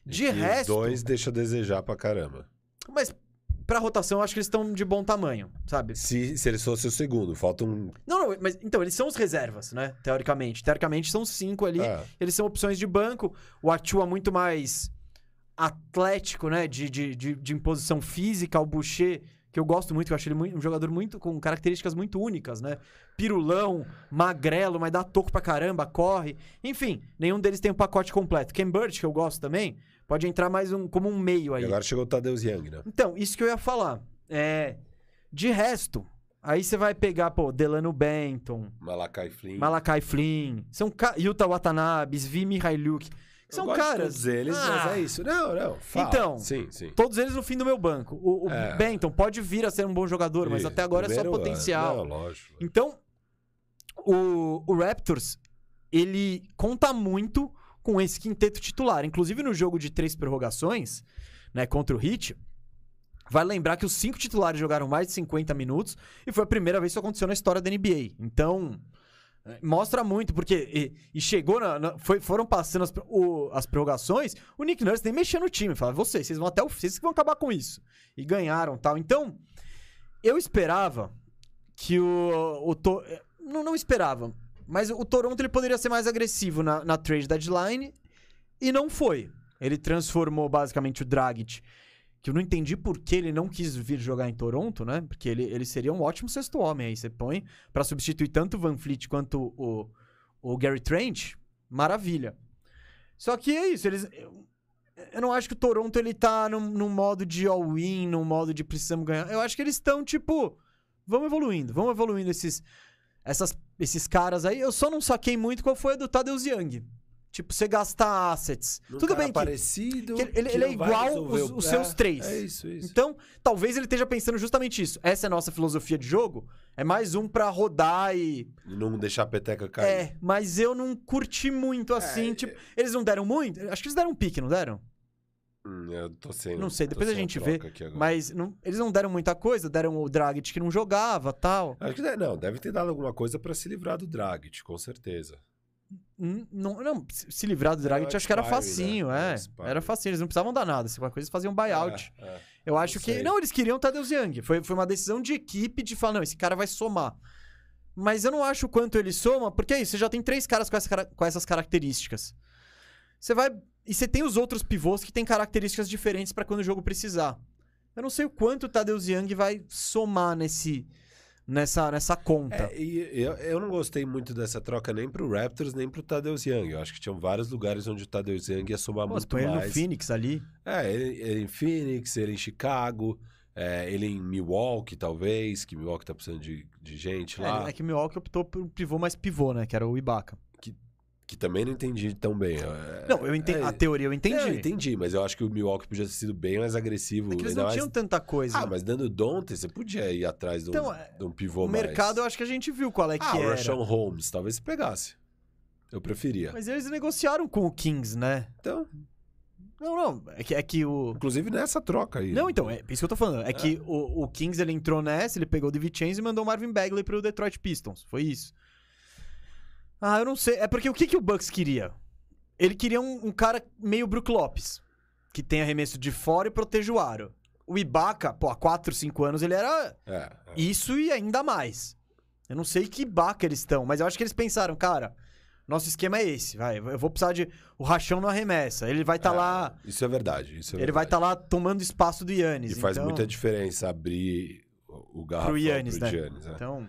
De E resto. Os dois deixa a desejar pra caramba. Mas pra rotação, eu acho que eles estão de bom tamanho, sabe? Se, se eles fossem o segundo, falta um. Não, não, mas então, eles são os reservas, né? Teoricamente. Teoricamente são cinco ali. É. Eles são opções de banco. O Achua muito mais atlético, né? De, de, de, de imposição física. O Boucher, que eu gosto muito, que eu acho ele muito- um jogador muito com características muito únicas, né? Pirulão, magrelo, mas dá toco pra caramba, corre. Enfim, nenhum deles tem um pacote completo. Ken Burch, que eu gosto também, pode entrar mais um, como um meio aí. E agora chegou o Tadeusz Young, né? Então, isso que eu ia falar. É. De resto, aí você vai pegar, pô, Delano Benton, Malakai Flynn. Malakai Flynn, são ca... Yuta Watanabe, Svi Mihailuk. São caras. Todos eles, Ah. mas é isso. Não, não. fala. Então, Sim, sim. Todos eles no fim do meu banco. O, o É. Benton pode vir a ser um bom jogador, mas Isso, até agora é só primeiro potencial. Não, lógico. Então, o, o Raptors, ele conta muito com esse quinteto titular. Inclusive no jogo de três prorrogações, né, contra o Heat, vai lembrar que os cinco titulares jogaram mais de 50 minutos e foi a primeira vez que isso aconteceu na história da NBA. Então, é, mostra muito, porque... E, e chegou na... na- foi- foram passando as, o- as prorrogações, o Nick Nurse nem mexia no time. Falava, vocês, vocês vão até o... Vocês vão acabar com isso. E ganharam tal. Então, eu esperava que o... o To- não, não esperava. Mas o Toronto ele poderia ser mais agressivo na, na trade deadline e não foi. Ele transformou basicamente o Dragic, que eu não entendi por que ele não quis vir jogar em Toronto, né? Porque ele, ele seria um ótimo sexto homem aí. Você põe pra substituir tanto o Van Fleet quanto o, o Gary Trent, maravilha. Só que é isso, eles. Eu, eu não acho que o Toronto ele tá num, num modo de all-in, num modo de precisamos ganhar. Eu acho que eles estão, tipo, vamos evoluindo, vamos evoluindo esses, essas, esses caras aí. Eu só não saquei muito qual foi a do Tadeusz Young. Tipo, você gastar assets. Num Tudo bem que, parecido, que ele, ele- que ele é igual os, os É, seus três. É isso, isso. Então, talvez ele esteja pensando justamente isso. Essa é a nossa filosofia de jogo. É mais um pra rodar e. E não deixar a peteca cair. É, mas eu não curti muito assim. É, tipo, eles não deram muito? Acho que eles deram um pique, não deram? Hum, eu tô sem. Não sei, depois a gente troca vê. Mas não- eles não deram muita coisa. Deram o Dragic que não jogava tal. Acho que não, deve ter dado alguma coisa pra se livrar do Dragic, com certeza. Hum, Não, não, se livrar do Dragic, É acho que era expiring, facinho, né? É é. expiring. Era facinho, eles não precisavam dar nada. Se qualquer coisa, eles faziam buyout. É, é. Eu acho Não que. sei. Não, eles queriam o Tadeusz Young. Foi, foi uma decisão de equipe de falar, não, esse cara vai somar. Mas eu não acho o quanto ele soma, porque é isso, você já tem três caras com, essa com essas características. Você vai. E você tem os outros pivôs que têm características diferentes pra quando o jogo precisar. Eu não sei o quanto o Tadeusz Young vai somar nesse. Nessa, nessa conta. É, e eu, eu não gostei muito dessa troca nem pro Raptors, nem pro Tadeusz Young. Eu acho que tinham vários lugares onde o Tadeusz Young ia somar Pô, muito põe ele no mais. Phoenix ali. É, ele, ele em Phoenix, ele em Chicago, é, ele em Milwaukee, talvez, que Milwaukee tá precisando de, de gente lá. É, é que Milwaukee optou por um pivô mais pivô, né? Que era o Ibaka. Que também não entendi tão bem. É, Não, eu entendi. é, a teoria eu entendi. Não, eu entendi, mas eu acho que o Milwaukee podia ter sido bem mais agressivo. É eles não mais- tinham tanta coisa. Ah, mas dando Dante, você podia ir atrás de um, Então, é, de um pivô o mais... mercado eu acho que a gente viu qual é que Ah, o era. Rashawn Holmes, talvez você pegasse. Eu preferia. Mas eles negociaram com o Kings, né? Então, Não, não. É que, é que o. inclusive nessa troca aí. Não, então, é isso que eu tô falando. É, que o, o Kings ele entrou nessa, ele pegou o DiVincenzo e mandou o Marvin Bagley pro Detroit Pistons. Foi isso. Ah, eu não sei. É porque o que, que o Bucks queria? Ele queria um, um cara meio Brook Lopes, que tem arremesso de fora e proteja o aro. O Ibaka, pô, há 4, 5 anos ele era É, é. isso e ainda mais. Eu não sei que Ibaka eles estão, mas eu acho que eles pensaram, cara, nosso esquema é esse, vai. Eu vou precisar de. O Rachão não arremessa. Ele vai estar É, lá. Isso é verdade. Isso é Ele vai verdade. estar lá tomando espaço do Yannis. E faz então, muita diferença abrir o o garrafão pro Yannis, pro né? Giannis, é. Então,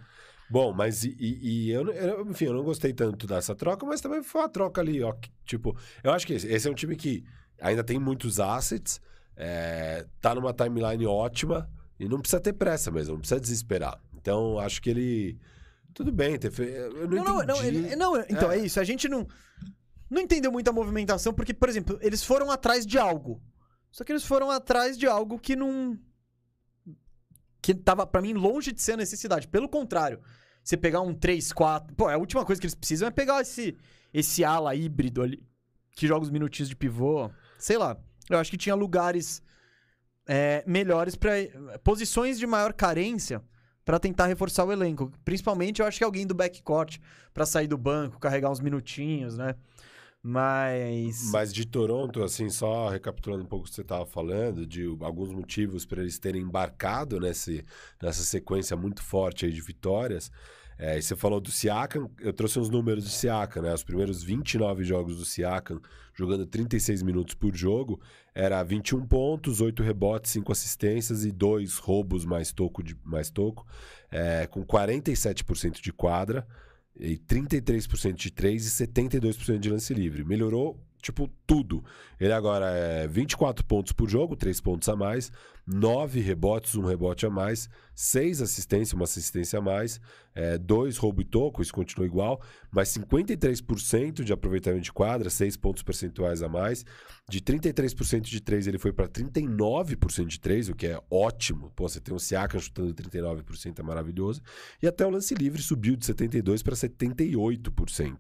Bom, mas e, e- e eu, eu- enfim, eu não gostei tanto dessa troca, mas também foi uma troca ali, ó. que, Tipo, eu acho que esse, esse é um time que ainda tem muitos assets, é, tá numa timeline ótima e não precisa ter pressa mesmo, não precisa desesperar. Então, acho que ele. Tudo bem, ter fe... eu não, não, não, ele- não, então é. É. isso. A gente não não entendeu muita movimentação porque, por exemplo, eles foram atrás de algo. Só que eles foram atrás de algo que não que tava pra mim longe de ser a necessidade. Pelo contrário, você pegar um 3 4, pô, a última coisa que eles precisam é pegar esse esse ala híbrido ali que joga os minutinhos de pivô, sei lá. Eu acho que tinha lugares é, melhores para posições de maior carência pra tentar reforçar o elenco. Principalmente, eu acho que alguém do backcourt pra sair do banco, carregar uns minutinhos, né? Mas. Mas de Toronto, assim, só recapitulando um pouco o que você estava falando, de alguns motivos para eles terem embarcado nesse, nessa sequência muito forte de vitórias. É, e você falou do Siakam, eu trouxe uns números do Siakam, né? Os primeiros 29 jogos do Siakam, jogando 36 minutos por jogo, era 21 pontos, 8 rebotes, 5 assistências e 2 roubos mais toco, de, mais toco é, com 47% de quadra e 33% de 3 e 72% de lance livre. Melhorou, tipo, tudo. Ele agora é 24 pontos por jogo, 3 pontos a mais, 9 rebotes, 1 rebote a mais, seis assistências, uma assistência a mais, é, dois roubo e toco, isso continua igual, mas 53% de aproveitamento de quadra, seis pontos percentuais a mais. De 33% de três, ele foi para 39% de três, o que é ótimo. Pô, você tem um Siakam chutando 39%, é maravilhoso. E até o lance livre subiu de 72% para 78%.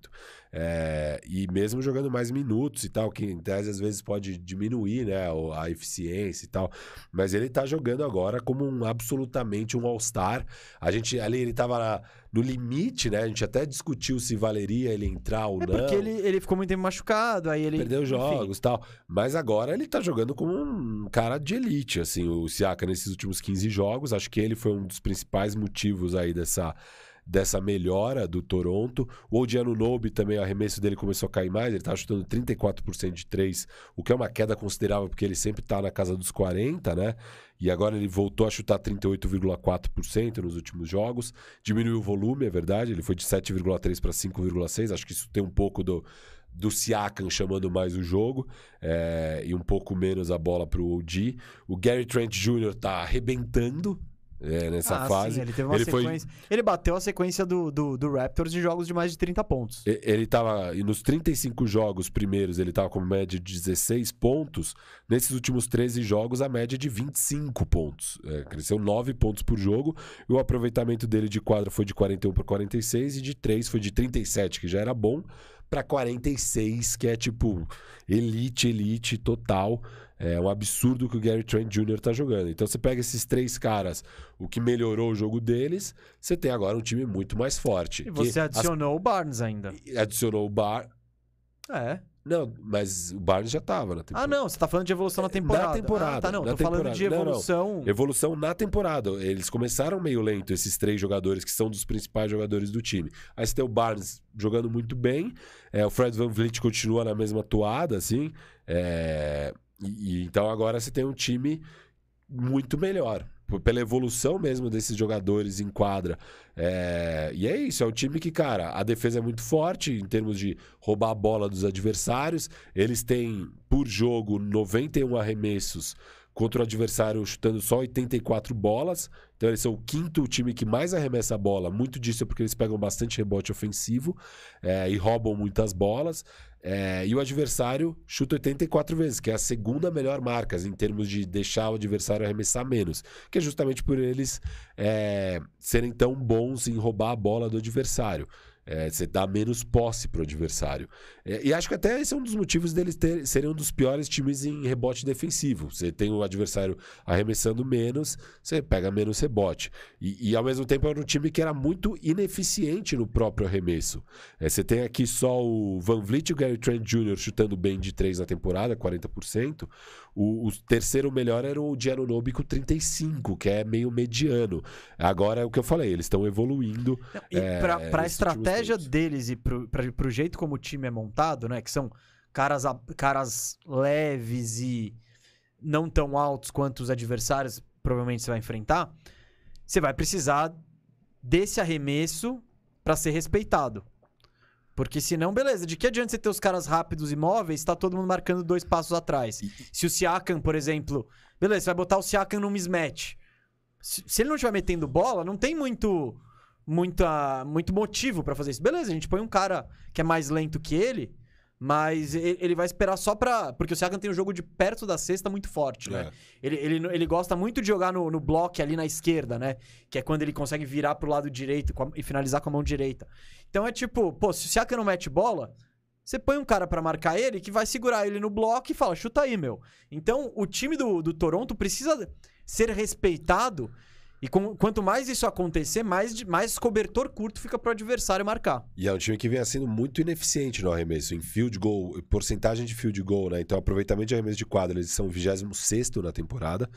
É, e mesmo jogando mais minutos e tal, que em tese às vezes pode diminuir né, a eficiência e tal, mas ele tá jogando agora como um absolutamente um All-Star. A gente ali ele tava no limite, né? A gente até discutiu se valeria ele entrar ou é não. Porque ele, ele ficou muito tempo machucado, aí ele. Perdeu jogos e tal. Mas agora ele tá jogando como um cara de elite, assim, o Siaka nesses últimos 15 jogos. Acho que ele foi um dos principais motivos aí dessa dessa melhora do Toronto. O Odiano Nobe também, o arremesso dele começou a cair mais, ele está chutando 34% de 3, o que é uma queda considerável, porque ele sempre está na casa dos 40, né? E agora ele voltou a chutar 38,4% nos últimos jogos. Diminuiu o volume, é verdade, ele foi de 7,3 para 5,6. Acho que isso tem um pouco do, do Siakam chamando mais o jogo é, e um pouco menos a bola para o OG. O Gary Trent Jr. está arrebentando, é, nessa ah, fase. Sim, ele teve uma ele sequência. Foi... Ele bateu a sequência do, do, do, Raptors de jogos de mais de 30 pontos. Ele estava. E nos 35 jogos primeiros, ele estava com média de 16 pontos. Nesses últimos 13 jogos, a média de 25 pontos. É, cresceu 9 pontos por jogo. E o aproveitamento dele de quadra foi de 41 para 46 e de 3 foi de 37, que já era bom, para 46, que é tipo elite, elite total. É um absurdo que o Gary Trent Jr. tá jogando. Então você pega esses três caras, o que melhorou o jogo deles, você tem agora um time muito mais forte. E você adicionou as... o Barnes ainda. Adicionou o Bar. É. Não, mas o Barnes já tava na temporada. Ah, não, você tá falando de evolução na temporada. Na temporada. Ah, tá, não, na tô temporada. falando de evolução. Não, não. Evolução na temporada. Eles começaram meio lento, esses três jogadores, que são dos principais jogadores do time. Aí você tem o Barnes jogando muito bem. É, o Fred Van Vliet continua na mesma toada, assim. É... E, então agora você tem um time muito melhor. Pela evolução mesmo desses jogadores em quadra. É... E é isso, é um time que, cara, a defesa é muito forte em termos de roubar a bola dos adversários. Eles têm, por jogo, 91 arremessos contra o adversário chutando só 84 bolas. Então eles são o quinto time que mais arremessa a bola. Muito disso é porque eles pegam bastante rebote ofensivo é, e roubam muitas bolas. É, e o adversário chuta 84 vezes, que é a segunda melhor marca em termos de deixar o adversário arremessar menos. Que é justamente por eles é, serem tão bons em roubar a bola do adversário. É, você dá menos posse para o adversário. É, e acho que até esse é um dos motivos deles ter, serem um dos piores times em rebote defensivo. Você tem o adversário arremessando menos, você pega menos rebote. E, e ao mesmo tempo era um time que era muito ineficiente no próprio arremesso. É, você tem aqui só o Van Vliet e o Gary Trent Jr. chutando bem de 3 na temporada, 40%. O, o terceiro melhor era o Giannonobi com 35, que é meio mediano. Agora é o que eu falei, eles estão evoluindo. Não, e é, para a estratégia deles e para o jeito como o time é montado, né? Que são caras, caras leves e não tão altos quanto os adversários provavelmente você vai enfrentar, você vai precisar desse arremesso para ser respeitado. Porque senão, beleza, de que adianta você ter os caras rápidos e móveis tá todo mundo marcando dois passos atrás? Se o Siakam, por exemplo, beleza, você vai botar o Siakam num mismatch. Se, se ele não estiver metendo bola, não tem muito muita, muito motivo para fazer isso. Beleza, a gente põe um cara que é mais lento que ele, mas ele vai esperar só pra. Porque o Siakam tem um jogo de perto da cesta muito forte, né? É. Ele, ele, ele gosta muito de jogar no, no bloco ali na esquerda, né? Que é quando ele consegue virar pro lado direito e finalizar com a mão direita. Então é tipo, pô, se o Siakam não mete bola, você põe um cara para marcar ele que vai segurar ele no bloco e fala, chuta aí, meu. Então o time do, do Toronto precisa ser respeitado e com, quanto mais isso acontecer, mais, mais cobertor curto fica pro adversário marcar. E é um time que vem sendo muito ineficiente no arremesso, em field goal, porcentagem de field goal, né? Então, aproveitamento de arremesso de quadra, eles são 26 na temporada.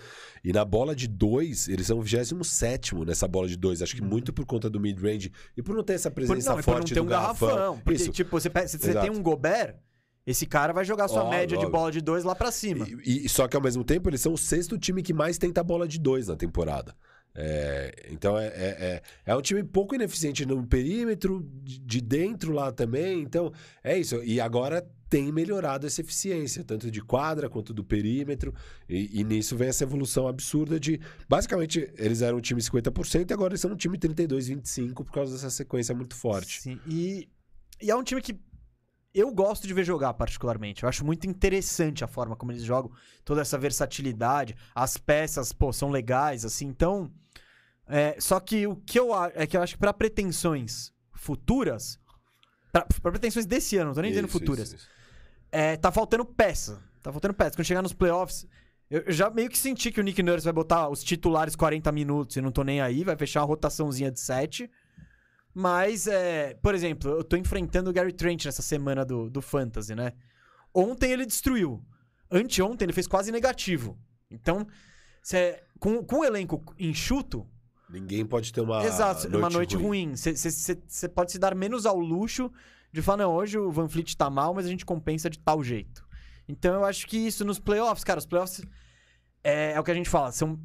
E na bola de 2, eles são 27 nessa bola de 2. Acho que muito por conta do mid-range e por não ter essa presença por, não, forte por não ter um garrafão. garrafão. Porque, isso. tipo, você, você tem um Gobert. Esse cara vai jogar sua média de bola de dois lá para cima. E, e, só que ao mesmo tempo eles são o sexto time que mais tenta bola de dois na temporada. É, então é, é, é, é, um time pouco ineficiente no perímetro, de dentro lá também. Então é isso. E agora tem melhorado essa eficiência, tanto de quadra quanto do perímetro. E, e, nisso vem essa evolução absurda de. Basicamente, eles eram um time 50% e agora eles são um time 32-25% por causa dessa sequência muito forte. Sim, e, e é um time que eu gosto de ver jogar, particularmente. Eu acho muito interessante a forma como eles jogam, toda essa versatilidade. As peças, pô, são legais, assim. Então. É, só que o que eu acho é que eu acho que para pretensões futuras. Pra, pra, pretensões desse ano, não tô nem dizendo futuras. Isso, isso. É, tá faltando peça. Tá faltando peça. Quando chegar nos playoffs. Eu já meio que senti que o Nick Nurse vai botar os titulares 40 minutos e não tô nem aí, vai fechar uma rotaçãozinha de 7. Mas, é, por exemplo, eu tô enfrentando o Gary Trent nessa semana do, do Fantasy, né? Ontem ele destruiu. Anteontem ele fez quase negativo. Então, cê, com, com o elenco enxuto. Ninguém pode ter uma. Exato, noite uma noite ruim. Você pode se dar menos ao luxo de falar, não, hoje o Van Fleet tá mal, mas a gente compensa de tal jeito. Então eu acho que isso nos playoffs, cara, os playoffs é, é o que a gente fala, são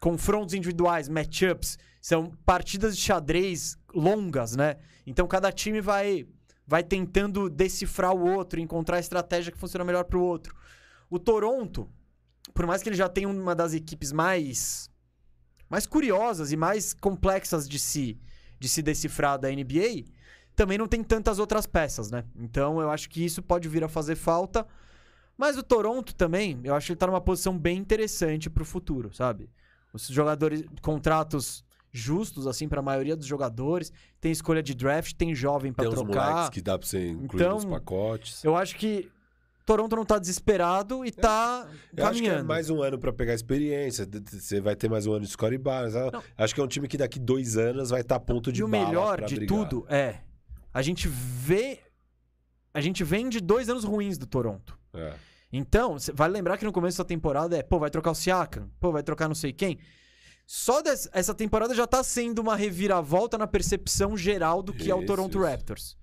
confrontos individuais, matchups, são partidas de xadrez longas, né? Então cada time vai vai tentando decifrar o outro, encontrar a estratégia que funciona melhor para o outro. O Toronto, por mais que ele já tenha uma das equipes mais mais curiosas e mais complexas de se de se decifrar da NBA, também não tem tantas outras peças, né? Então eu acho que isso pode vir a fazer falta. Mas o Toronto também, eu acho que ele tá numa posição bem interessante pro futuro, sabe? Os jogadores, contratos justos, assim, para a maioria dos jogadores. Tem escolha de draft, tem jovem para trocar. Tem que dá para você incluir então, nos pacotes. Eu acho que Toronto não tá desesperado e tá eu caminhando. Acho que é mais um ano para pegar experiência. Você vai ter mais um ano de score bars. Acho que é um time que daqui dois anos vai estar tá a ponto de E o melhor de brigar. tudo é a gente vê a gente vem de dois anos ruins do Toronto. É. Então, vale lembrar que no começo da temporada é, pô, vai trocar o Siakam, pô, vai trocar não sei quem. Só dessa, essa temporada já tá sendo uma reviravolta na percepção geral do que isso, é o Toronto isso. Raptors.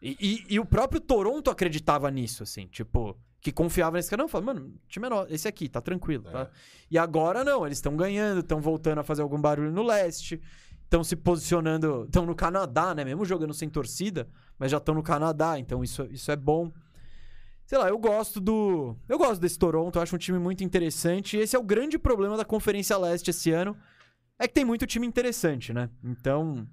E, e, e, o próprio Toronto acreditava nisso, assim, tipo, que confiava nesse cara. Não, falava, mano, time é esse aqui, tá tranquilo, tá? é. tá? E agora não, eles estão ganhando, estão voltando a fazer algum barulho no leste, estão se posicionando, estão no Canadá, né? Mesmo jogando sem torcida, mas já estão no Canadá, então isso, isso é bom sei lá, eu gosto do. Eu gosto desse Toronto, eu acho um time muito interessante. E esse é o grande problema da Conferência Leste esse ano. É que tem muito time interessante, né? Então.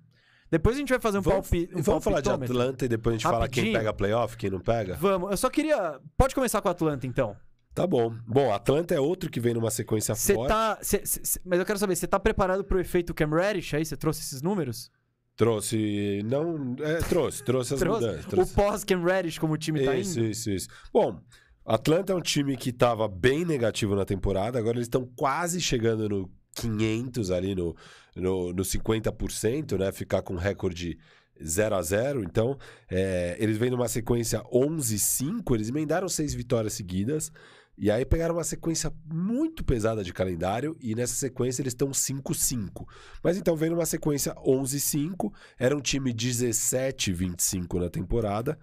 Depois a gente vai fazer um vamos, palpite. Um vamos falar de Atlanta e depois a gente Rapidinho. fala quem pega playoff, quem não pega? Vamos. Eu só queria. Pode começar com a Atlanta, então. Tá bom. Bom, Atlanta é outro que vem numa sequência cê forte. Tá, cê, cê, mas eu quero saber, você tá preparado pro efeito Cam Reddish aí? Você trouxe esses números? Trouxe. Não. É, trouxe, trouxe as trouxe. mudanças. Trouxe. O pós-Cam Reddish, como o time tá isso, indo? Isso, isso, isso. Bom, Atlanta é um time que estava bem negativo na temporada, agora eles estão quase chegando no 500 ali, no, no, no 50%, né? Ficar com recorde 0 a 0 Então, é, eles vêm numa sequência 11-5, eles emendaram seis vitórias seguidas. E aí pegaram uma sequência muito pesada de calendário e nessa sequência eles estão 5-5. Mas então vem numa sequência 11-5, era um time 17-25 na temporada,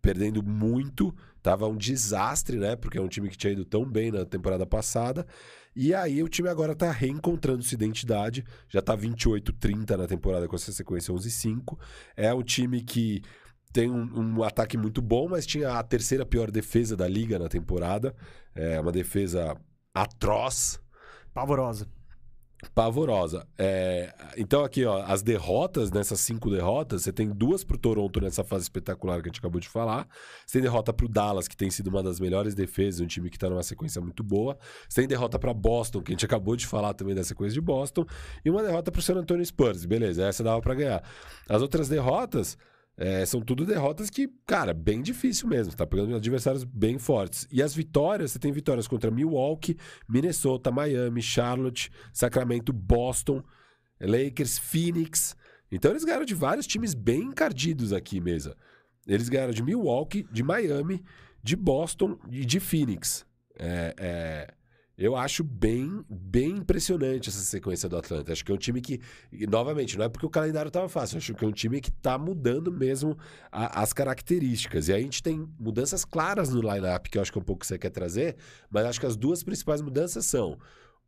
perdendo muito, tava um desastre, né? Porque é um time que tinha ido tão bem na temporada passada. E aí o time agora tá reencontrando sua identidade, já tá 28-30 na temporada com essa sequência 11-5. É um time que tem um, um, ataque muito bom, mas tinha a terceira pior defesa da liga na temporada. É uma defesa atroz. Pavorosa. Pavorosa. É, então, aqui, ó, as derrotas, nessas cinco derrotas, você tem duas pro Toronto nessa fase espetacular que a gente acabou de falar. Você tem derrota pro Dallas, que tem sido uma das melhores defesas, um time que tá numa sequência muito boa. Você tem derrota para Boston, que a gente acabou de falar também da sequência de Boston. E uma derrota pro San Antonio Spurs. Beleza, essa dava para ganhar. As outras derrotas é, são tudo derrotas que, cara, bem difícil mesmo. Tá pegando adversários bem fortes. E as vitórias, você tem vitórias contra Milwaukee, Minnesota, Miami, Charlotte, Sacramento, Boston, Lakers, Phoenix. Então eles ganharam de vários times bem encardidos aqui mesmo. Eles ganharam de Milwaukee, de Miami, de Boston e de Phoenix. É, é, eu acho bem, bem impressionante essa sequência do Atlanta. Acho que é um time que, novamente, não é porque o calendário estava fácil, acho que é um time que está mudando mesmo a, as características. E aí a gente tem mudanças claras no lineup, que eu acho que é um pouco que você quer trazer, mas acho que as duas principais mudanças são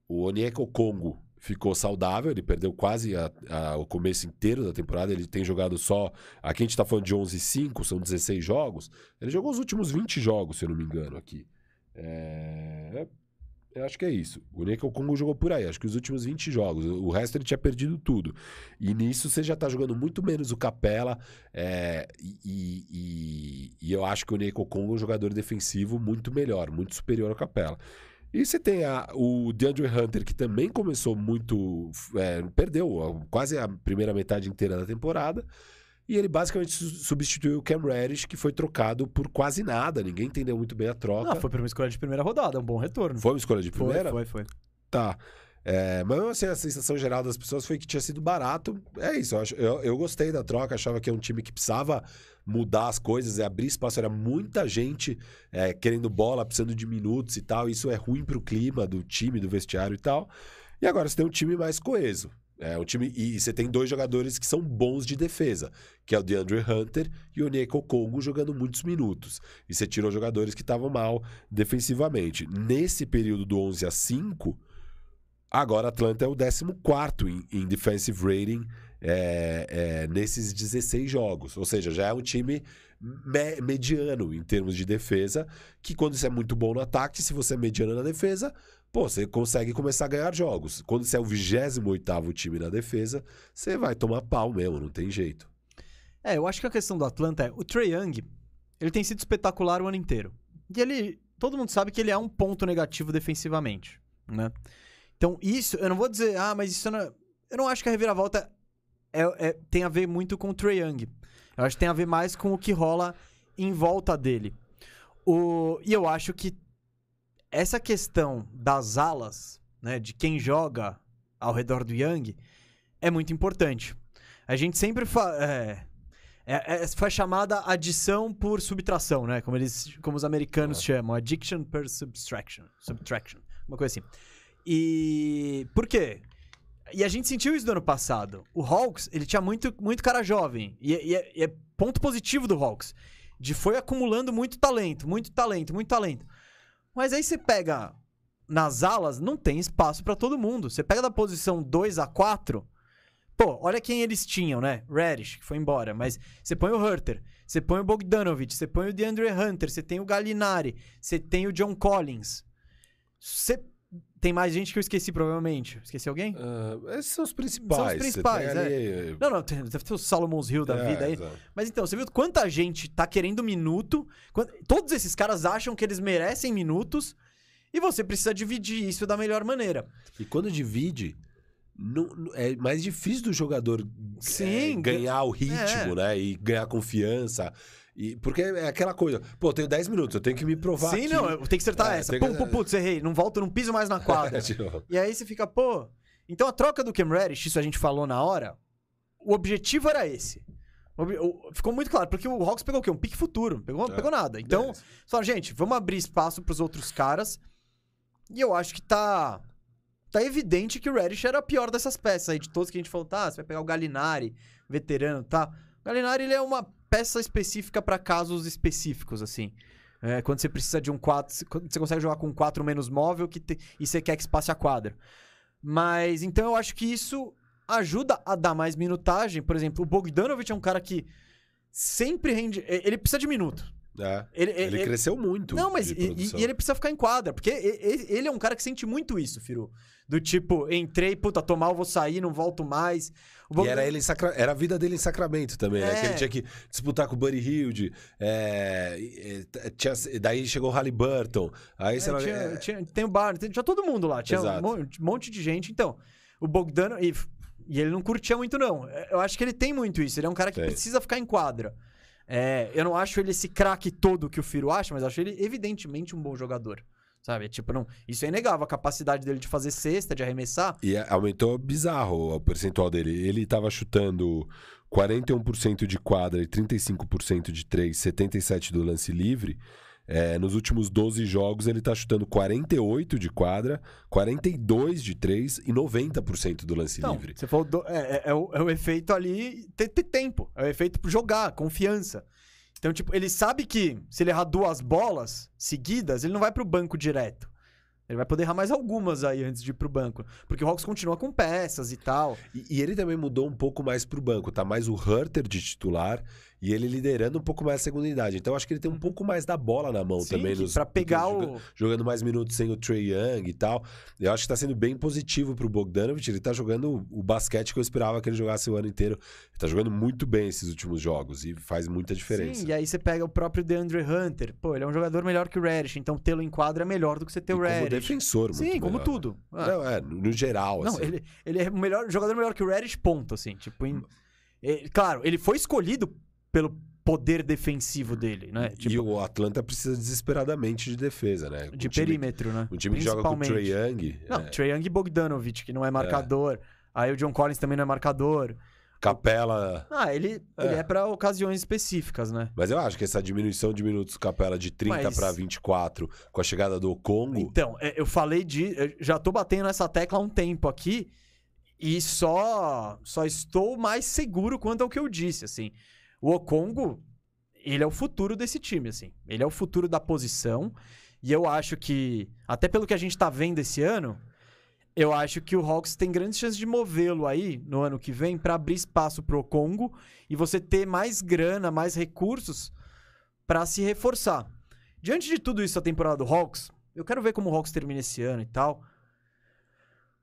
o Onyeko Congo ficou saudável, ele perdeu quase a- a- o começo inteiro da temporada, ele tem jogado só. Aqui a gente tá falando de 11 e 5, são 16 jogos. Ele jogou os últimos 20 jogos, se eu não me engano, aqui. É, Eu acho que é isso. O Onyeka Congo jogou por aí, acho que os últimos 20 jogos. O resto ele tinha perdido tudo. E nisso você já tá jogando muito menos o Capela. é, e, e- e- eu acho que o Onyeka Congo é um jogador defensivo muito melhor, muito superior ao Capela. E você tem a- o DeAndre Hunter, que também começou muito. é, perdeu quase a primeira metade inteira da temporada. E ele basicamente su- substituiu o Cam Reddish, que foi trocado por quase nada. Ninguém entendeu muito bem a troca. Ah, foi por uma escolha de primeira rodada, um bom retorno. Foi uma escolha de Foi, primeira? foi, foi. Tá. É, mas mesmo assim, a sensação geral das pessoas foi que tinha sido barato. É isso, eu, acho- eu, eu gostei da troca, achava que é um time que precisava mudar as coisas e abrir espaço. Era muita gente é, querendo bola, precisando de minutos e tal. Isso é ruim pro clima do time, do vestiário e tal. E agora você tem um time mais coeso. É um time e você tem dois jogadores que são bons de defesa, que é o DeAndre Hunter e o Onyeka Congo jogando muitos minutos. E você tirou jogadores que estavam mal defensivamente. Nesse período do 11 a 5, Agora, Atlanta é o 14 em, em defensive rating é, é, nesses 16 jogos. Ou seja, já é um time me- mediano em termos de defesa, que quando você é muito bom no ataque, se você é mediano na defesa, pô, você consegue começar a ganhar jogos. Quando você é o 28º time na defesa, você vai tomar pau mesmo, não tem jeito. É, eu acho que a questão do Atlanta é, o Trae Young, ele tem sido espetacular o ano inteiro. E ele, todo mundo sabe que ele é um ponto negativo defensivamente, né? Então, isso, eu não vou dizer, ah, mas isso não, é- eu não acho que a reviravolta é, é- tem a ver muito com o Trae Young. Eu acho que tem a ver mais com o que rola em volta dele. O, e eu acho que essa questão das alas, né, de quem joga ao redor do Young, é muito importante. A gente sempre fala. É, é, é, foi chamada adição por subtração, né? Como, eles, como os americanos chamam. Addiction per subtraction. Subtraction. Uma coisa assim. E. Por quê? E a gente sentiu isso do ano passado. O Hawks, ele tinha muito, muito cara jovem. E, é- e é, e é ponto positivo do Hawks. De foi acumulando muito talento, muito talento, muito talento. Mas aí você pega nas alas, não tem espaço pra todo mundo. Você pega da posição 2 a 4, pô, olha quem eles tinham, né? Reddish, que foi embora, mas você põe o Hurter, você põe o Bogdanovich, você põe o DeAndre Hunter, você tem o Gallinari, você tem o John Collins. Você tem mais gente que eu esqueci provavelmente. Esqueci alguém? Ah, esses são os principais. São os principais, tem ali- Não, não, tem- deve ter o Solomon's Hill da É, vida aí. exato. Mas então, você viu quanta gente tá querendo minuto? Quant- Todos esses caras acham que eles merecem minutos e você precisa dividir isso da melhor maneira. E quando divide, não- não- é mais difícil do jogador Sim, é, ganhar o ritmo, né? E ganhar confiança. E, porque é aquela coisa, pô, eu tenho 10 minutos, eu tenho que me provar Sim, aqui. não, eu tenho que acertar É, essa. tem que- Pum, pum, putz, errei. Não volto, não piso mais na quadra. Tipo, e aí você fica, pô. Então a troca do Cam Reddish, isso a gente falou na hora, o objetivo era esse. Ficou muito claro, porque o Hawks pegou o quê? Um pique futuro. Pegou, É. pegou nada. Então. Só, gente, vamos abrir espaço pros outros caras. E eu acho que tá. Tá evidente que o Reddish era a pior dessas peças aí, de todos que a gente falou, tá? Você vai pegar o Galinari, veterano, tá? O Galinari, ele é uma peça específica pra casos específicos, assim. É, quando você precisa de um 4. Quando você consegue jogar com um 4 menos móvel que te- e você quer que espace a quadra. Mas então eu acho que isso ajuda a dar mais minutagem. Por exemplo, o Bogdanovich é um cara que sempre rende. Ele precisa de minuto. é. Ele, Ele, ele- cresceu muito. não, mas e, e ele precisa ficar em quadra, porque e- e- ele é um cara que sente muito isso, Firu. Do tipo, entrei, puta, tô mal, vou sair, não volto mais. E era, ele Sacra- era a vida dele em Sacramento também, né? É. Que ele tinha que disputar com o Buddy Hilde. é, tinha- daí chegou o Halliburton. Aí, É, sei lá, tinha, é, tinha- tem o Bar, tinha todo mundo lá, tinha um Exato. um monte de gente. Então, o Bogdano. E, e ele não curtia muito, não. É, Eu acho que ele tem muito isso. Ele é um cara que Tem. precisa ficar em quadra. É, eu não acho ele esse craque todo que o Firo acha, mas acho ele evidentemente um bom jogador. Sabe? Tipo, não, isso é inegável. A capacidade dele de fazer cesta, de arremessar. E aumentou bizarro o percentual dele. Ele tava chutando 41% de quadra e 35% de 3, 77% do lance livre. É, nos últimos 12 jogos, ele tá chutando 48% de quadra, 42% de 3 e 90% do lance Então, livre. você falou. do- é, é- é o, é o efeito ali ter, ter tempo. É o efeito jogar, confiança. Então, tipo, ele sabe que se ele errar duas bolas seguidas, ele não vai pro banco direto. Ele vai poder errar mais algumas aí antes de ir pro banco. Porque o Hawks continua com peças e tal. E, e ele também mudou um pouco mais pro banco. Tá mais o Herter de titular e ele liderando um pouco mais a segunda unidade. Então acho que ele tem um pouco mais da bola na mão Sim, também. Nos, pra pegar joga- o. Jogando mais minutos sem o Trey Young e tal. Eu acho que tá sendo bem positivo pro Bogdanovich. Ele tá jogando o basquete que eu esperava que ele jogasse o ano inteiro. Ele tá jogando muito bem esses últimos jogos e faz muita diferença. Sim, e aí você pega o próprio DeAndre Hunter. Pô, ele é um jogador melhor que o Reddish, então tê-lo em quadra é melhor do que você ter o como Reddish. defensor, muito Sim, como melhor. tudo. Ah, Não, é, no geral, Não, assim. ele, ele é o melhor, jogador melhor que o Reddish, ponto, assim. Tipo, em- é, claro, ele foi escolhido pelo poder defensivo dele, né? E Tipo, o Atlanta precisa desesperadamente de defesa, né? de um time, perímetro, né? Um time que joga com o Principalmente. Young, Não, é, Trae Young e Bogdanovich, que não é marcador. Aí o John Collins também não é marcador. Capela. Ah, ele é, É. ele é pra ocasiões específicas, né? Mas eu acho que essa diminuição de minutos Capela de 30 Mas- pra 24 com a chegada do Congo. Então, é, eu falei de. eu já tô batendo nessa tecla há um tempo aqui. E só, só estou mais seguro quanto ao que eu disse, assim. O Okongo, ele é o futuro desse time, assim. Ele é o futuro da posição. E eu acho que, até pelo que a gente tá vendo esse ano, eu acho que o Hawks tem grandes chances de movê-lo aí no ano que vem pra abrir espaço pro Okongo e você ter mais grana, mais recursos pra se reforçar. Diante de tudo isso, a temporada do Hawks, eu quero ver como o Hawks termina esse ano e tal.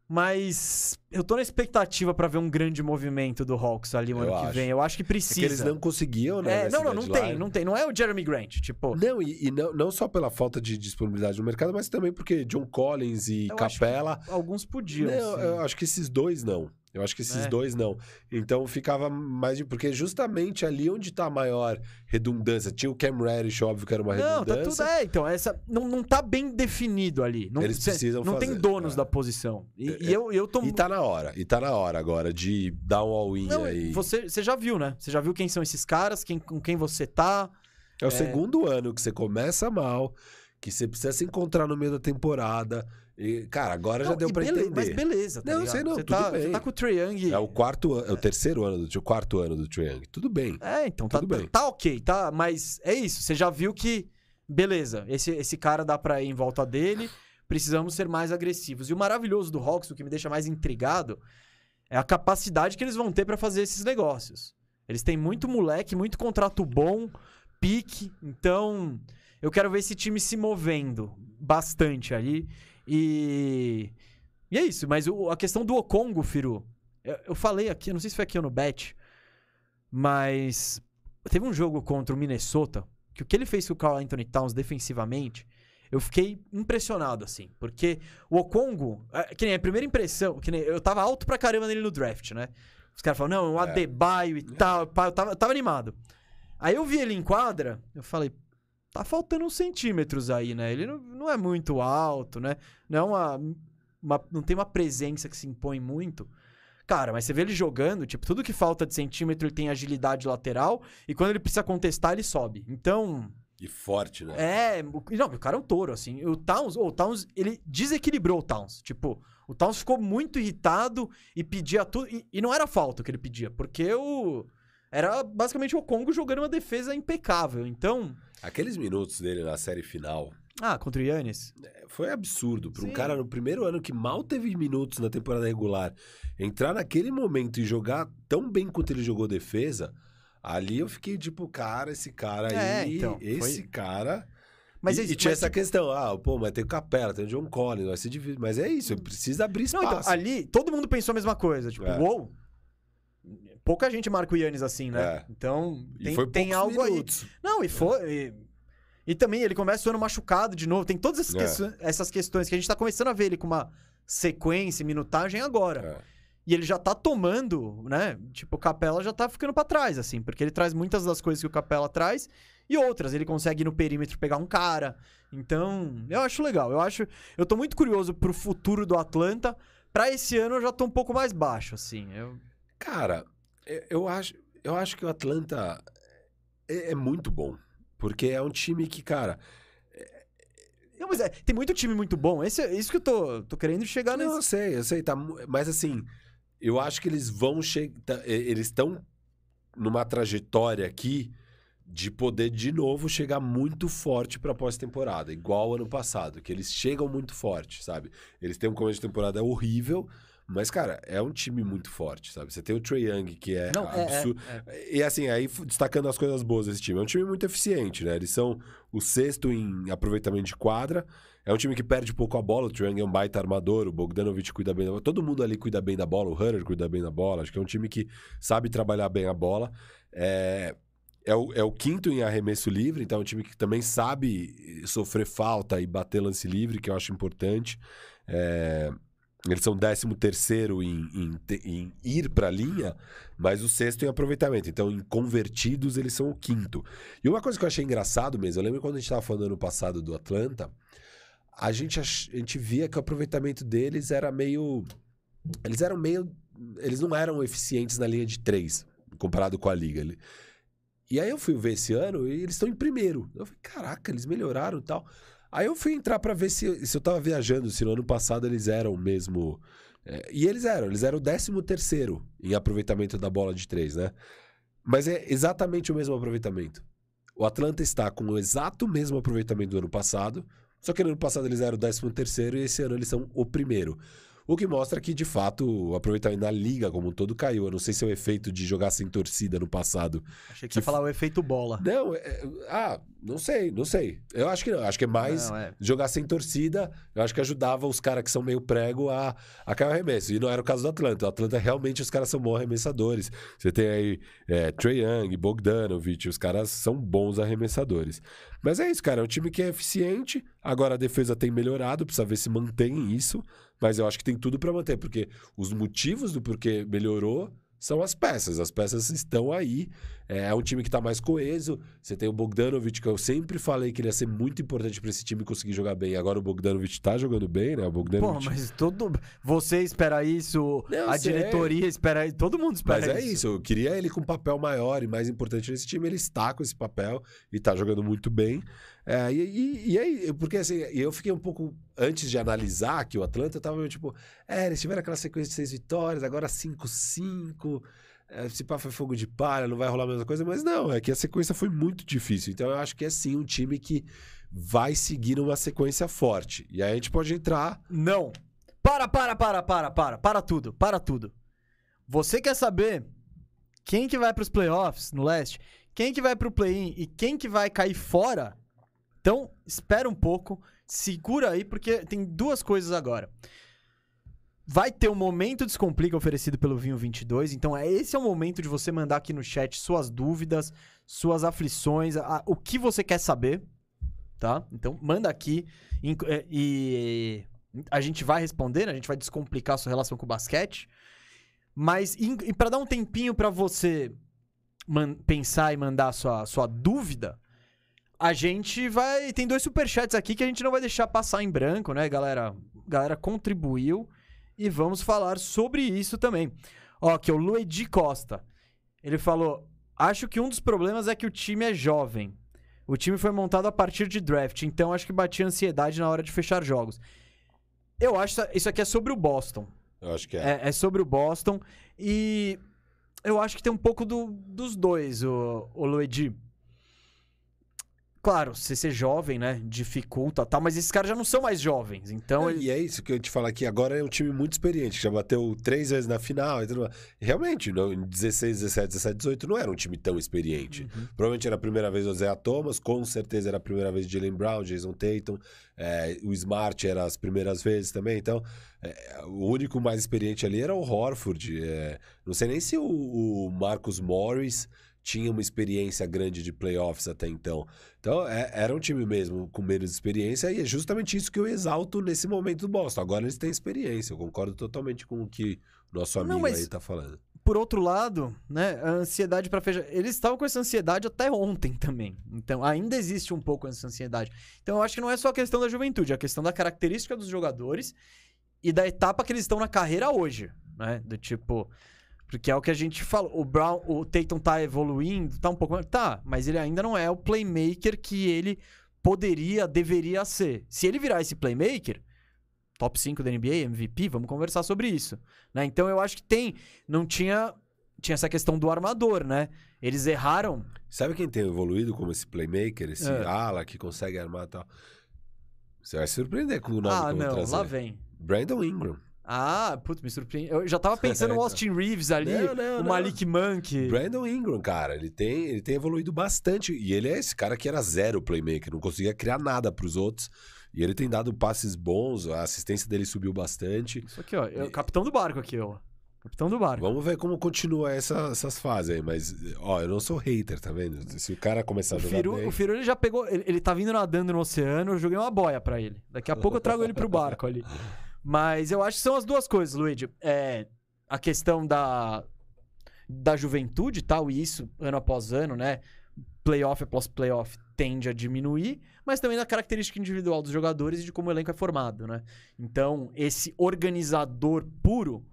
Mas eu tô na expectativa pra ver um grande movimento do Hawks ali no ano que acho. vem. Eu acho que É precisa. que eles não conseguiam, né? É, não, não, não tem, não tem. Não é o Jeremy Grant, tipo. Não, e, e não, não só pela falta de disponibilidade no mercado, mas também porque John Collins e Eu acho Capela. Alguns podiam. Não, sim. eu acho que esses dois não. Eu acho que esses É. dois não. Então ficava mais de. Porque justamente ali onde tá a maior redundância. Tinha o Cam Reddish, óbvio que era uma Não, tá redundância. tudo. É, então, essa. Não, não tá bem definido ali. Não, Eles precisam Não tem fazer, donos é. da posição. E, É, e eu, eu tô. E tá na hora. E tá na hora agora de dar um all-in aí. você, você já viu, né? Você já viu quem são esses caras, quem, com quem você tá. É o segundo ano que você começa mal, que você precisa se encontrar no meio da temporada. E, cara, agora já Não, deu e pra bele- entender. Mas beleza, tá Não, ligado? sei não, você tudo tá, bem. Você tá com o Trae Young. É o quarto ano, é o terceiro ano do o quarto ano do Trae Young. Tudo bem. É, então tá, Tudo bem. tá ok, tá? Mas é isso, você já viu que, beleza, esse, esse cara dá pra ir em volta dele, precisamos ser mais agressivos. E o maravilhoso do Hawks, o que me deixa mais intrigado, é a capacidade que eles vão ter pra fazer esses negócios. Eles têm muito moleque, muito contrato bom, pique, então eu quero ver esse time se movendo bastante ali. E. E é isso, mas o- a questão do Okongo, Firu, eu, eu falei aqui, eu não sei se foi aqui ou no Bet, mas teve um jogo contra o Minnesota que o que ele fez com o Carl Anthony Towns defensivamente, eu fiquei impressionado, assim. Porque o Okongo, é, que nem a primeira impressão, que nem, eu tava alto pra caramba nele no draft, né? Os caras falaram, não, o É. Adebayo e tal, eu tava, eu tava animado. Aí eu vi ele em quadra, eu falei, tá faltando uns centímetros aí, né? Ele não, não é muito alto, né? Não é uma, uma- Não tem uma presença que se impõe muito. Cara, mas você vê ele jogando, tipo, tudo que falta de centímetro ele tem agilidade lateral e quando ele precisa contestar, ele sobe. Então, E forte, né? é. Não, o cara é um touro, assim. O Towns, o Towns, ele desequilibrou o Towns. Tipo, o Towns ficou muito irritado e pedia tudo. E, e não era falta o que ele pedia, porque o. Era basicamente o Congo jogando uma defesa impecável. Então. Aqueles minutos dele na série final Ah, contra o Yannis. é, foi absurdo. Pra um cara no primeiro ano que mal teve minutos na temporada regular, entrar naquele momento e jogar tão bem quanto ele jogou defesa, ali eu fiquei tipo, cara, esse cara aí, É, então, foi- esse cara. Mas e, é e tinha mas, essa questão, ah, pô, mas tem o Capela, tem o John Collins, vai ser difícil. Mas é isso, ele precisa abrir Não, espaço. então, ali, todo mundo pensou a mesma coisa. Tipo, É. uou. Pouca gente marca o Yannis assim, né? É. Então, tem, tem algo minutos. aí. Não, e foi. E, e também ele começa o ano machucado de novo. Tem todas essas, É. questões, essas questões que a gente tá começando a ver ele com uma sequência, minutagem agora. É. E ele já tá tomando, né? Tipo, o Capela já tá ficando pra trás, assim, porque ele traz muitas das coisas que o Capela traz e outras. Ele consegue ir no perímetro pegar um cara. Então, eu acho legal. Eu acho. Eu tô muito curioso pro futuro do Atlanta. Pra esse ano eu já tô um pouco mais baixo, assim. Eu... Cara, eu- eu acho, eu acho que o Atlanta é, é muito bom. Porque é um time que, cara. Não, mas é, tem muito time muito bom. Esse, é isso que eu tô, tô querendo chegar Não, nesse. eu sei, eu sei, tá. Mas assim, eu acho que eles vão chegar. Eles estão numa trajetória aqui de poder de novo chegar muito forte para pós-temporada, igual ano passado, que eles chegam muito forte, sabe? Eles têm um começo de temporada horrível, mas, cara, é um time muito forte, sabe? Você tem o Trey Young, que é Não, é- absurdo. é- E assim, aí destacando as coisas boas desse time. É um time muito eficiente, né? Eles são o sexto em aproveitamento de quadra. É um time que perde pouco a bola. O Trey Young é um baita armador. O Bogdanovich cuida bem da bola. Todo mundo ali cuida bem da bola. O Hunter cuida bem da bola. Acho que é um time que sabe trabalhar bem a bola. É, é, o, é o quinto em arremesso livre. Então é um time que também sabe sofrer falta e bater lance livre, que eu acho importante. É, eles são 13 terceiro em, em, em ir para a linha, mas o sexto em aproveitamento. Então, em convertidos, eles são o quinto. E uma coisa que eu achei engraçado mesmo, eu lembro quando a gente estava falando ano passado do Atlanta, a gente, a gente via que o aproveitamento deles era meio. Eles eram meio. Eles não eram eficientes na linha de três, comparado com a liga. E aí eu fui ver esse ano e eles estão em primeiro. Eu falei, caraca, eles melhoraram e tal. Aí eu fui entrar pra ver se, se eu tava viajando, se no ano passado eles eram mesmo. é, e eles eram, eles eram o 13 terceiro em aproveitamento da bola de três, né? Mas é exatamente o mesmo aproveitamento. O Atlanta está com o exato mesmo aproveitamento do ano passado, só que no ano passado eles eram o 13 terceiro e esse ano eles são o primeiro. O que mostra que, de fato, o aproveitamento na liga como um todo caiu. Eu não sei se é o efeito de jogar sem torcida no passado Achei que Que você ia falar o efeito bola. não, é- ah, não sei, não sei. Eu acho que não. Acho que é mais Não, é. jogar sem torcida. Eu acho que ajudava os caras que são meio prego a, a cair o arremesso. E não era o caso do Atlanta. O Atlanta realmente os caras são bons arremessadores. Você tem aí é, Trey Young, Bogdanovich, os caras são bons arremessadores. Mas é isso, cara. É um time que é eficiente. Agora a defesa tem melhorado, precisa ver se mantém isso. Mas eu acho que tem tudo pra manter, porque os motivos do porquê melhorou são as peças. As peças estão aí. É, é um time que tá mais coeso. Você tem o Bogdanovich, que eu sempre falei que ele ia ser muito importante pra esse time conseguir jogar bem. Agora o Bogdanovich tá jogando bem, né? O Pô, Bogdanovich. mas todo. Você espera isso, Não, a sei. diretoria espera isso, todo mundo espera Mas é isso, eu queria ele com um papel maior e mais importante nesse time. Ele está com esse papel e tá jogando muito bem. É, e, e, e aí, porque assim, eu fiquei um pouco. Antes de analisar que o Atlanta, eu tava meio tipo. É, eles tiveram aquela sequência de seis vitórias, agora 5-5. É, se pá foi fogo de palha, não vai rolar a mesma coisa, mas não, é que a sequência foi muito difícil. Então eu acho que é sim um time que vai seguir uma sequência forte. E aí a gente pode entrar. Não. Para, para, para, para, para. Para tudo, para tudo. Você quer saber quem que vai pros playoffs no leste? Quem que vai pro play-in e quem que vai cair fora? Então, espera um pouco, segura aí, porque tem duas coisas agora. Vai ter um momento Descomplica oferecido pelo Vinho 22, então é esse é o momento de você mandar aqui no chat suas dúvidas, suas aflições, a- o que você quer saber, tá? Então manda aqui Inc- é, e a gente vai responder, a gente vai descomplicar a sua relação com o basquete. Mas em- e para dar um tempinho pra você man- pensar e mandar a sua, sua dúvida, a gente vai. Tem dois superchats aqui que a gente não vai deixar passar em branco, né, galera? Galera contribuiu e vamos falar sobre isso também. Ó, que é o Luigi Costa. Ele falou: Acho que um dos problemas é que o time é jovem. O time foi montado a partir de draft, então acho que batia ansiedade na hora de fechar jogos. Eu acho que isso aqui é sobre o Boston. Eu acho que é. É, é sobre o Boston. E eu acho que tem um pouco do- dos dois, o, o Luigi. Claro, você ser jovem, né? Dificulta tal, mas esses caras já não são mais jovens. Então, É, ele- E é isso que eu te falar aqui. Agora é um time muito experiente, que já bateu três vezes na final. E mais. Realmente, não, em 16, 17, 17, 18, não era um time tão experiente. Uhum. Provavelmente era a primeira vez o Zé Thomas, com certeza era a primeira vez de Jalen Brown, Jason Tatum. é, o Smart era as primeiras vezes também. Então, é, o único mais experiente ali era o Horford. é, não sei nem se o, o Marcus Morris tinha uma experiência grande de playoffs até então. Então, é- era um time mesmo com menos experiência, e é justamente isso que eu exalto nesse momento do Boston. Agora eles têm experiência, eu concordo totalmente com o que o nosso amigo Não, aí tá falando. por outro lado, né? A ansiedade pra fechar. Eles estavam com essa ansiedade até ontem também. Então, ainda existe um pouco essa ansiedade. Então, eu acho que não é só a questão da juventude, é a questão da característica dos jogadores e da etapa que eles estão na carreira hoje, né? Do tipo. Porque é o que a gente fala. O Brown, o Tatum tá evoluindo, tá um pouco. Tá, mas ele ainda não é o playmaker que ele poderia, deveria ser. Se ele virar esse playmaker, top 5 da NBA, MVP, vamos conversar sobre isso. Né? Então eu acho que tem. Não tinha tinha essa questão do armador, né? Eles erraram. Sabe quem tem evoluído como esse playmaker, esse É. ala que consegue armar e tal? Você vai se surpreender com o nome ah, que eu vou não, trazer. lá vem. Brandon Ingram. Ah, putz, me surpreende. Eu já tava pensando no Austin Reeves ali, Não, não, o. Malik Monk. Brandon Ingram, cara, ele tem, ele tem evoluído bastante. E ele é esse cara que era zero playmaker, não conseguia criar nada pros outros. E ele tem dado passes bons, a assistência dele subiu bastante. Isso aqui, ó. É o capitão do barco aqui, ó. Capitão do barco. Vamos ver como continua essa- essas fases aí. Mas, ó, eu não sou hater, tá vendo? Se o cara começar a jogar Firu, bem... o Firu ele já pegou. Ele, ele tá vindo nadando no oceano, eu joguei uma boia pra ele. Daqui a pouco eu trago ele pro barco ali. Mas eu acho que são as duas coisas, Luigi. É, a questão da, da juventude tal, e isso ano após ano, né? Playoff após playoff tende a diminuir, mas também da característica individual dos jogadores e de como o elenco é formado, né? Então, esse organizador puro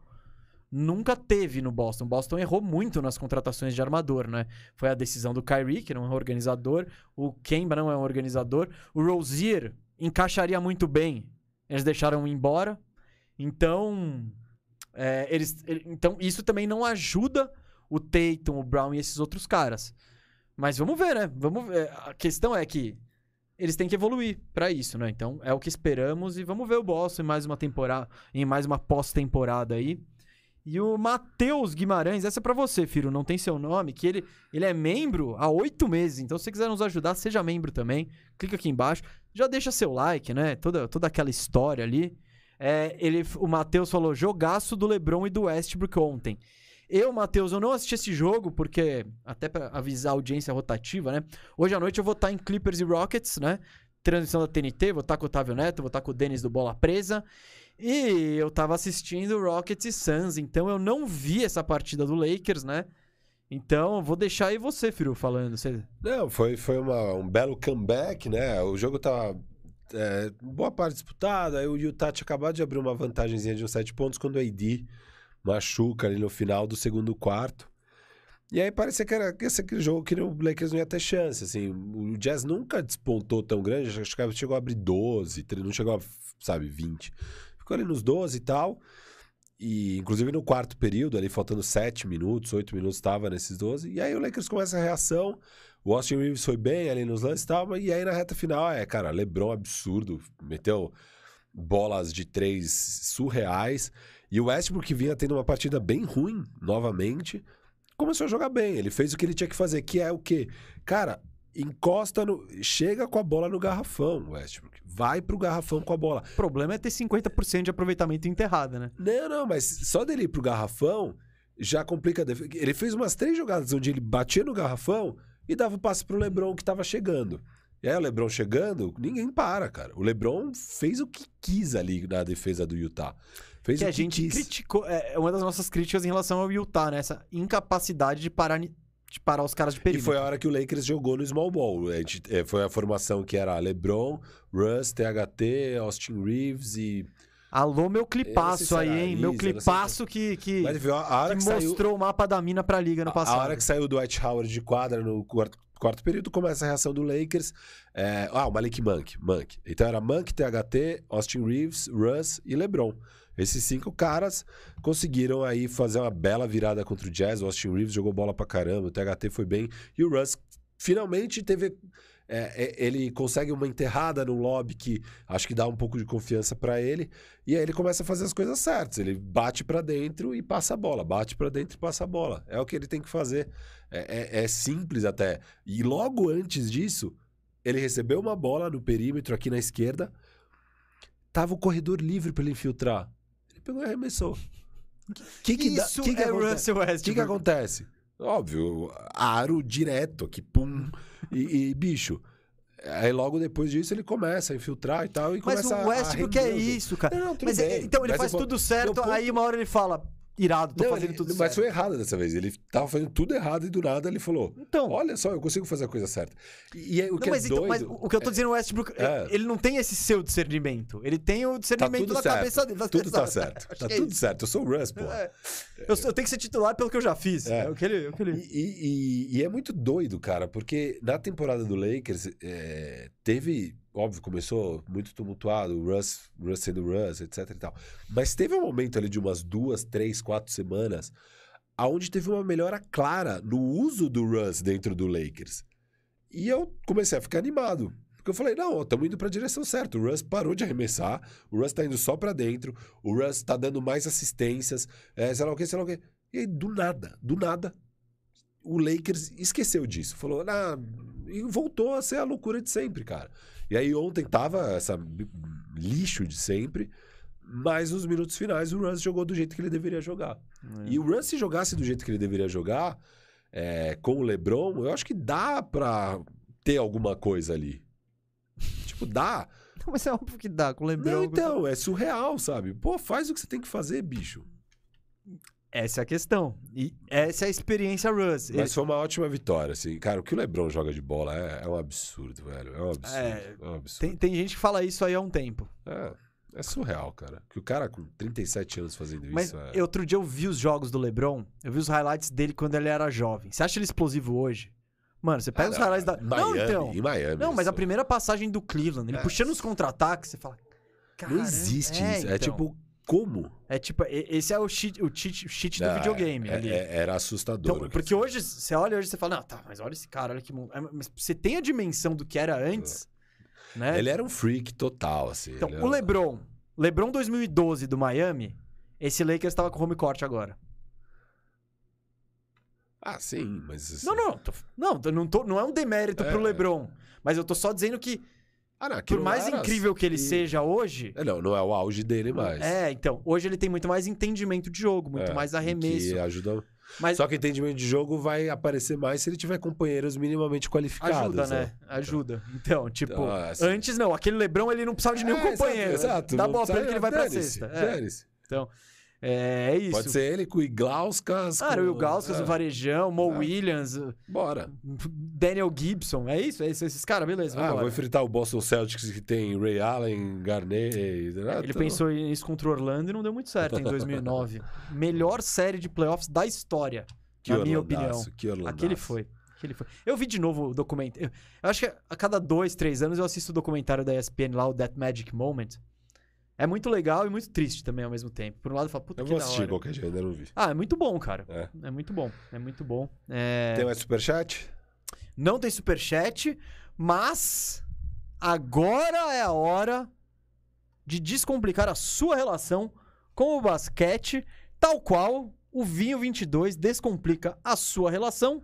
nunca teve no Boston. Boston errou muito nas contratações de armador, né? Foi a decisão do Kyrie, que não é um organizador, o Kemba não é um organizador, o Rozier encaixaria muito bem. Eles deixaram ir embora. Então, é, eles, ele- então isso também não ajuda o Tatum, o Brown e esses outros caras. Mas vamos ver, né? Vamos ver. A questão é que eles têm que evoluir pra isso, né? Então é o que esperamos e vamos ver o Boston em mais uma temporada, em mais uma pós-temporada aí. E o Matheus Guimarães, essa é pra você, filho, não tem seu nome, que ele, ele é membro há oito meses. Então, se você quiser nos ajudar, seja membro também. Clica aqui embaixo. Já deixa seu like, né? Toda, toda aquela história ali. É, ele, o Matheus falou: jogaço do LeBron e do Westbrook ontem. Eu, Matheus, eu não assisti esse jogo porque, até pra avisar a audiência rotativa, né? Hoje à noite eu vou estar em Clippers e Rockets, né? Transmissão da TNT, vou estar com o Otávio Neto, vou estar com o Denis do Bola Presa. E eu tava assistindo Rockets e Suns, então eu não vi essa partida do Lakers, né? Então, vou deixar aí você, Firu, falando. Você... Não, foi, foi uma- um belo comeback, né? O jogo tava é, boa parte disputada. Aí o Utah tinha acabado de abrir uma vantagemzinha de uns sete pontos quando o AD machuca ali no final do segundo quarto. E aí parecia que era esse aquele jogo que o Lakers não ia ter chance. Assim, o Jazz nunca despontou tão grande, acho que chegou a abrir 12, não chegou a, sabe, 20. Ficou ali nos 12 e tal. E, inclusive, no quarto período, ali faltando 7 minutos, 8 minutos, estava nesses 12. E aí o Lakers começa a reação. O Austin Reeves foi bem ali nos lances e tal. E aí na reta final, é, cara, LeBron absurdo. Meteu bolas de três surreais. E o Westbrook que vinha tendo uma partida bem ruim, novamente, começou a jogar bem. Ele fez o que ele tinha que fazer, que é o quê? Cara, encosta no. Chega com a bola no garrafão, Westbrook. Vai pro garrafão com a bola. O problema é ter 50% de aproveitamento enterrada, né? Não, não, mas só dele ir pro garrafão já complica a defesa. Ele fez umas três jogadas onde ele batia no garrafão e dava o passe pro Lebron que tava chegando. E aí o Lebron chegando, ninguém para, cara. O Lebron fez o que quis ali na defesa do Utah. Fez que o a que gente quis. criticou. É uma das nossas críticas em relação ao Utah, né? Essa incapacidade de parar, de parar os caras de E perímetro. foi a hora que o Lakers jogou no small ball. A gente- é, foi a formação que era LeBron, Russ, THT, Austin Reeves e. Alô, meu Eu clipaço aí, hein? Meu Isa, eu não sei clipaço que, que, Mas viu, que que saiu. mostrou o mapa da mina pra liga no passado. A hora que saiu o Dwight Howard de quadra no quarto, quarto período, começa a reação do Lakers. É, ah, o Malik Monk, Monk. Então era Monk, THT, Austin Reeves, Russ e LeBron. Esses cinco caras conseguiram aí fazer uma bela virada contra o Jazz. O Austin Reeves jogou bola pra caramba, o THT foi bem. E o Russ finalmente teve... é, é, ele consegue uma enterrada no lobby que acho que dá um pouco de confiança pra ele. E aí ele começa a fazer as coisas certas. Ele bate pra dentro e passa a bola. Bate pra dentro e passa a bola. É o que ele tem que fazer. É, é- é simples até. E logo antes disso, ele recebeu uma bola no perímetro aqui na esquerda. Tava o corredor livre pra ele infiltrar. Ele pegou e arremessou. Que que Isso que que é acontece? Russell O que, que Westbrook. acontece? Óbvio, aro direto aqui, pum. E, e, bicho, aí logo depois disso ele começa a infiltrar e tal. E Mas começa o Westbrook a é isso, cara. Não, não, Mas, bem. então ele Mas faz tudo certo, ponto- aí uma hora ele fala, irado, tô Não, fazendo ele- tudo mas certo. foi errado dessa vez. Ele tava fazendo tudo errado e do nada ele falou: Então, Olha só, eu consigo fazer a coisa certa. E, e aí, o Não, que mas, é então, doido... mas o que eu tô dizendo, o Westbrook, É. ele não tem esse seu discernimento. Ele tem o Tá discernimento tudo da certo. cabeça dele. Tudo tá certo. Tá que é tudo certo. Eu sou o Russ, pô. É. Eu, eu tenho que ser titular pelo que eu já fiz. É. É, o que ele. o que ele... E, e- e- é muito doido, cara, porque na temporada do Lakers é, teve, óbvio, começou muito tumultuado, o Russ, Russ sendo Russ, etc e tal. Mas teve um momento ali de umas duas, três, quatro semanas aonde teve uma melhora clara no uso do Russ dentro do Lakers. E eu comecei a ficar animado. Porque eu falei, não, estamos indo para a direção certa. O Russ parou de arremessar, o Russ está indo só para dentro, o Russ está dando mais assistências, é, sei lá o que, sei lá o que. E aí, do nada, do nada, o Lakers esqueceu disso. Falou, ah, e voltou a ser a loucura de sempre, cara. E aí ontem tava essa lixo de sempre, mas nos minutos finais o Russ jogou do jeito que ele deveria jogar. É. E o Russ, se jogasse do jeito que ele deveria jogar, é, com o LeBron, eu acho que dá pra ter alguma coisa ali. tipo, dá. Não, mas é óbvio que dá com o LeBron. Não, então, é surreal, sabe? Pô, faz o que você tem que fazer, bicho. Essa é a questão. E essa é a experiência Russ. Mas foi uma ótima vitória, assim. Cara, o que o LeBron joga de bola é, é um absurdo, velho. É um absurdo. É, É, um absurdo. Tem, tem gente que fala isso aí há um tempo. É, é surreal, cara. Que o cara com 37 anos fazendo Mas isso é... outro dia eu vi os jogos do LeBron, eu vi os highlights dele quando ele era jovem. Você acha ele explosivo hoje? Mano, você pega Ah, os highlights da. Miami, não, então. Em Miami. Não, mas a isso- primeira passagem do Cleveland, ele É. puxando os contra-ataques, você fala. Não "Caramba, existe é, isso. É então. tipo, como? É tipo, e- esse é o cheat, o cheat, cheat do Ah, videogame é- ali. é- era assustador. Então, porque hoje, você olha hoje você fala, não, tá, mas olha esse cara, olha que. é, Mas você tem a dimensão do que era antes, né? Ele era um freak total, assim. Então, o era- LeBron, LeBron 2012 do Miami, esse Lakers tava com home court agora. Ah, sim, mas... assim- Não, não, tô- não, não, tô, não é um demérito pro É. LeBron, mas eu tô só dizendo que, Ah, não, por mais era- incrível que ele e- seja hoje, É, Não, não é o auge dele mais. é, então, hoje ele tem muito mais entendimento de jogo, muito É, mais arremesso. Que ajuda... Mas Só que o entendimento de jogo vai aparecer mais se ele tiver companheiros minimamente qualificados. ajuda, né? Ajuda. Então, tipo, Então, assim- antes não, aquele LeBron ele não precisava de nenhum É, companheiro. Exato, exato. Dá bola pra ele que ele vai pra cesta. É. Então, é, é isso. Pode ser ele com o Iglauskas. Ah, com... o Gauskas, é, o Varejão, Mo É. Williams, Bora. Daniel Gibson. É isso? É isso, esses caras, beleza, Ah, vou enfrentar o Boston Celtics que tem Ray Allen, Garnett... ah, Ele pensou nisso contra o Orlando e não deu muito certo em 2009. Melhor série de playoffs da história, Que na minha opinião. Que Orlandaço. Aquele foi. Aquele foi. Eu vi de novo o documentário. Eu acho que a cada dois, três anos eu assisto o documentário da ESPN lá, o That Magic Moment. É muito legal e muito triste também ao mesmo tempo. Por um lado, eu falo, puta Eu que vou da assistir qualquer dia, ainda não vi. Ah, é muito bom, cara. É. É muito bom. É muito bom. É... Tem mais superchat? Não tem superchat, mas agora é a hora de descomplicar a sua relação com o basquete, tal qual o Vinho 22 descomplica a sua relação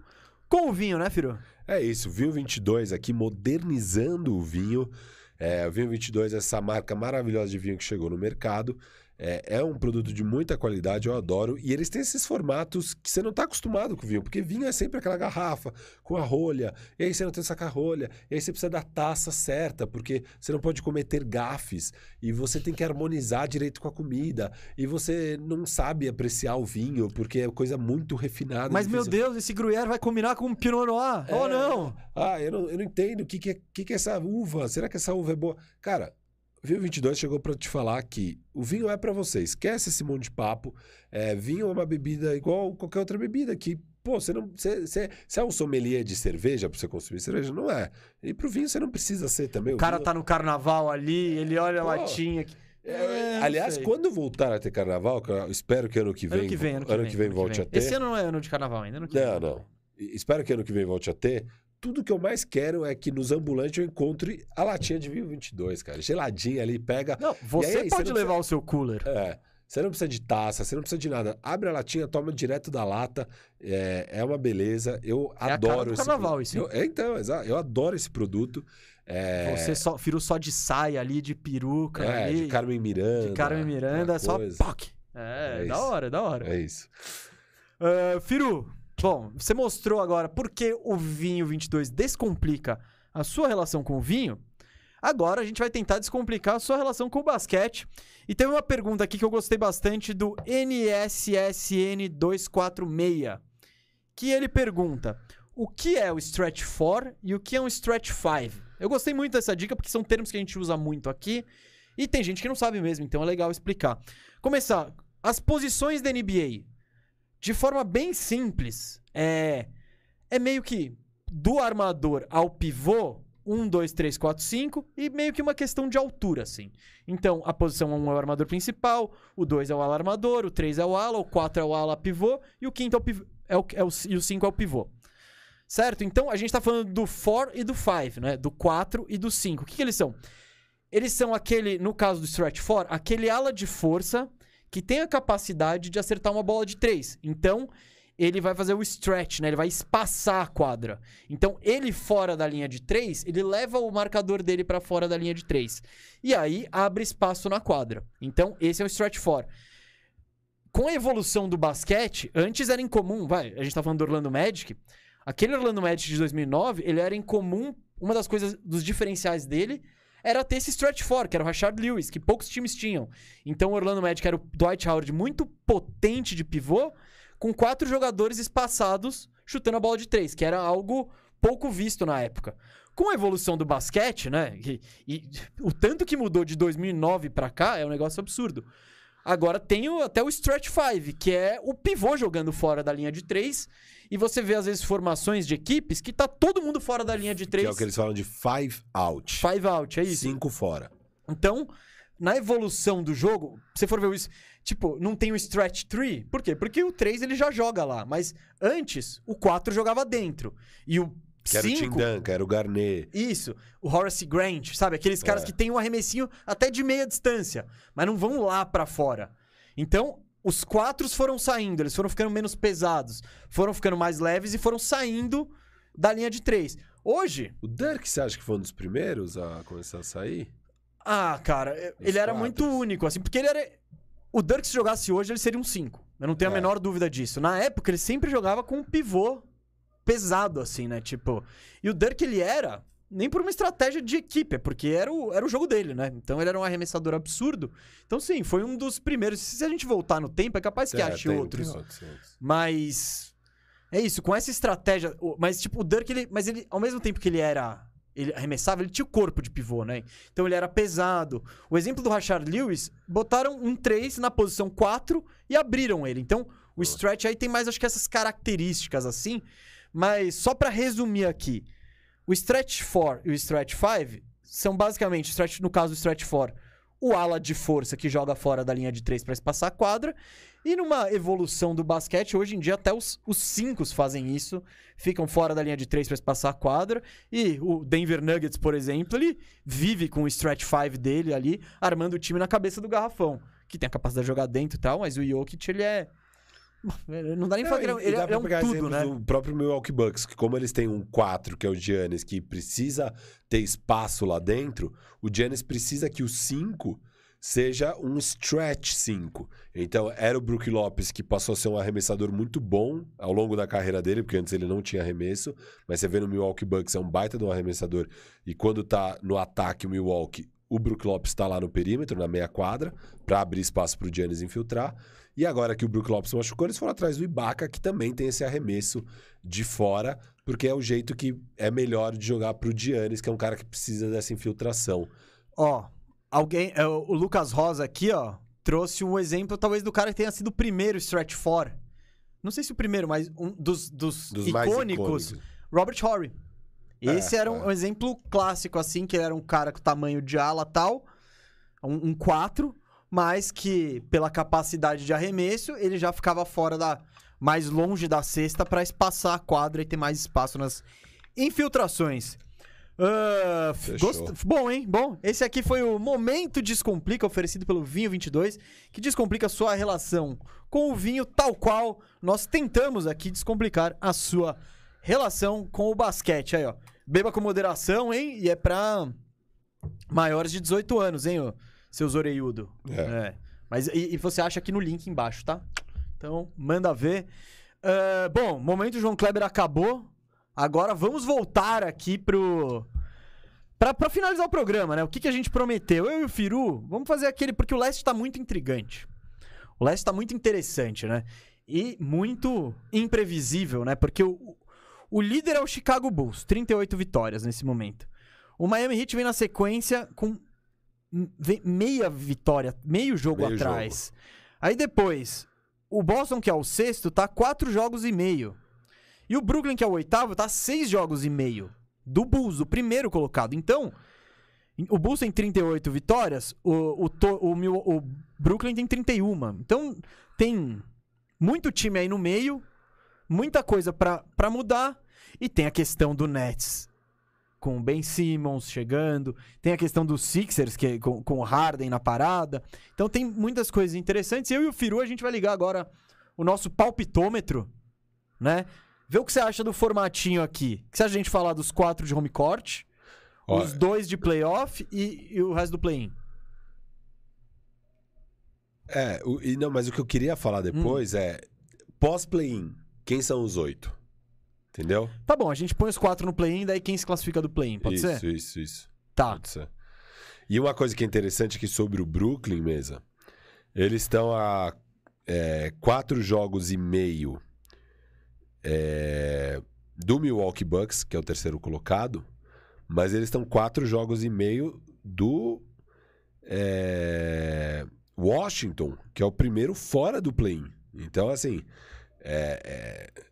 com o vinho, né, Firu? É isso, Vinho 22 aqui modernizando o vinho. É, o Vinho 22 é essa marca maravilhosa de vinho que chegou no mercado. É, é um produto de muita qualidade, eu adoro. E eles têm esses formatos que você não está acostumado com vinho, porque vinho é sempre aquela garrafa com a rolha, e aí você não tem sacar rolha, e aí você precisa da taça certa, porque você não pode cometer gafes, e você tem que harmonizar direito com a comida, e você não sabe apreciar o vinho, porque é coisa muito refinada. Mas, meu. Deus, esse Gruyère vai combinar com um Pinot Noir. É. Ou não? Ah, eu não, eu não entendo o que, que, é, que, que é essa uva. Será que essa uva é boa? Cara, Vinho 22 chegou pra te falar que o vinho é pra você. Esquece esse monte de papo. É, vinho é uma bebida igual qualquer outra bebida que, pô, você não. Você, você, você é um sommelier de cerveja pra você consumir cerveja? Não é. E pro vinho você não precisa ser também. O cara vinho- tá no carnaval ali, ele olha a Pô, latinha. aqui. É, É, não aliás, sei. quando voltar a ter carnaval, que eu espero que ano que vem, Ano que vem, ano que vem. ano que volte a ter. Esse ano não é ano de carnaval ainda, ano que Não, vem. não. E- Espero que ano que vem volte a ter. Tudo que eu mais quero é que nos ambulantes eu encontre a latinha de vinho 22, cara. Geladinha ali, pega. Não, você aí, pode você não levar o seu cooler. É. Você não precisa de taça, você não precisa de nada. Abre a latinha, toma direto da lata. É, é uma beleza. Eu É a cara adoro do esse carnaval, pro- isso? Eu, é, então, exato. Eu adoro esse produto. É, Você só, virou só de saia ali, de peruca é, ali. de Carmen Miranda. de Carmen Miranda, só. POC. É, É da hora, da hora. É isso. Ah, Firu, bom, você mostrou agora por que o vinho 22 descomplica a sua relação com o vinho. Agora a gente vai tentar descomplicar a sua relação com o basquete. E teve uma pergunta aqui que eu gostei bastante do NSSN246, que ele pergunta: o que é o stretch 4 e o que é um stretch 5? Eu gostei muito dessa dica porque são termos que a gente usa muito aqui e tem gente que não sabe mesmo, então é legal explicar. Começar, as posições da NBA de forma bem simples, é, é meio que do armador ao pivô, 1, 2, 3, 4, 5 e meio que uma questão de altura, assim. Então, a posição 1 é o armador principal, o 2 é o ala armador, o 3 é o ala, o 4 é o ala pivô e o quinto é o, pivô, é o, é o, e o 5 é o pivô. Certo? Então, a gente tá falando do 4 e do 5, né? Do 4 e do 5. O que, que eles são? Eles são aquele, no caso do Stretch 4, aquele ala de força que tem a capacidade de acertar uma bola de 3. Então, ele vai fazer o stretch, né? Ele vai espaçar a quadra. Então, ele fora da linha de 3, ele leva o marcador dele para fora da linha de 3. E aí abre espaço na quadra. Então, esse é o stretch 4. Com a evolução do basquete, antes era incomum, vai, a gente tá falando do Orlando Magic, aquele Orlando Magic de 2009, ele era incomum, uma das coisas dos diferenciais dele era ter esse stretch 4, que era o Rashard Lewis, que poucos times tinham. Então, o Orlando Magic era o Dwight Howard muito potente de pivô, com quatro jogadores espaçados chutando a bola de três, que era algo pouco visto na época. Com a evolução do basquete, né? E, e o tanto que mudou de 2009 para cá é um negócio absurdo. Agora tem o, até o stretch 5, que é o pivô jogando fora da linha de três. E você vê, às vezes, formações de equipes que tá todo mundo fora da linha de três. Que é o que eles falam de five out. Five out, é isso. Cinco fora. Então, na evolução do jogo, se você for ver isso, tipo, não tem o stretch 3. Por quê? Porque o 3 ele já joga lá, mas antes o 4 jogava dentro. E o Que era o Tim Duncan, era o Garnet. Isso, o Horace Grant, sabe? Aqueles caras É. que tem um arremessinho até de meia distância, mas não vão lá pra fora. Então, os quatro foram saindo, eles foram ficando menos pesados, foram ficando mais leves e foram saindo da linha de três. Hoje, O Dirk, você acha que foi um dos primeiros a começar a sair? ah, cara, ele era muito único, assim, porque ele era. O Dirk, se jogasse hoje, ele seria um 5. Eu não tenho a É. menor dúvida disso. Na época, ele sempre jogava com um pivô pesado, assim, né? Tipo. E o Dirk, ele era. Nem por uma estratégia de equipe, é porque era o, era o jogo dele, né? Então ele era um arremessador absurdo. Então, sim, foi um dos primeiros. Se a gente voltar no tempo, é capaz que É, ache tem- outros. tem outros, outros. Mas. É isso, com essa estratégia. Mas, tipo, o Dirk, ele. Mas ele, ao mesmo tempo que ele era. Ele arremessava, ele tinha o corpo de pivô, né? Então ele era pesado. O exemplo do Rashard Lewis, botaram um 3 na posição 4 e abriram ele. Então, o stretch aí tem mais, acho que essas características assim. Mas só pra resumir aqui. O stretch 4 e o stretch 5 são basicamente, stretch, no caso do stretch 4, o ala de força que joga fora da linha de 3 para espaçar a quadra. E numa evolução do basquete, hoje em dia até os 5 fazem isso, ficam fora da linha de 3 para espaçar a quadra. E o Denver Nuggets, por exemplo, ele vive com o stretch 5 dele ali, armando o time na cabeça do garrafão, que tem a capacidade de jogar dentro e tal, mas o Jokic, ele é. Não dá nem pra falar que ele ele, é, um pegar tudo, né? do próprio Milwaukee Bucks, que como eles têm um 4, que é o Giannis, que precisa ter espaço lá dentro, o Giannis precisa que o 5 seja um stretch 5. Então, era o Brook Lopes que passou a ser um arremessador muito bom ao longo da carreira dele, porque antes ele não tinha arremesso, mas você vê no Milwaukee Bucks é um baita de um arremessador, e quando tá no ataque o Milwaukee, o Brook Lopes está lá no perímetro, na meia quadra, para abrir espaço pro Giannis infiltrar. E agora que o Brook Lopes machucou, eles foram atrás do Ibaka, que também tem esse arremesso de fora, porque é o jeito que é melhor de jogar pro Giannis, que é um cara que precisa dessa infiltração. Ó, alguém. é, o Lucas Rosa aqui, ó, trouxe um exemplo, talvez, do cara que tenha sido o primeiro stretch 4. Não sei se o primeiro, mas um dos, dos, Dos icônicos, icônicos. Robert Horry. Esse É, era um, é. um exemplo clássico, assim, que ele era um cara com tamanho de ala tal, um, um 4, mas que, pela capacidade de arremesso, ele já ficava fora da. mais longe da cesta pra espaçar a quadra e ter mais espaço nas infiltrações. Fechou. gost- Bom, hein? Bom, esse aqui foi o Momento Descomplica, oferecido pelo Vinho 22, que descomplica a sua relação com o vinho, tal qual nós tentamos aqui descomplicar a sua relação com o basquete. Aí, ó. Beba com moderação, hein? E é pra maiores de 18 anos, hein, ô, seus orelhudo. É. Mas e, e você acha aqui no link embaixo, tá? Então, manda ver. Ah, bom, momento João Kleber acabou. Agora vamos voltar aqui pro. Pra, pra finalizar o programa, né? O que, que a gente prometeu? Eu e o Firu, vamos fazer aquele. Porque o leste tá muito intrigante. O leste tá muito interessante, né? E muito imprevisível, né? Porque o, o líder é o Chicago Bulls, 38 vitórias nesse momento. O Miami Heat vem na sequência com meia vitória, meio jogo Meio atrás. Aí depois, o Boston, que é o sexto, tá quatro jogos e meio. E o Brooklyn, que é o oitavo, tá seis jogos e meio. do Bulls, o primeiro colocado. Então, o Bulls tem 38 vitórias, o, o, o, o Brooklyn tem 31. Então, tem muito time aí no meio, muita coisa pra mudar. E tem a questão do Nets, com o Ben Simmons chegando. Tem a questão dos Sixers, que, é com, com o Harden na parada. Então tem muitas coisas interessantes. Eu e o Firu, a gente vai ligar agora o nosso palpitômetro, né? Vê o que você acha do formatinho aqui. O que de a gente falar dos quatro de home court, Ó, os dois de playoff e, e o resto do play-in? É, o- e não, mas o que eu queria falar depois Hum. é pós-play-in, quem são os oito? Entendeu? Tá bom, a gente põe os quatro no play-in, daí quem se classifica do play-in, pode isso, ser? isso, isso. Tá. Pode ser. E uma coisa que é interessante aqui sobre o Brooklyn, mesa, eles estão a é, quatro jogos e meio é, do Milwaukee Bucks, que é o terceiro colocado, mas eles estão quatro jogos e meio do é, Washington, que é o primeiro fora do play-in. Então, assim, é, é,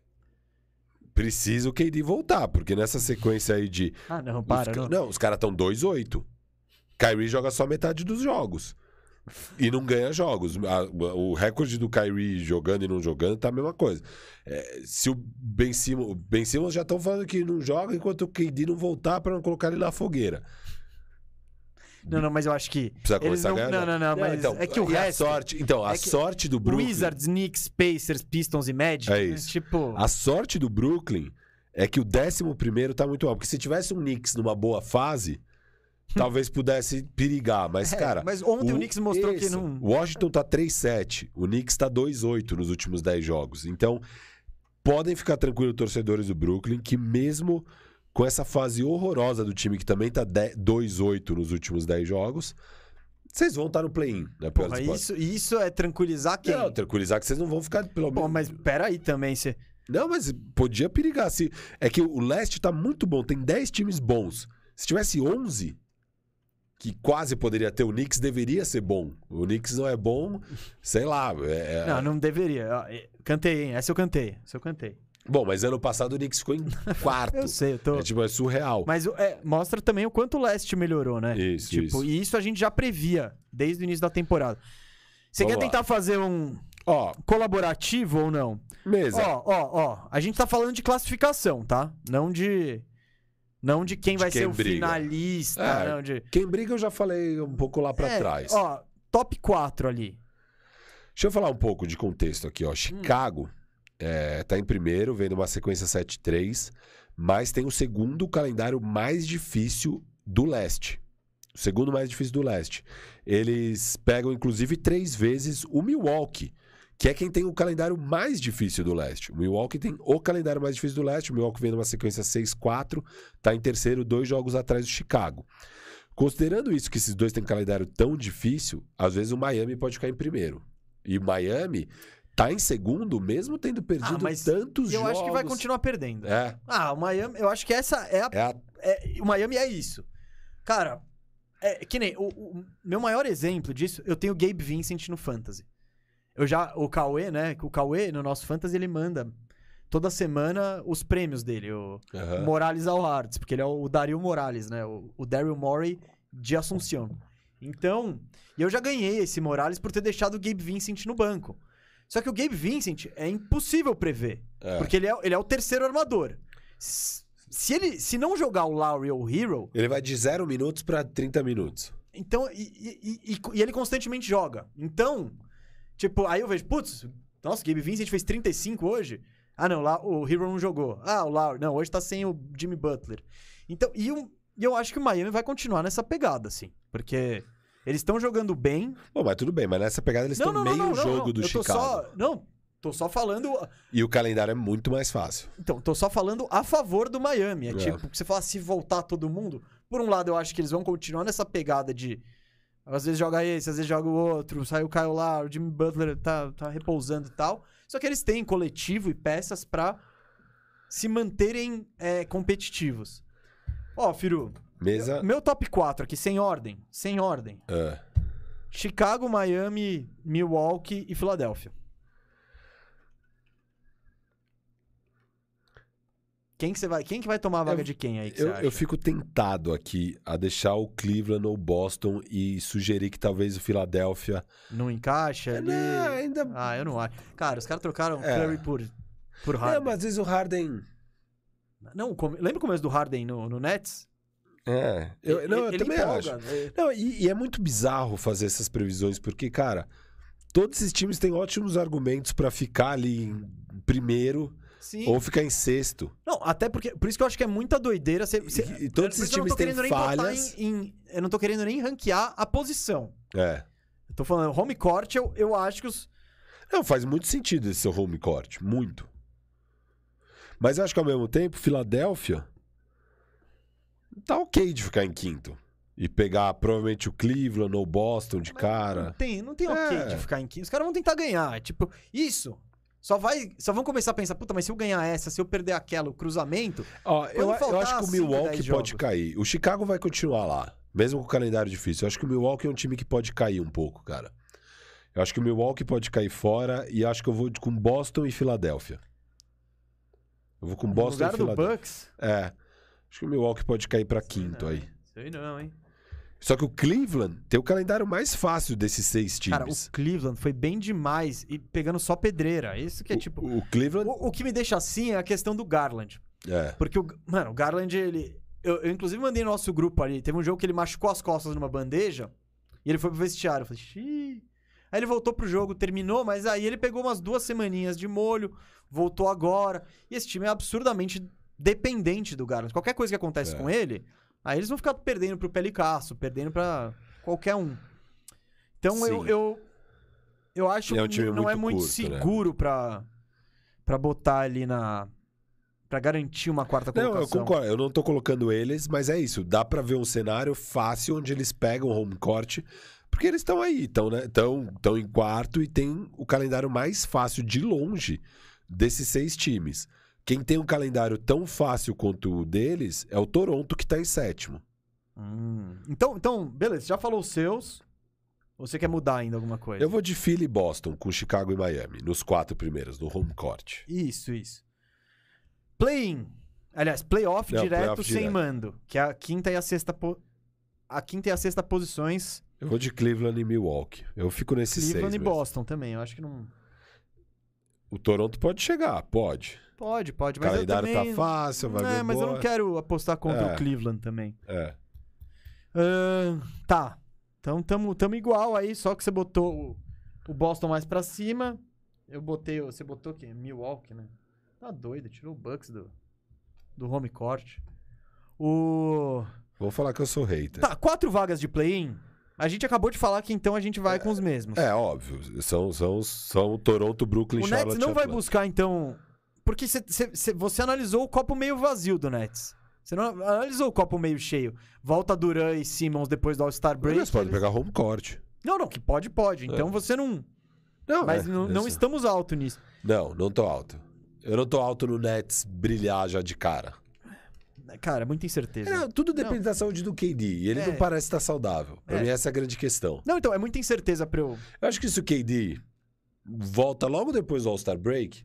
precisa o KD voltar, porque nessa sequência aí de Ah, não, para, os, não. ca- os caras estão 2-8. Kyrie joga só metade dos jogos. E não ganha jogos. A- o recorde do Kyrie jogando e não jogando tá a mesma coisa. É, se o Ben Simmons, Ben Simmons já estão falando que não joga enquanto o KD não voltar para não colocar ele na fogueira. Não, não, mas eu acho que. Precisa eles começar não, a ganhar. não, não, não, mas então, é que o e a resto. sorte, então, a é que sorte do Brooklyn, Wizards, Knicks, Pacers, Pistons e Magic. É né? isso. Tipo. a sorte do Brooklyn é que o 11 primeiro tá muito alto, porque se tivesse um Knicks numa boa fase, talvez pudesse perigar, mas É, cara, mas ontem o Knicks mostrou que isso, não- O Washington tá 3-7, o Knicks tá 2-8 nos últimos 10 jogos. Então, podem ficar tranquilos torcedores do Brooklyn que mesmo com essa fase horrorosa do time que também tá 10 2-8 nos últimos 10 jogos, vocês vão estar no play-in, né? Porra, isso, isso é tranquilizar quem? Não, tranquilizar que vocês não vão ficar pelo menos. mas peraí também, você. Não, mas podia perigar. Se... É que o leste tá muito bom, tem 10 times bons. Se tivesse 11, que quase poderia ter, o Knicks deveria ser bom. O Knicks não é bom, sei lá. é- é- Não, não deveria. Eh, Cantei, hein? Essa eu cantei. Essa eu cantei. Bom, mas ano passado o Knicks ficou em quarto. Eu sei, eu tô. É tipo, é surreal. Mas é, mostra também o quanto o leste melhorou, né? Isso, tipo, isso. E isso a gente já previa desde o início da temporada. Você Vamos quer lá. tentar fazer um Ó, colaborativo ou não? mesa. Ó, ó, ó. A gente tá falando de classificação, tá? Não de. Não de quem De vai quem ser o briga. finalista. É, não, de... Quem briga eu já falei um pouco lá pra É, trás. Ó, top 4 ali. Deixa eu falar um pouco de contexto aqui, ó. Hum. É, tá em primeiro, vendo uma sequência 7-3, mas tem o segundo calendário mais difícil do leste. O segundo mais difícil do leste. Eles pegam, inclusive, três vezes o Milwaukee, que é quem tem o calendário mais difícil do leste. O Milwaukee tem o calendário mais difícil do leste. O Milwaukee vem numa sequência 6-4, tá em terceiro, dois jogos atrás do Chicago. Considerando isso, que esses dois têm calendário tão difícil, às vezes o Miami pode ficar em primeiro. E Miami tá em segundo, mesmo tendo perdido Ah, mas tantos eu jogos. acho que vai continuar perdendo. É, Ah, o Miami, eu acho que essa é a. é a... é- o Miami é isso. Cara, é que nem. O, o meu maior exemplo disso, eu tenho o Gabe Vincent no Fantasy. Eu já. O Cauê, né? O Cauê, no nosso Fantasy, ele manda toda semana os prêmios dele. O Aham. Morales Alhards, porque ele é o Dario Morales, né? O, o Daryl Morey de Assunção. Então, e eu já ganhei esse Morales por ter deixado o Gabe Vincent no banco. Só que o Gabe Vincent é impossível prever. É. Porque ele é, ele é o terceiro armador. Se ele se não jogar o Lowry ou o Hero, Ele vai de 0 minutos pra 30 minutos. então. E, e- e- e ele constantemente joga. Então, tipo, aí eu vejo, putz, nossa, o Gabe Vincent fez 35 hoje. Ah, não, lá o Hero não jogou. Ah, o Lowry. Não, hoje tá sem o Jimmy Butler. Então, e, um- e eu acho que o Miami vai continuar nessa pegada, assim. Porque eles estão jogando bem. Bom, mas tudo bem, mas nessa pegada eles estão meio jogo do Chicago. só. Não, tô só falando. E o calendário é muito mais fácil. Então, tô só falando a favor do Miami. É, É. tipo, você fala, se voltar todo mundo. Por um lado, eu acho que eles vão continuar nessa pegada de. Às vezes joga esse, às vezes joga o outro, sai o Kyle lá, o Jimmy Butler tá, tá repousando e tal. Só que eles têm coletivo e peças pra se manterem é, competitivos. Ó, Firu, Mesa. meu top 4 aqui, sem ordem. Sem ordem. É. Chicago, Miami, Milwaukee e Filadélfia. Quem que você vai, quem que vai tomar a vaga Eu- de quem aí que Eu, eu fico tentado aqui a deixar o Cleveland ou Boston e sugerir que talvez o Philadelphia. Não encaixa ali? Não, ainda. Ah, eu não acho. Cara, os caras trocaram É. Curry por, por É, Harden. mas às vezes o Harden. Não, come- lembra o começo do Harden no, no Nets? É. Eu, Ele- não, eu ele também empolga, acho. né? Não, e, e é muito bizarro fazer essas previsões, porque, cara, todos esses times têm ótimos argumentos pra ficar ali em primeiro Sim. ou ficar em sexto. Não, até porque. Por isso que eu acho que é muita doideira. Você, você- E- e todos esses eu times têm falhas. Em, em- eu não tô querendo nem ranquear a posição. É. Eu tô falando, home court, eu, eu acho que os. Não, faz muito sentido esse seu home court. Muito. Mas eu acho que ao mesmo tempo, Filadélfia tá ok de ficar em quinto. E pegar provavelmente o Cleveland ou Boston de Não cara. tem, não tem ok É. de ficar em quinto. Os caras vão tentar ganhar. Tipo, isso. Só vai. Só vão começar a pensar, puta, mas se eu ganhar essa, se eu perder aquela, o cruzamento. Ó, eu, eu acho que o Milwaukee pode cair. O Chicago vai continuar lá. Mesmo com o calendário difícil. Eu acho que o Milwaukee é um time que pode cair um pouco, cara. Eu acho que o Milwaukee pode cair fora e acho que eu vou com Boston e Filadélfia. Eu vou com no Boston lugar e do Filadélfia. Bucks. É. Acho que o Milwaukee pode cair pra Sei quinto não, aí. Sei não, hein? Só que o Cleveland tem o calendário mais fácil desses seis times. Cara, o Cleveland foi bem demais e pegando só pedreira. Isso que é O- tipo. o, Cleveland. O, o que me deixa assim é a questão do Garland. É. Porque, o, mano, o Garland, ele. Eu, eu, inclusive mandei no nosso grupo ali. Teve um jogo que ele machucou as costas numa bandeja e ele foi pro vestiário. Eu falei, xiii. Aí ele voltou pro jogo, terminou, mas aí ele pegou umas duas semaninhas de molho, voltou agora. E esse time é absurdamente dependente do Garland. Qualquer coisa que acontece É. com ele, aí eles vão ficar perdendo pro Pelicasso, perdendo pra qualquer um. Então eu, Sim. eu. Eu acho É um que não é muito curto, né? seguro pra, pra botar ali na. Pra garantir uma quarta Não, colocação. eu concordo. Eu não tô colocando eles, mas é isso. Dá pra ver um cenário fácil onde eles pegam o home court. Porque eles estão aí, estão né, tão, tão em quarto e tem o calendário mais fácil de longe desses seis times. Quem tem um calendário tão fácil quanto o deles é o Toronto, que tá em sétimo. Hum. Então, então, beleza, já falou os seus. Você quer mudar ainda alguma coisa? Eu vou de Philly e Boston, com Chicago e Miami, nos quatro primeiros, no home court. Isso, isso. Play-in. Aliás, playoff Não, direto playoff sem direto. mando. Que é a quinta e a sexta. Po... A quinta e a sexta posições. Eu vou de Cleveland e Milwaukee. Eu fico nesses Cleveland seis e mesmo. Boston também. Eu acho que não. O Toronto pode chegar, pode. Pode, pode. O Mas calendário eu também... tá fácil, vai É, ver mas eu não boa. quero apostar contra É. o Cleveland também. É. Ahn, tá. Então tamo, tamo igual aí, só que você botou o, o Boston mais pra cima. Eu botei. o- Você botou o quê? Milwaukee, né? Tá doido, tirou o Bucks do, do home court. O. Vou falar que eu sou hater. Tá, quatro vagas de play-in. A gente acabou de falar que então a gente vai com os mesmos. É, óbvio. São, são, são Toronto, Brooklyn, o Charlotte Nets não vai Atlanta. buscar, então. Porque cê- cê- cê- você analisou o copo meio vazio do Nets. Você não analisou o copo meio cheio. Volta Duran e Simmons depois do All-Star Break. Podem eles- pegar home court. Não, não, que pode, pode. Então É. você não. Não, Mas é, não, não estamos alto nisso. Não, não tô alto. Eu não tô alto no Nets brilhar já de cara. Cara, muita incerteza. É, não, tudo depende da saúde do KD. E ele É. não parece estar saudável. Pra É. mim, essa é a grande questão. Não, então, é muita incerteza pra eu. Eu acho que se o KD volta logo depois do All-Star Break,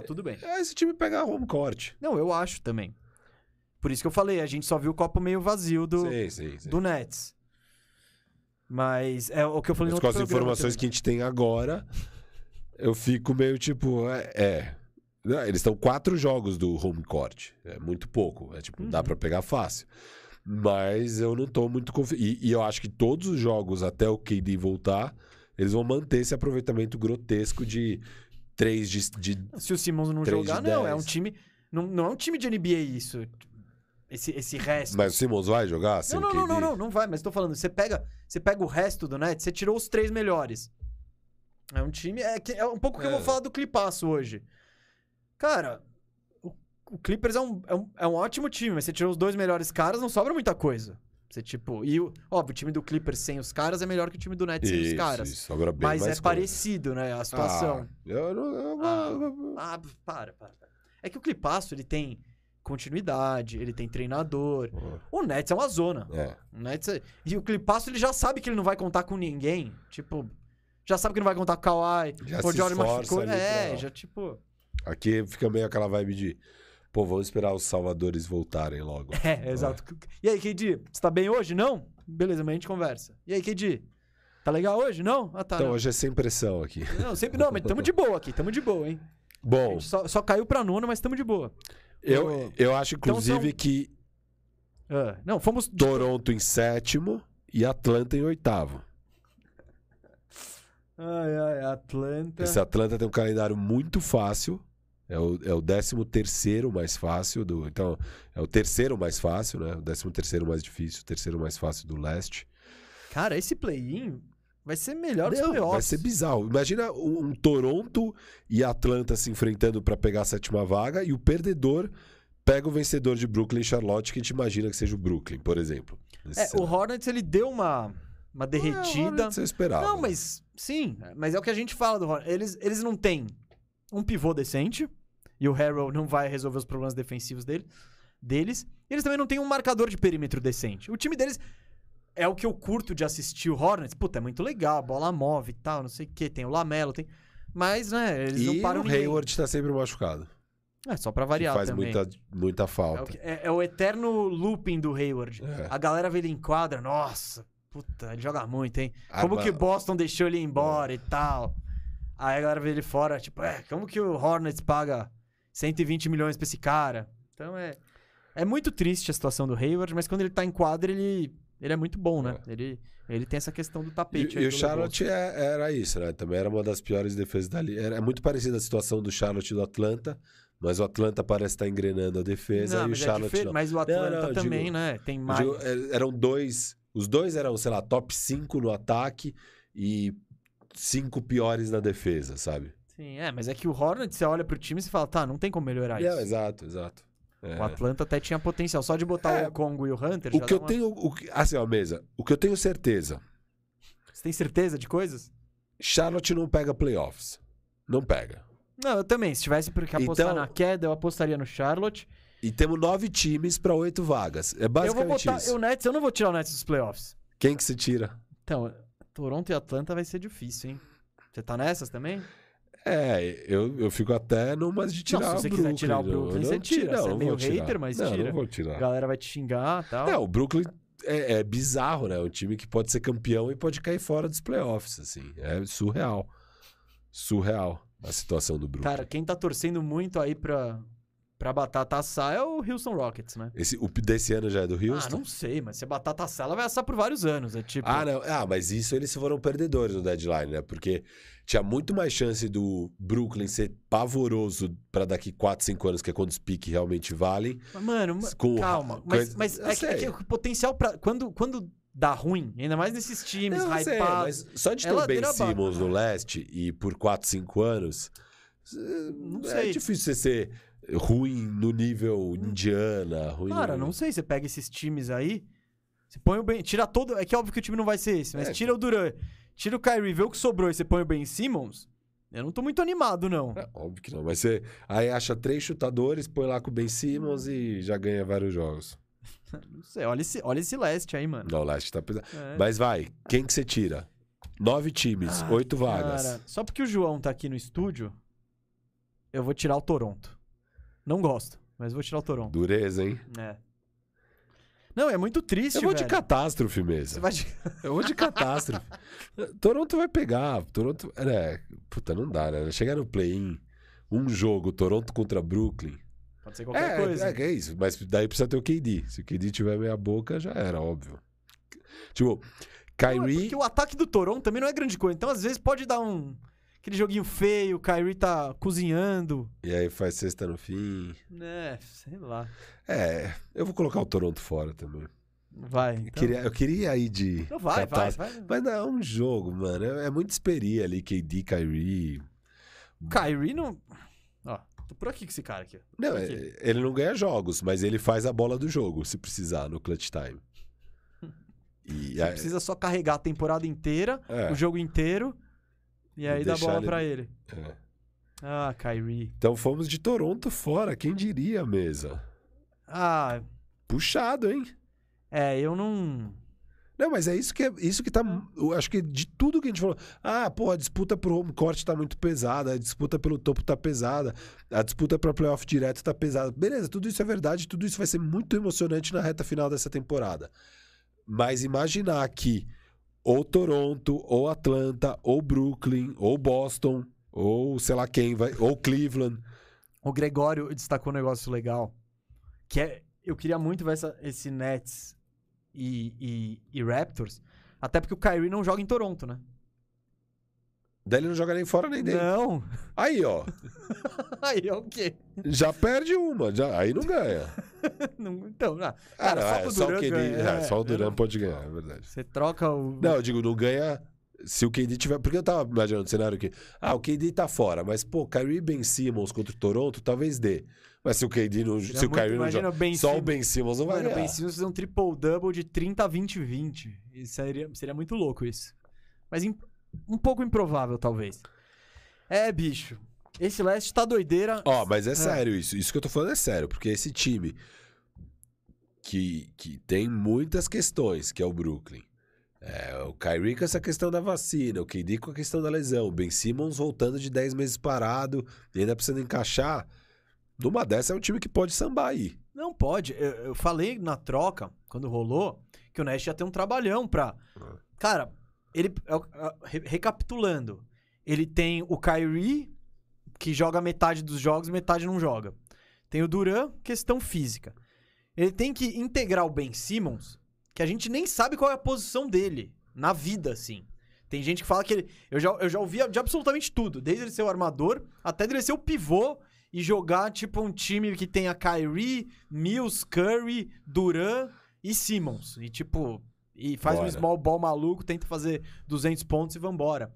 Tá tudo bem. é esse time pegar home court. Não, eu acho também. Por isso que eu falei, a gente só viu o copo meio vazio do, do Nets. Mas é o que eu falei Mas no com outro as programa informações também. que a gente tem agora, eu fico meio tipo, é. é. Não, Eles estão quatro jogos do home court. É muito pouco. É tipo, dá Uhum. pra pegar fácil. Mas eu não tô muito confiante. E, e eu acho que todos os jogos até o KD voltar, eles vão manter esse aproveitamento grotesco de três de. de- Se o Simmons não jogar, não. É um time. Não, não é um time de NBA isso. Esse, esse resto. Mas o Simmons vai jogar não, não, não, não, não, não vai. Mas tô falando, você pega, você pega o resto do Nets, você tirou os três melhores. É um time. É, é um pouco que eu É. vou falar do Clipaço hoje. Cara, o, o Clippers é um, é, um, é um ótimo time, mas você tirou os dois melhores caras, não sobra muita coisa. Você, tipo. E, o- óbvio, o time do Clippers sem os caras é melhor que o time do Nets sem os caras. isso, sobra bem mas é coisa. parecido, né? A situação. Ah, eu não. eu- eu- Ah, para, para, para. É que o Clipaço, ele tem continuidade, ele tem treinador. O Nets é uma zona. É. O Nets é- E o Clipaço, ele já sabe que ele não vai contar com ninguém. Tipo, já sabe que não vai contar com o Kawhi. Já o Jordan machucou. É, pra- já tipo... Aqui fica meio aquela vibe de. Pô, vamos esperar os salvadores voltarem logo. É, exato. E aí, KD, você tá bem hoje? Não? Beleza, mas a gente conversa. E aí, KD? Tá legal hoje? Não? Ah, tá. Então, não. hoje é sem pressão aqui. Não, sempre não, mas tamo de boa aqui, tamo de boa, hein? Bom, só, só caiu pra nona, mas tamo de boa. eu, eu acho, Então inclusive, são- que Ah, não, fomos. Toronto em sétimo e Atlanta em oitavo. Ai, ai, Atlanta. Esse Atlanta tem um calendário muito fácil. É o, é o 13 terceiro mais fácil do. Então, é o terceiro mais fácil, né? O 13 terceiro mais difícil, o terceiro mais fácil do leste. Cara, esse play-in vai ser melhor dos Não, playoffs. vai ser bizarro. Imagina um, um Toronto e Atlanta se enfrentando para pegar a sétima vaga e o perdedor pega o vencedor de Brooklyn e Charlotte, que a gente imagina que seja o Brooklyn, por exemplo. É, o Hornets, ele deu uma, uma derretida. Você esperava. Não, mas sim, mas é o que a gente fala do Hornets. Eles, eles não têm um pivô decente e o Harrell não vai resolver os problemas defensivos dele, deles. E eles também não têm um marcador de perímetro decente. O time deles é o que eu curto de assistir o Hornets. Puta, é muito legal, a bola move e tal, não sei o que. Tem o Lamelo, tem. Mas, né, eles E não param o ninguém. Hayward tá sempre machucado. É, só pra variar faz também. muita, muita É o, falta. é- é o eterno looping do Hayward. É. A galera vê ele em quadra, nossa, puta, ele joga muito, hein? Como Arma- que Boston deixou ele ir embora e tal. Aí a galera vê ele fora, tipo, é, como que o Hornets paga 120 milhões pra esse cara? Então é. É muito triste a situação do Hayward, mas quando ele tá em quadra, ele, ele é muito bom, né? Ele, ele tem essa questão do tapete. E, aí e o Charlotte é- era isso, né? Também era uma das piores defesas da liga. Era- É muito parecida a situação do Charlotte e do Atlanta, mas o Atlanta parece estar engrenando a defesa Não, e o é Charlotte difer- não. mas o Atlanta não, eu também, digo- né? Tem mais. digo, é, eram dois. Os dois eram, sei lá, top 5 no ataque e cinco piores na defesa, sabe? Sim, é, mas é que o Hornets, você olha pro time e fala, tá, não tem como melhorar É, isso. exato, exato. É. O Atlanta até tinha potencial. Só de botar É, o Congo e o Hunter. O que eu uma- tenho. O que, assim, ó, mesa. O que eu tenho certeza. Você tem certeza de coisas? Charlotte não pega playoffs. Não pega. Não, eu também. Se tivesse por que apostar Então- na queda, eu apostaria no Charlotte. E temos nove times para oito vagas. É eu vou basicamente botar. isso. O Nets, eu não vou tirar o Nets dos playoffs. Quem que se tira? Então, Toronto e Atlanta vai ser difícil, hein? Você tá nessas também? É, eu, eu fico até numas de tirar Não, se você o quiser Brooklyn. tirar o Brooklyn, não você tira. Não, Você é meio vou tirar. hater, mas não, tira. Não vou A tirar. galera vai te xingar e tal. Não, o Brooklyn é, é bizarro, né? É um time que pode ser campeão e pode cair fora dos playoffs, assim. É surreal. Surreal a situação do Brooklyn. Cara, quem tá torcendo muito aí pra, pra batata assar é o Houston Rockets, né? Esse, o desse ano já é do Ah, Houston? não sei, mas se a batata assar, ela vai assar por vários anos. É tipo. Ah, não. Ah, mas isso eles foram perdedores no deadline, né? Porque tinha muito mais chance do Brooklyn ser pavoroso pra daqui 4, 5 anos, que é quando os piques realmente valem. Mas, Mano, ma- Com- calma. Mas, mas é, que, é que o potencial pra. Quando, quando dá ruim, ainda mais nesses times Não, eu sei, hypados. mas só de É ter o Ben. Simmons no leste e por 4, 5 anos, Não é sei. difícil você ser ruim no nível Indiana, ruim Cara, no... não sei. Você pega esses times aí. Você põe o Ben. Tira todo. É que óbvio que o time não vai ser esse, mas É. tira o Duran. Tira o Kyrie, vê o que sobrou e você põe o Ben Simmons. Eu não tô muito animado, não. É, óbvio que não, mas você aí acha três chutadores, põe lá com o Ben Simmons e já ganha vários jogos. Não sei. Olha esse, olha esse leste aí, mano. Não, o leste tá pesado. É. Mas vai, quem que você tira? Nove times, Ah, oito vagas. Cara, só porque o João tá aqui no estúdio, eu vou tirar o Toronto. Não gosto, mas vou tirar o Toronto. Dureza, hein? É. Não, é muito triste, Eu vou de velho. catástrofe Você mesmo. vai de... Eu vou de catástrofe. Toronto vai pegar. Toronto. É, puta, não dá, né? Chegar no play-in, um jogo, Toronto contra Brooklyn. Pode ser qualquer é, coisa. É, é isso. Mas daí precisa ter o KD. Se o KD tiver meia boca, já era, óbvio. Tipo, Não, é Kyrie. porque o ataque do Toronto também não é grande coisa. Então, às vezes, pode dar um... Aquele joguinho feio, o Kyrie tá cozinhando. E aí faz sexta no fim. É, sei lá. É, eu vou colocar o Toronto fora também. Vai. Eu, Então, queria, eu queria ir de. então vai, vai, vai. Mas não, é um jogo, mano. É, é muito esperia ali, KD, Kyrie. Kyrie não... Ó, tô por aqui com esse cara aqui. Não, é- aqui. ele não ganha jogos, mas ele faz a bola do jogo, se precisar, no clutch time. E Você precisa só carregar a temporada inteira, é, o jogo inteiro, e aí dá bola ele- pra ele. é. Ah, Kyrie. Então fomos de Toronto fora, quem diria a mesa? Ah, Puxado, hein? é, eu não. Não, mas é isso que é isso que tá. Eu acho que de tudo que a gente falou. Ah, pô, a disputa pro home court tá muito pesada, a disputa pelo topo tá pesada, a disputa pra playoff direto tá pesada. Beleza, tudo isso é verdade, tudo isso vai ser muito emocionante na reta final dessa temporada. Mas imaginar que ou Toronto, ou Atlanta, ou Brooklyn, ou Boston, ou sei lá quem vai, ou Cleveland. O Gregório destacou um negócio legal. Que é. Eu queria muito ver essa- esse Nets e, e- e Raptors. Até porque o Kyrie não joga em Toronto, né? Daí ele não joga nem fora nem dentro. Não. Aí, ó, Aí é o quê? já perde uma, já, aí não ganha. Não- então, ah, Ah, cara, não, só é, o Duran ganha, é, só o eu Duran não- pode ganhar, é verdade. Você troca o. Não, eu digo, não ganha se o KD tiver. Porque eu tava imaginando o cenário aqui. Ah, o KD tá fora, mas, pô, Kyrie Ben Simmons contra o Toronto, talvez dê. Mas se o KD não. Seria se o Kyrie não joga. o Só o Ben Simmons não vai Mano, o ganhar. Ben Simmons fazer um triple-double de 30 a 20 20. Isso seria, seria muito louco isso. Mas im- um pouco improvável, talvez. É, bicho. Esse leste tá doideira. Ó, mas é sério isso. Isso que eu tô falando é sério, porque esse time que, que tem muitas questões, que é o Brooklyn. É, o Kyrie com essa questão da vacina, o KD com a questão da lesão, o Ben Simmons voltando de 10 meses parado e ainda precisando encaixar. Numa dessa é um time que pode sambar aí. Não pode. Eu, eu falei na troca, quando rolou, que o Nest ia ter um trabalhão pra. Cara, ele. é é, re- Recapitulando, ele tem o Kyrie, que joga metade dos jogos, metade não joga. Tem o Duran, questão física. Ele tem que integrar o Ben Simmons, que a gente nem sabe qual é a posição dele na vida, assim. Tem gente que fala que ele. Eu já, eu já ouvi de absolutamente tudo, desde ele ser o armador até ele ser o pivô e jogar, tipo, um time que tenha Kyrie, Mills, Curry, Duran e Simmons. E, tipo, e faz um Bora. small ball maluco, tenta fazer 200 pontos e vambora.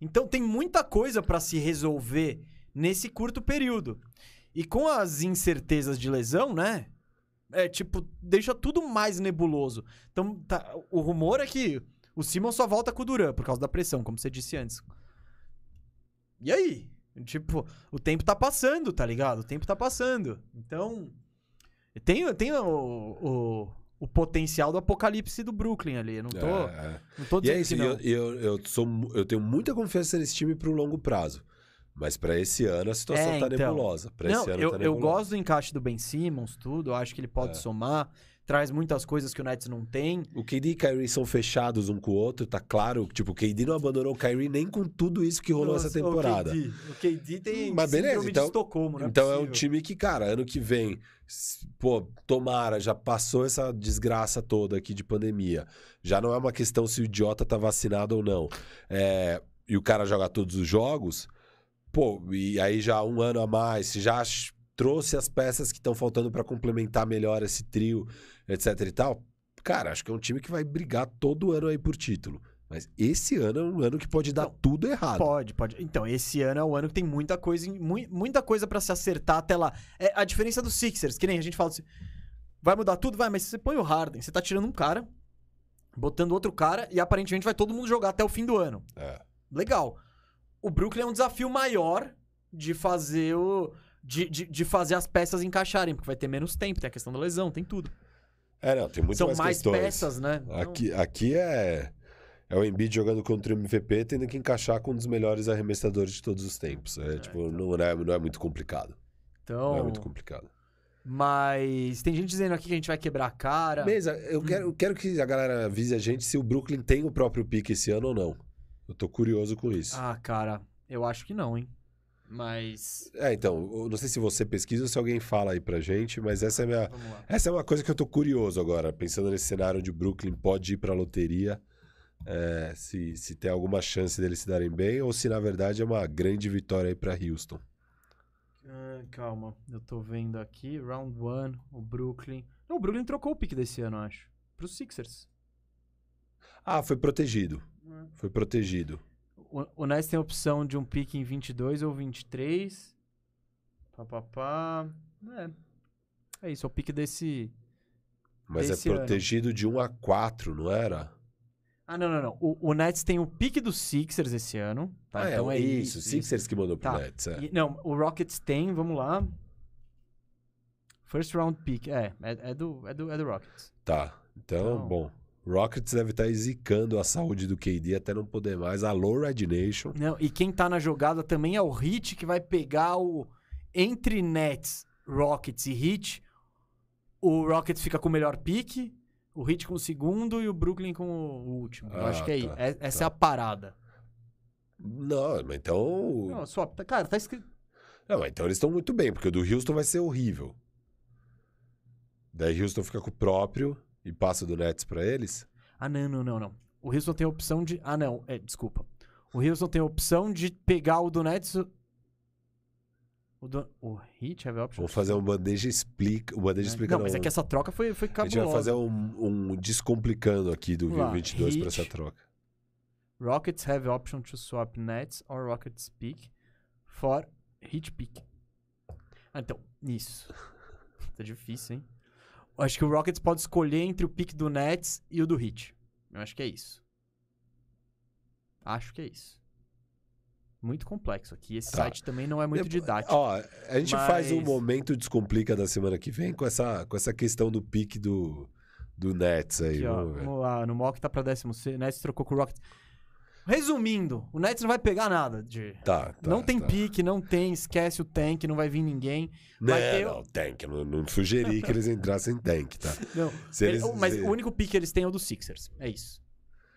Então tem muita coisa pra se resolver nesse curto período. E com as incertezas de lesão, né? É tipo, deixa tudo mais nebuloso. Então, tá- o rumor é que o Simmons só volta com o Duran por causa da pressão, como você disse antes. E aí? Tipo, o tempo tá passando, tá ligado? O tempo tá passando. Então, tem, tem o, o, o potencial do apocalipse do Brooklyn ali. Eu não tô, É, é. não tô E dizendo é isso, e não. eu, e eu, eu, sou, eu tenho muita confiança nesse time pro longo prazo. Mas pra esse ano a situação É, tá então. nebulosa. Pra Não, esse ano eu, tá eu nebulosa. gosto do encaixe do Ben Simmons, tudo. Eu acho que ele pode É. somar. Traz muitas coisas que o Nets não tem. O KD e Kyrie são fechados um com o outro, tá claro. Tipo, o KD não abandonou o Kyrie nem com tudo isso que rolou essa Nossa, temporada. O KD, o KD tem Mas beleza, então- de Estocolmo, não é então é um possível. time que, cara, ano que vem, pô, tomara, já passou essa desgraça toda aqui de pandemia. Já não é uma questão se o idiota tá vacinado ou não. É, e o cara joga todos os jogos, pô, e aí já um ano a mais, já trouxe as peças que estão faltando pra complementar melhor esse trio, etc e tal. Cara, acho que é um time que vai brigar todo ano aí por título. Mas esse ano é um ano que pode dar Não, tudo errado. Pode, pode. Então, esse ano é o ano que tem muita coisa, muita coisa para se acertar até lá. É a diferença dos Sixers, que nem a gente fala assim, vai mudar tudo, vai, mas você põe o Harden, você tá tirando um cara, botando outro cara e aparentemente vai todo mundo jogar até o fim do ano. É. Legal. O Brooklyn é um desafio maior de fazer o de, de, de fazer as peças encaixarem, porque vai ter menos tempo, tem a questão da lesão, tem tudo. É, não, tem muito São mais, mais, peças, né? Então, Aqui, aqui é, é o Embiid jogando contra o MVP, tendo que encaixar com um dos melhores arremessadores de todos os tempos. É, tipo, não, é, não é muito complicado. então, Não é muito complicado. mas tem gente dizendo aqui que a gente vai quebrar a cara. Mesa, Hum. eu quero, eu quero que a galera avise a gente se o Brooklyn tem o próprio pique esse ano ou não. Eu tô curioso com isso. Ah, cara, eu acho que não, hein? Mas. É, então, não sei se você pesquisa ou se alguém fala aí pra gente, mas essa é minha. Essa é uma coisa que eu tô curioso agora, pensando nesse cenário de Brooklyn pode ir pra loteria, é, se, se tem alguma chance deles se darem bem, ou se na verdade é uma grande vitória aí pra Houston. Ah, calma, eu tô vendo aqui. Round 1, o Brooklyn. Não, o Brooklyn trocou o pick desse ano, eu acho. Pros Sixers. Ah, foi protegido. É. Foi protegido. O, o Nets tem a opção de um pick em 22 ou 23. Pá, pá, pá. É. É isso, é o pick desse. Mas Desse é ano. protegido de 1 a 4, não era? Ah, não, não, não. O, o Nets tem o pick dos Sixers esse ano. Tá? ah, então é, é isso. isso. Sixers que mandou pro Tá. Nets. É. E- não, o Rockets tem, vamos lá. First round pick. É, é, é do, é, do, é do Rockets. Tá. Então, Então, bom. Rockets deve estar zicando a saúde do KD até não poder mais. Alô, Red Nation. Não, e quem tá na jogada também é o Hit, que vai pegar o. Entre Nets, Rockets e Hit. O Rockets fica com o melhor pique, o Hit com o segundo e o Brooklyn com o último. Eu Ah, acho que é, tá, é- essa tá. é a parada. Não, mas então. Não, só, cara, tá escrito. Não, mas então eles estão muito bem, porque o do Houston vai ser horrível. Daí Houston fica com o próprio e passa do Nets pra eles. Ah, não, não, não, não. O Houston tem a opção de. Ah, não, é, desculpa. O Houston tem a opção de pegar o do Nets. O, do... o Hit have a option. Vamos fazer um bandeja explica. O bandeja explica Não, mas é que essa troca foi, foi A cabulosa. gente vai fazer um, um descomplicando aqui do Vamos lá, 22 pra Heat. essa troca. Rockets have option to swap Nets or Rockets pick for Heat pick. Ah, então, isso. tá difícil, hein? Acho que o Rockets pode escolher entre o pick do Nets e o do Heat. Eu acho que é isso. Acho que é isso. Muito complexo aqui. Esse Tá. site também não é muito Depois- didático. Ó, a gente faz um Mas- momento descomplica da semana que vem com essa, com essa questão do pique do, do Nets aí. Aqui, ó, vamos lá, no mock tá pra décimo. O Nets trocou com o Rockets. Resumindo, o Nets não vai pegar nada de... Tá, tá, não tem tá. pique, não tem, esquece o tank, não vai vir ninguém. Não, ter- não, tank. eu Não, não sugeri que eles entrassem tank, tá? Não, eles- mas o único pique que eles têm é o do Sixers. É isso.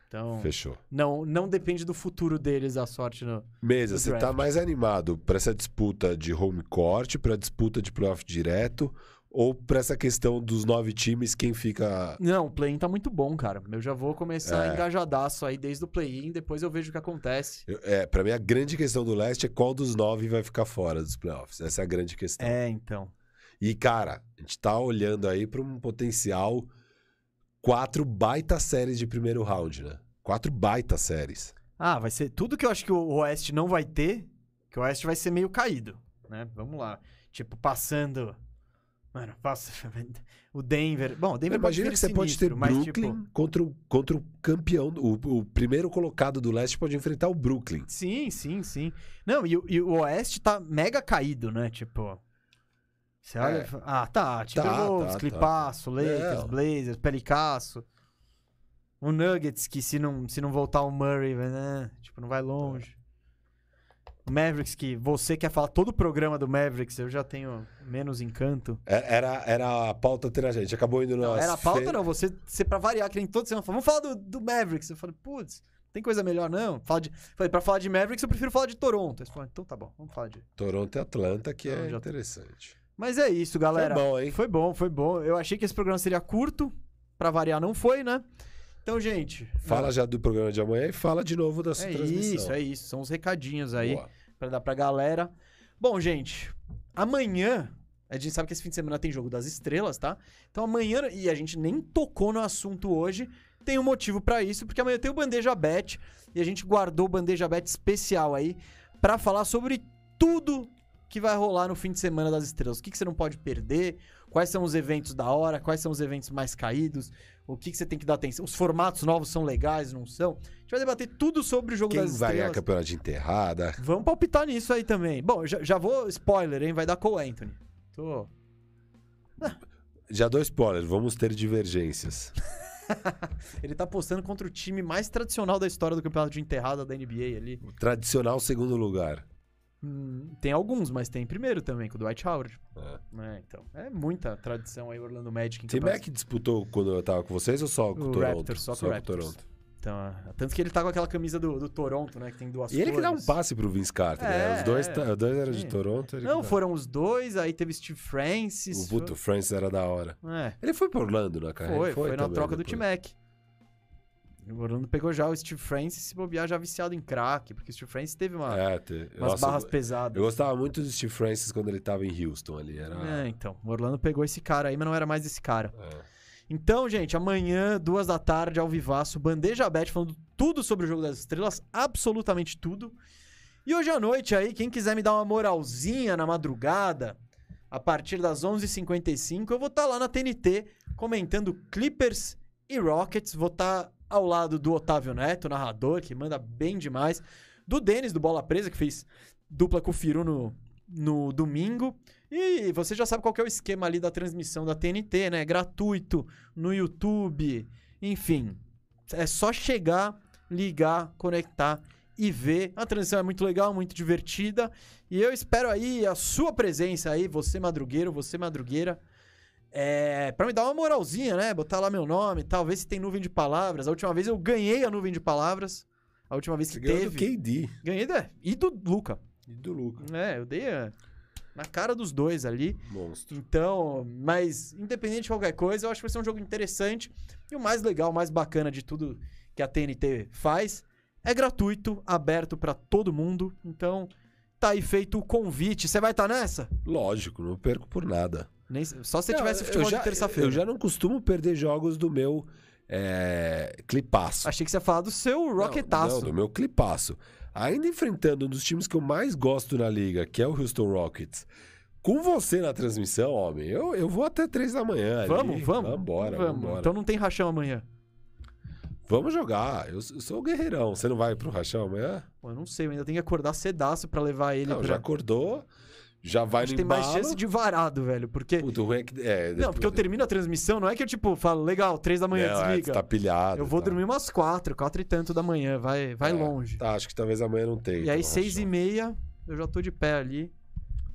Então, Fechou. não, não depende do futuro deles a sorte no. Mesa, você tá mais animado pra essa disputa de home court, pra disputa de playoff direto, ou pra essa questão dos nove times, quem fica. Não, o play-in tá muito bom, cara. Eu já vou começar É. engajadaço aí desde o play-in, depois eu vejo o que acontece. Eu- É, pra mim a grande questão do leste é qual dos nove vai ficar fora dos playoffs. Essa é a grande questão. É, então. E, cara, a gente tá olhando aí pra um potencial quatro baita séries de primeiro round, né? Quatro baita séries. Ah, vai ser tudo que eu acho que o Oeste não vai ter, que o Oeste vai ser meio caído, né? Vamos lá. Tipo, passando. Mano, passa. O Denver. Bom, o Denver Imagina que você pode ter sinistro, mas, Brooklyn tipo, contra, o, contra o campeão, o, o primeiro colocado do leste pode enfrentar o Brooklyn. Sim, sim, sim. Não, e, o- e o Oeste tá mega caído, né? Tipo. Você olha. É. e fala, Ah, tá. Timberwolves, tá, Clipaço, Lakers, É. Blazers, Pelicasso. O Nuggets, que se não, se não voltar o Murray, né? Tipo, não vai longe. Mavericks, que você quer falar todo o programa do Mavericks, eu já tenho menos encanto. É- Era, era a pauta ter a gente. Acabou indo Não, nas era a pauta, fe- não. Você, você pra variar, que nem todo semana, fala, vamos falar do, do Mavericks. Eu falei, putz, tem coisa melhor, não? Fala de, falei, pra falar de Mavericks, eu prefiro falar de Toronto. Aí você falou, então tá bom, vamos falar de. Toronto e Atlanta, que Não, é já interessante. Mas é isso, galera. Foi bom, hein? Foi bom, foi bom. Eu achei que esse programa seria curto. Pra variar, não foi, né? Então, gente. Fala já do programa de amanhã e fala de novo da É sua transmissão. isso, é isso. São os recadinhos aí Boa. pra dar pra galera. Bom, gente, amanhã. A gente sabe que esse fim de semana tem jogo das estrelas, tá? Então amanhã, e a gente nem tocou no assunto hoje, tem um motivo pra isso, porque amanhã tem o Bandeja Bet e a gente guardou o Bandeja Bet especial aí pra falar sobre tudo que vai rolar no fim de semana das estrelas. O que, que você não pode perder, quais são os eventos da hora, quais são os eventos mais caídos, o que, que você tem que dar atenção. Os formatos novos são legais, não são? A gente vai debater tudo sobre o jogo Quem das vai estrelas. ganhar campeonato de enterrada? Vamos palpitar nisso aí também. Bom, já, já vou. Spoiler, hein? Vai dar Cole Anthony. Tô. Já dou spoiler, vamos ter divergências. Ele tá postando contra o time mais tradicional da história do campeonato de enterrada da NBA ali. O tradicional segundo lugar. Hum, tem alguns, mas tem primeiro também, com o Dwight Howard. É. É, então. É muita tradição aí, Orlando Magic em Tim. Mac disputou quando eu tava com vocês ou só com o O Toronto? Raptors, só com o Raptors. Toronto. Então, é, tanto que ele tá com aquela camisa do, do Toronto, né? Que tem duas E ele que dá um cores. passe pro Vince Carter, É, né? Os dois, é. tá- os dois eram de. Toronto. Não, foram os dois, aí teve Steve Francis. O puto Francis era da hora. foi- É. Ele foi pra Orlando na carreira? Foi, foi, na também troca do depois. T-Mac. O Orlando pegou já o Steve Francis se bobear já viciado em crack, porque o Steve Francis teve uma, É, te... umas Nossa, barras eu- pesadas. Eu gostava muito do Steve Francis quando ele tava em Houston ali. Era... É, então. O Orlando pegou esse cara aí, mas não era mais esse cara. É. Então, gente, amanhã, duas da tarde, ao vivaço, Bandeja Bet, falando tudo sobre o Jogo das Estrelas, absolutamente tudo. E hoje à noite aí, quem quiser me dar uma moralzinha na madrugada, a partir das 11h55, eu vou estar lá na TNT comentando Clippers e Rockets. Vou estar ao lado do Otávio Neto, narrador, que manda bem demais. Do Denis, do Bola Presa, que fez dupla com o Firu no, no domingo. E você já sabe qual é o esquema ali da transmissão da TNT, né? Gratuito no YouTube, Enfim, é só chegar, ligar, conectar e ver. A transmissão é muito legal, muito divertida. E eu espero aí a sua presença aí, você madrugueiro, você madrugueira. É, pra me dar uma moralzinha, né? Botar lá meu nome e tal, ver se tem nuvem de palavras. A última vez eu ganhei a nuvem de palavras. A última vez que Você ganhou do teve. KD Ganhei da. E do Luca. e do Luca. É, eu dei a- na cara dos dois ali. Monstro. Então, mas independente de qualquer coisa, eu acho que vai ser um jogo interessante. E o mais legal, o mais bacana de tudo que a TNT faz é gratuito, aberto pra todo mundo. Então, tá aí feito o convite. Você vai estar nessa? Lógico, não perco por nada. Nem- só se você Não, tivesse futebol já- de terça-feira. Eu já não costumo perder jogos do meu é, clipaço. Achei que você ia falar do seu Não, rocketaço. Não, do meu clipaço. Ainda enfrentando um dos times que eu mais gosto na liga, que é o Houston Rockets. Com você na transmissão, homem, eu, eu vou até três da manhã. ali. Vamos, vamos. Vambora, vamos. vambora. Então não tem rachão amanhã. Vamos jogar. Eu, eu sou o guerreirão. Você não vai pro rachão amanhã? Pô, eu não sei, eu ainda tenho que acordar cedaço pra levar ele Não, pra... já acordou. Já vai no tem mais embalo. chance de varado, velho. Porque... Puta, o ruim é que... É, Não, porque eu termino a transmissão, não é que eu, tipo, falo, legal, três da manhã, Não, é, desliga. você tá pilhado. Eu vou tá. dormir umas quatro, quatro e tanto da manhã, vai, vai É, longe. Tá, acho que talvez amanhã não tenha. E aí, então, seis e meia, eu já tô de pé ali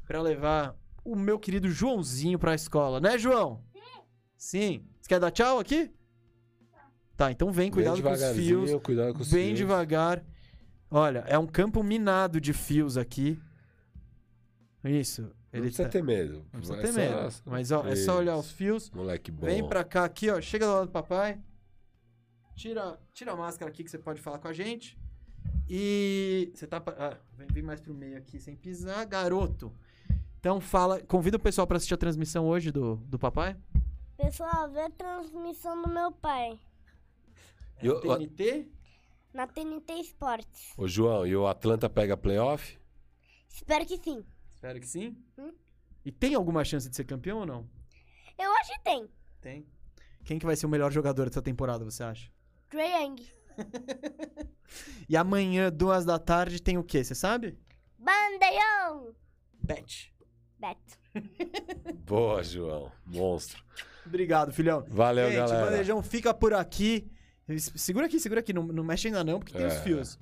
pra levar o meu querido Joãozinho pra escola, né, João? Sim. Você quer dar tchau aqui? Tá, então vem, cuidado com os fios, Cuidado com os bem fios. devagar. Olha, é um campo minado de fios aqui. Isso. Não Ele precisa tá... ter medo. Não precisa É ter só- medo. Mas, ó, é só olhar os fios. Moleque bom. Vem pra cá aqui, ó. Chega do lado do papai. Tira, tira a máscara aqui que você pode falar com a gente. E você tá. Ah, vem, vem mais pro meio aqui sem pisar, garoto. Então fala, convida o pessoal pra assistir a transmissão hoje do, do papai. Pessoal, vê a transmissão do meu pai E o- TNT. na TNT Esportes. Ô, João, e o Atlanta pega playoff? Espero que sim. Espero que sim. Hum. E tem alguma chance de ser campeão ou não? Eu acho que tem. Tem. Quem que vai ser o melhor jogador dessa temporada, você acha? Trae Young. E amanhã, duas da tarde, tem o quê? Você sabe? Bandeião. Bet. Beto. Boa, João. Monstro. Obrigado, filhão. Valeu, Gente, galera. o bandejão fica por aqui. Segura aqui, segura aqui. Não, não mexe ainda não, porque tem os É, fios.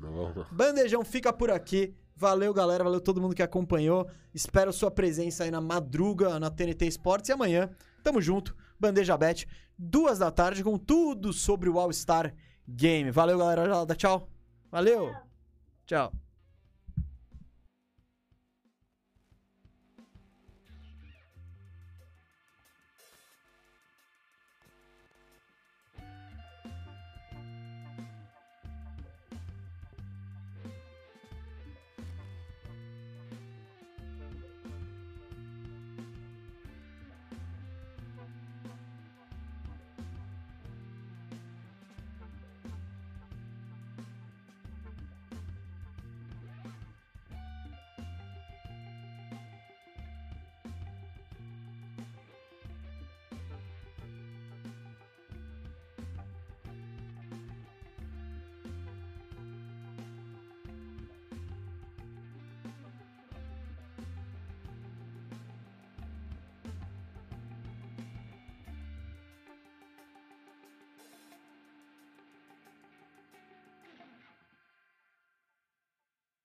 Bandejão fica por aqui. Valeu, galera. Valeu todo mundo que acompanhou. Espero sua presença aí na madruga na TNT Esportes. E amanhã, tamo junto. Bandeja Bet, duas da tarde, com tudo sobre o All-Star Game. Valeu, galera. Dá tchau. Valeu. Tchau.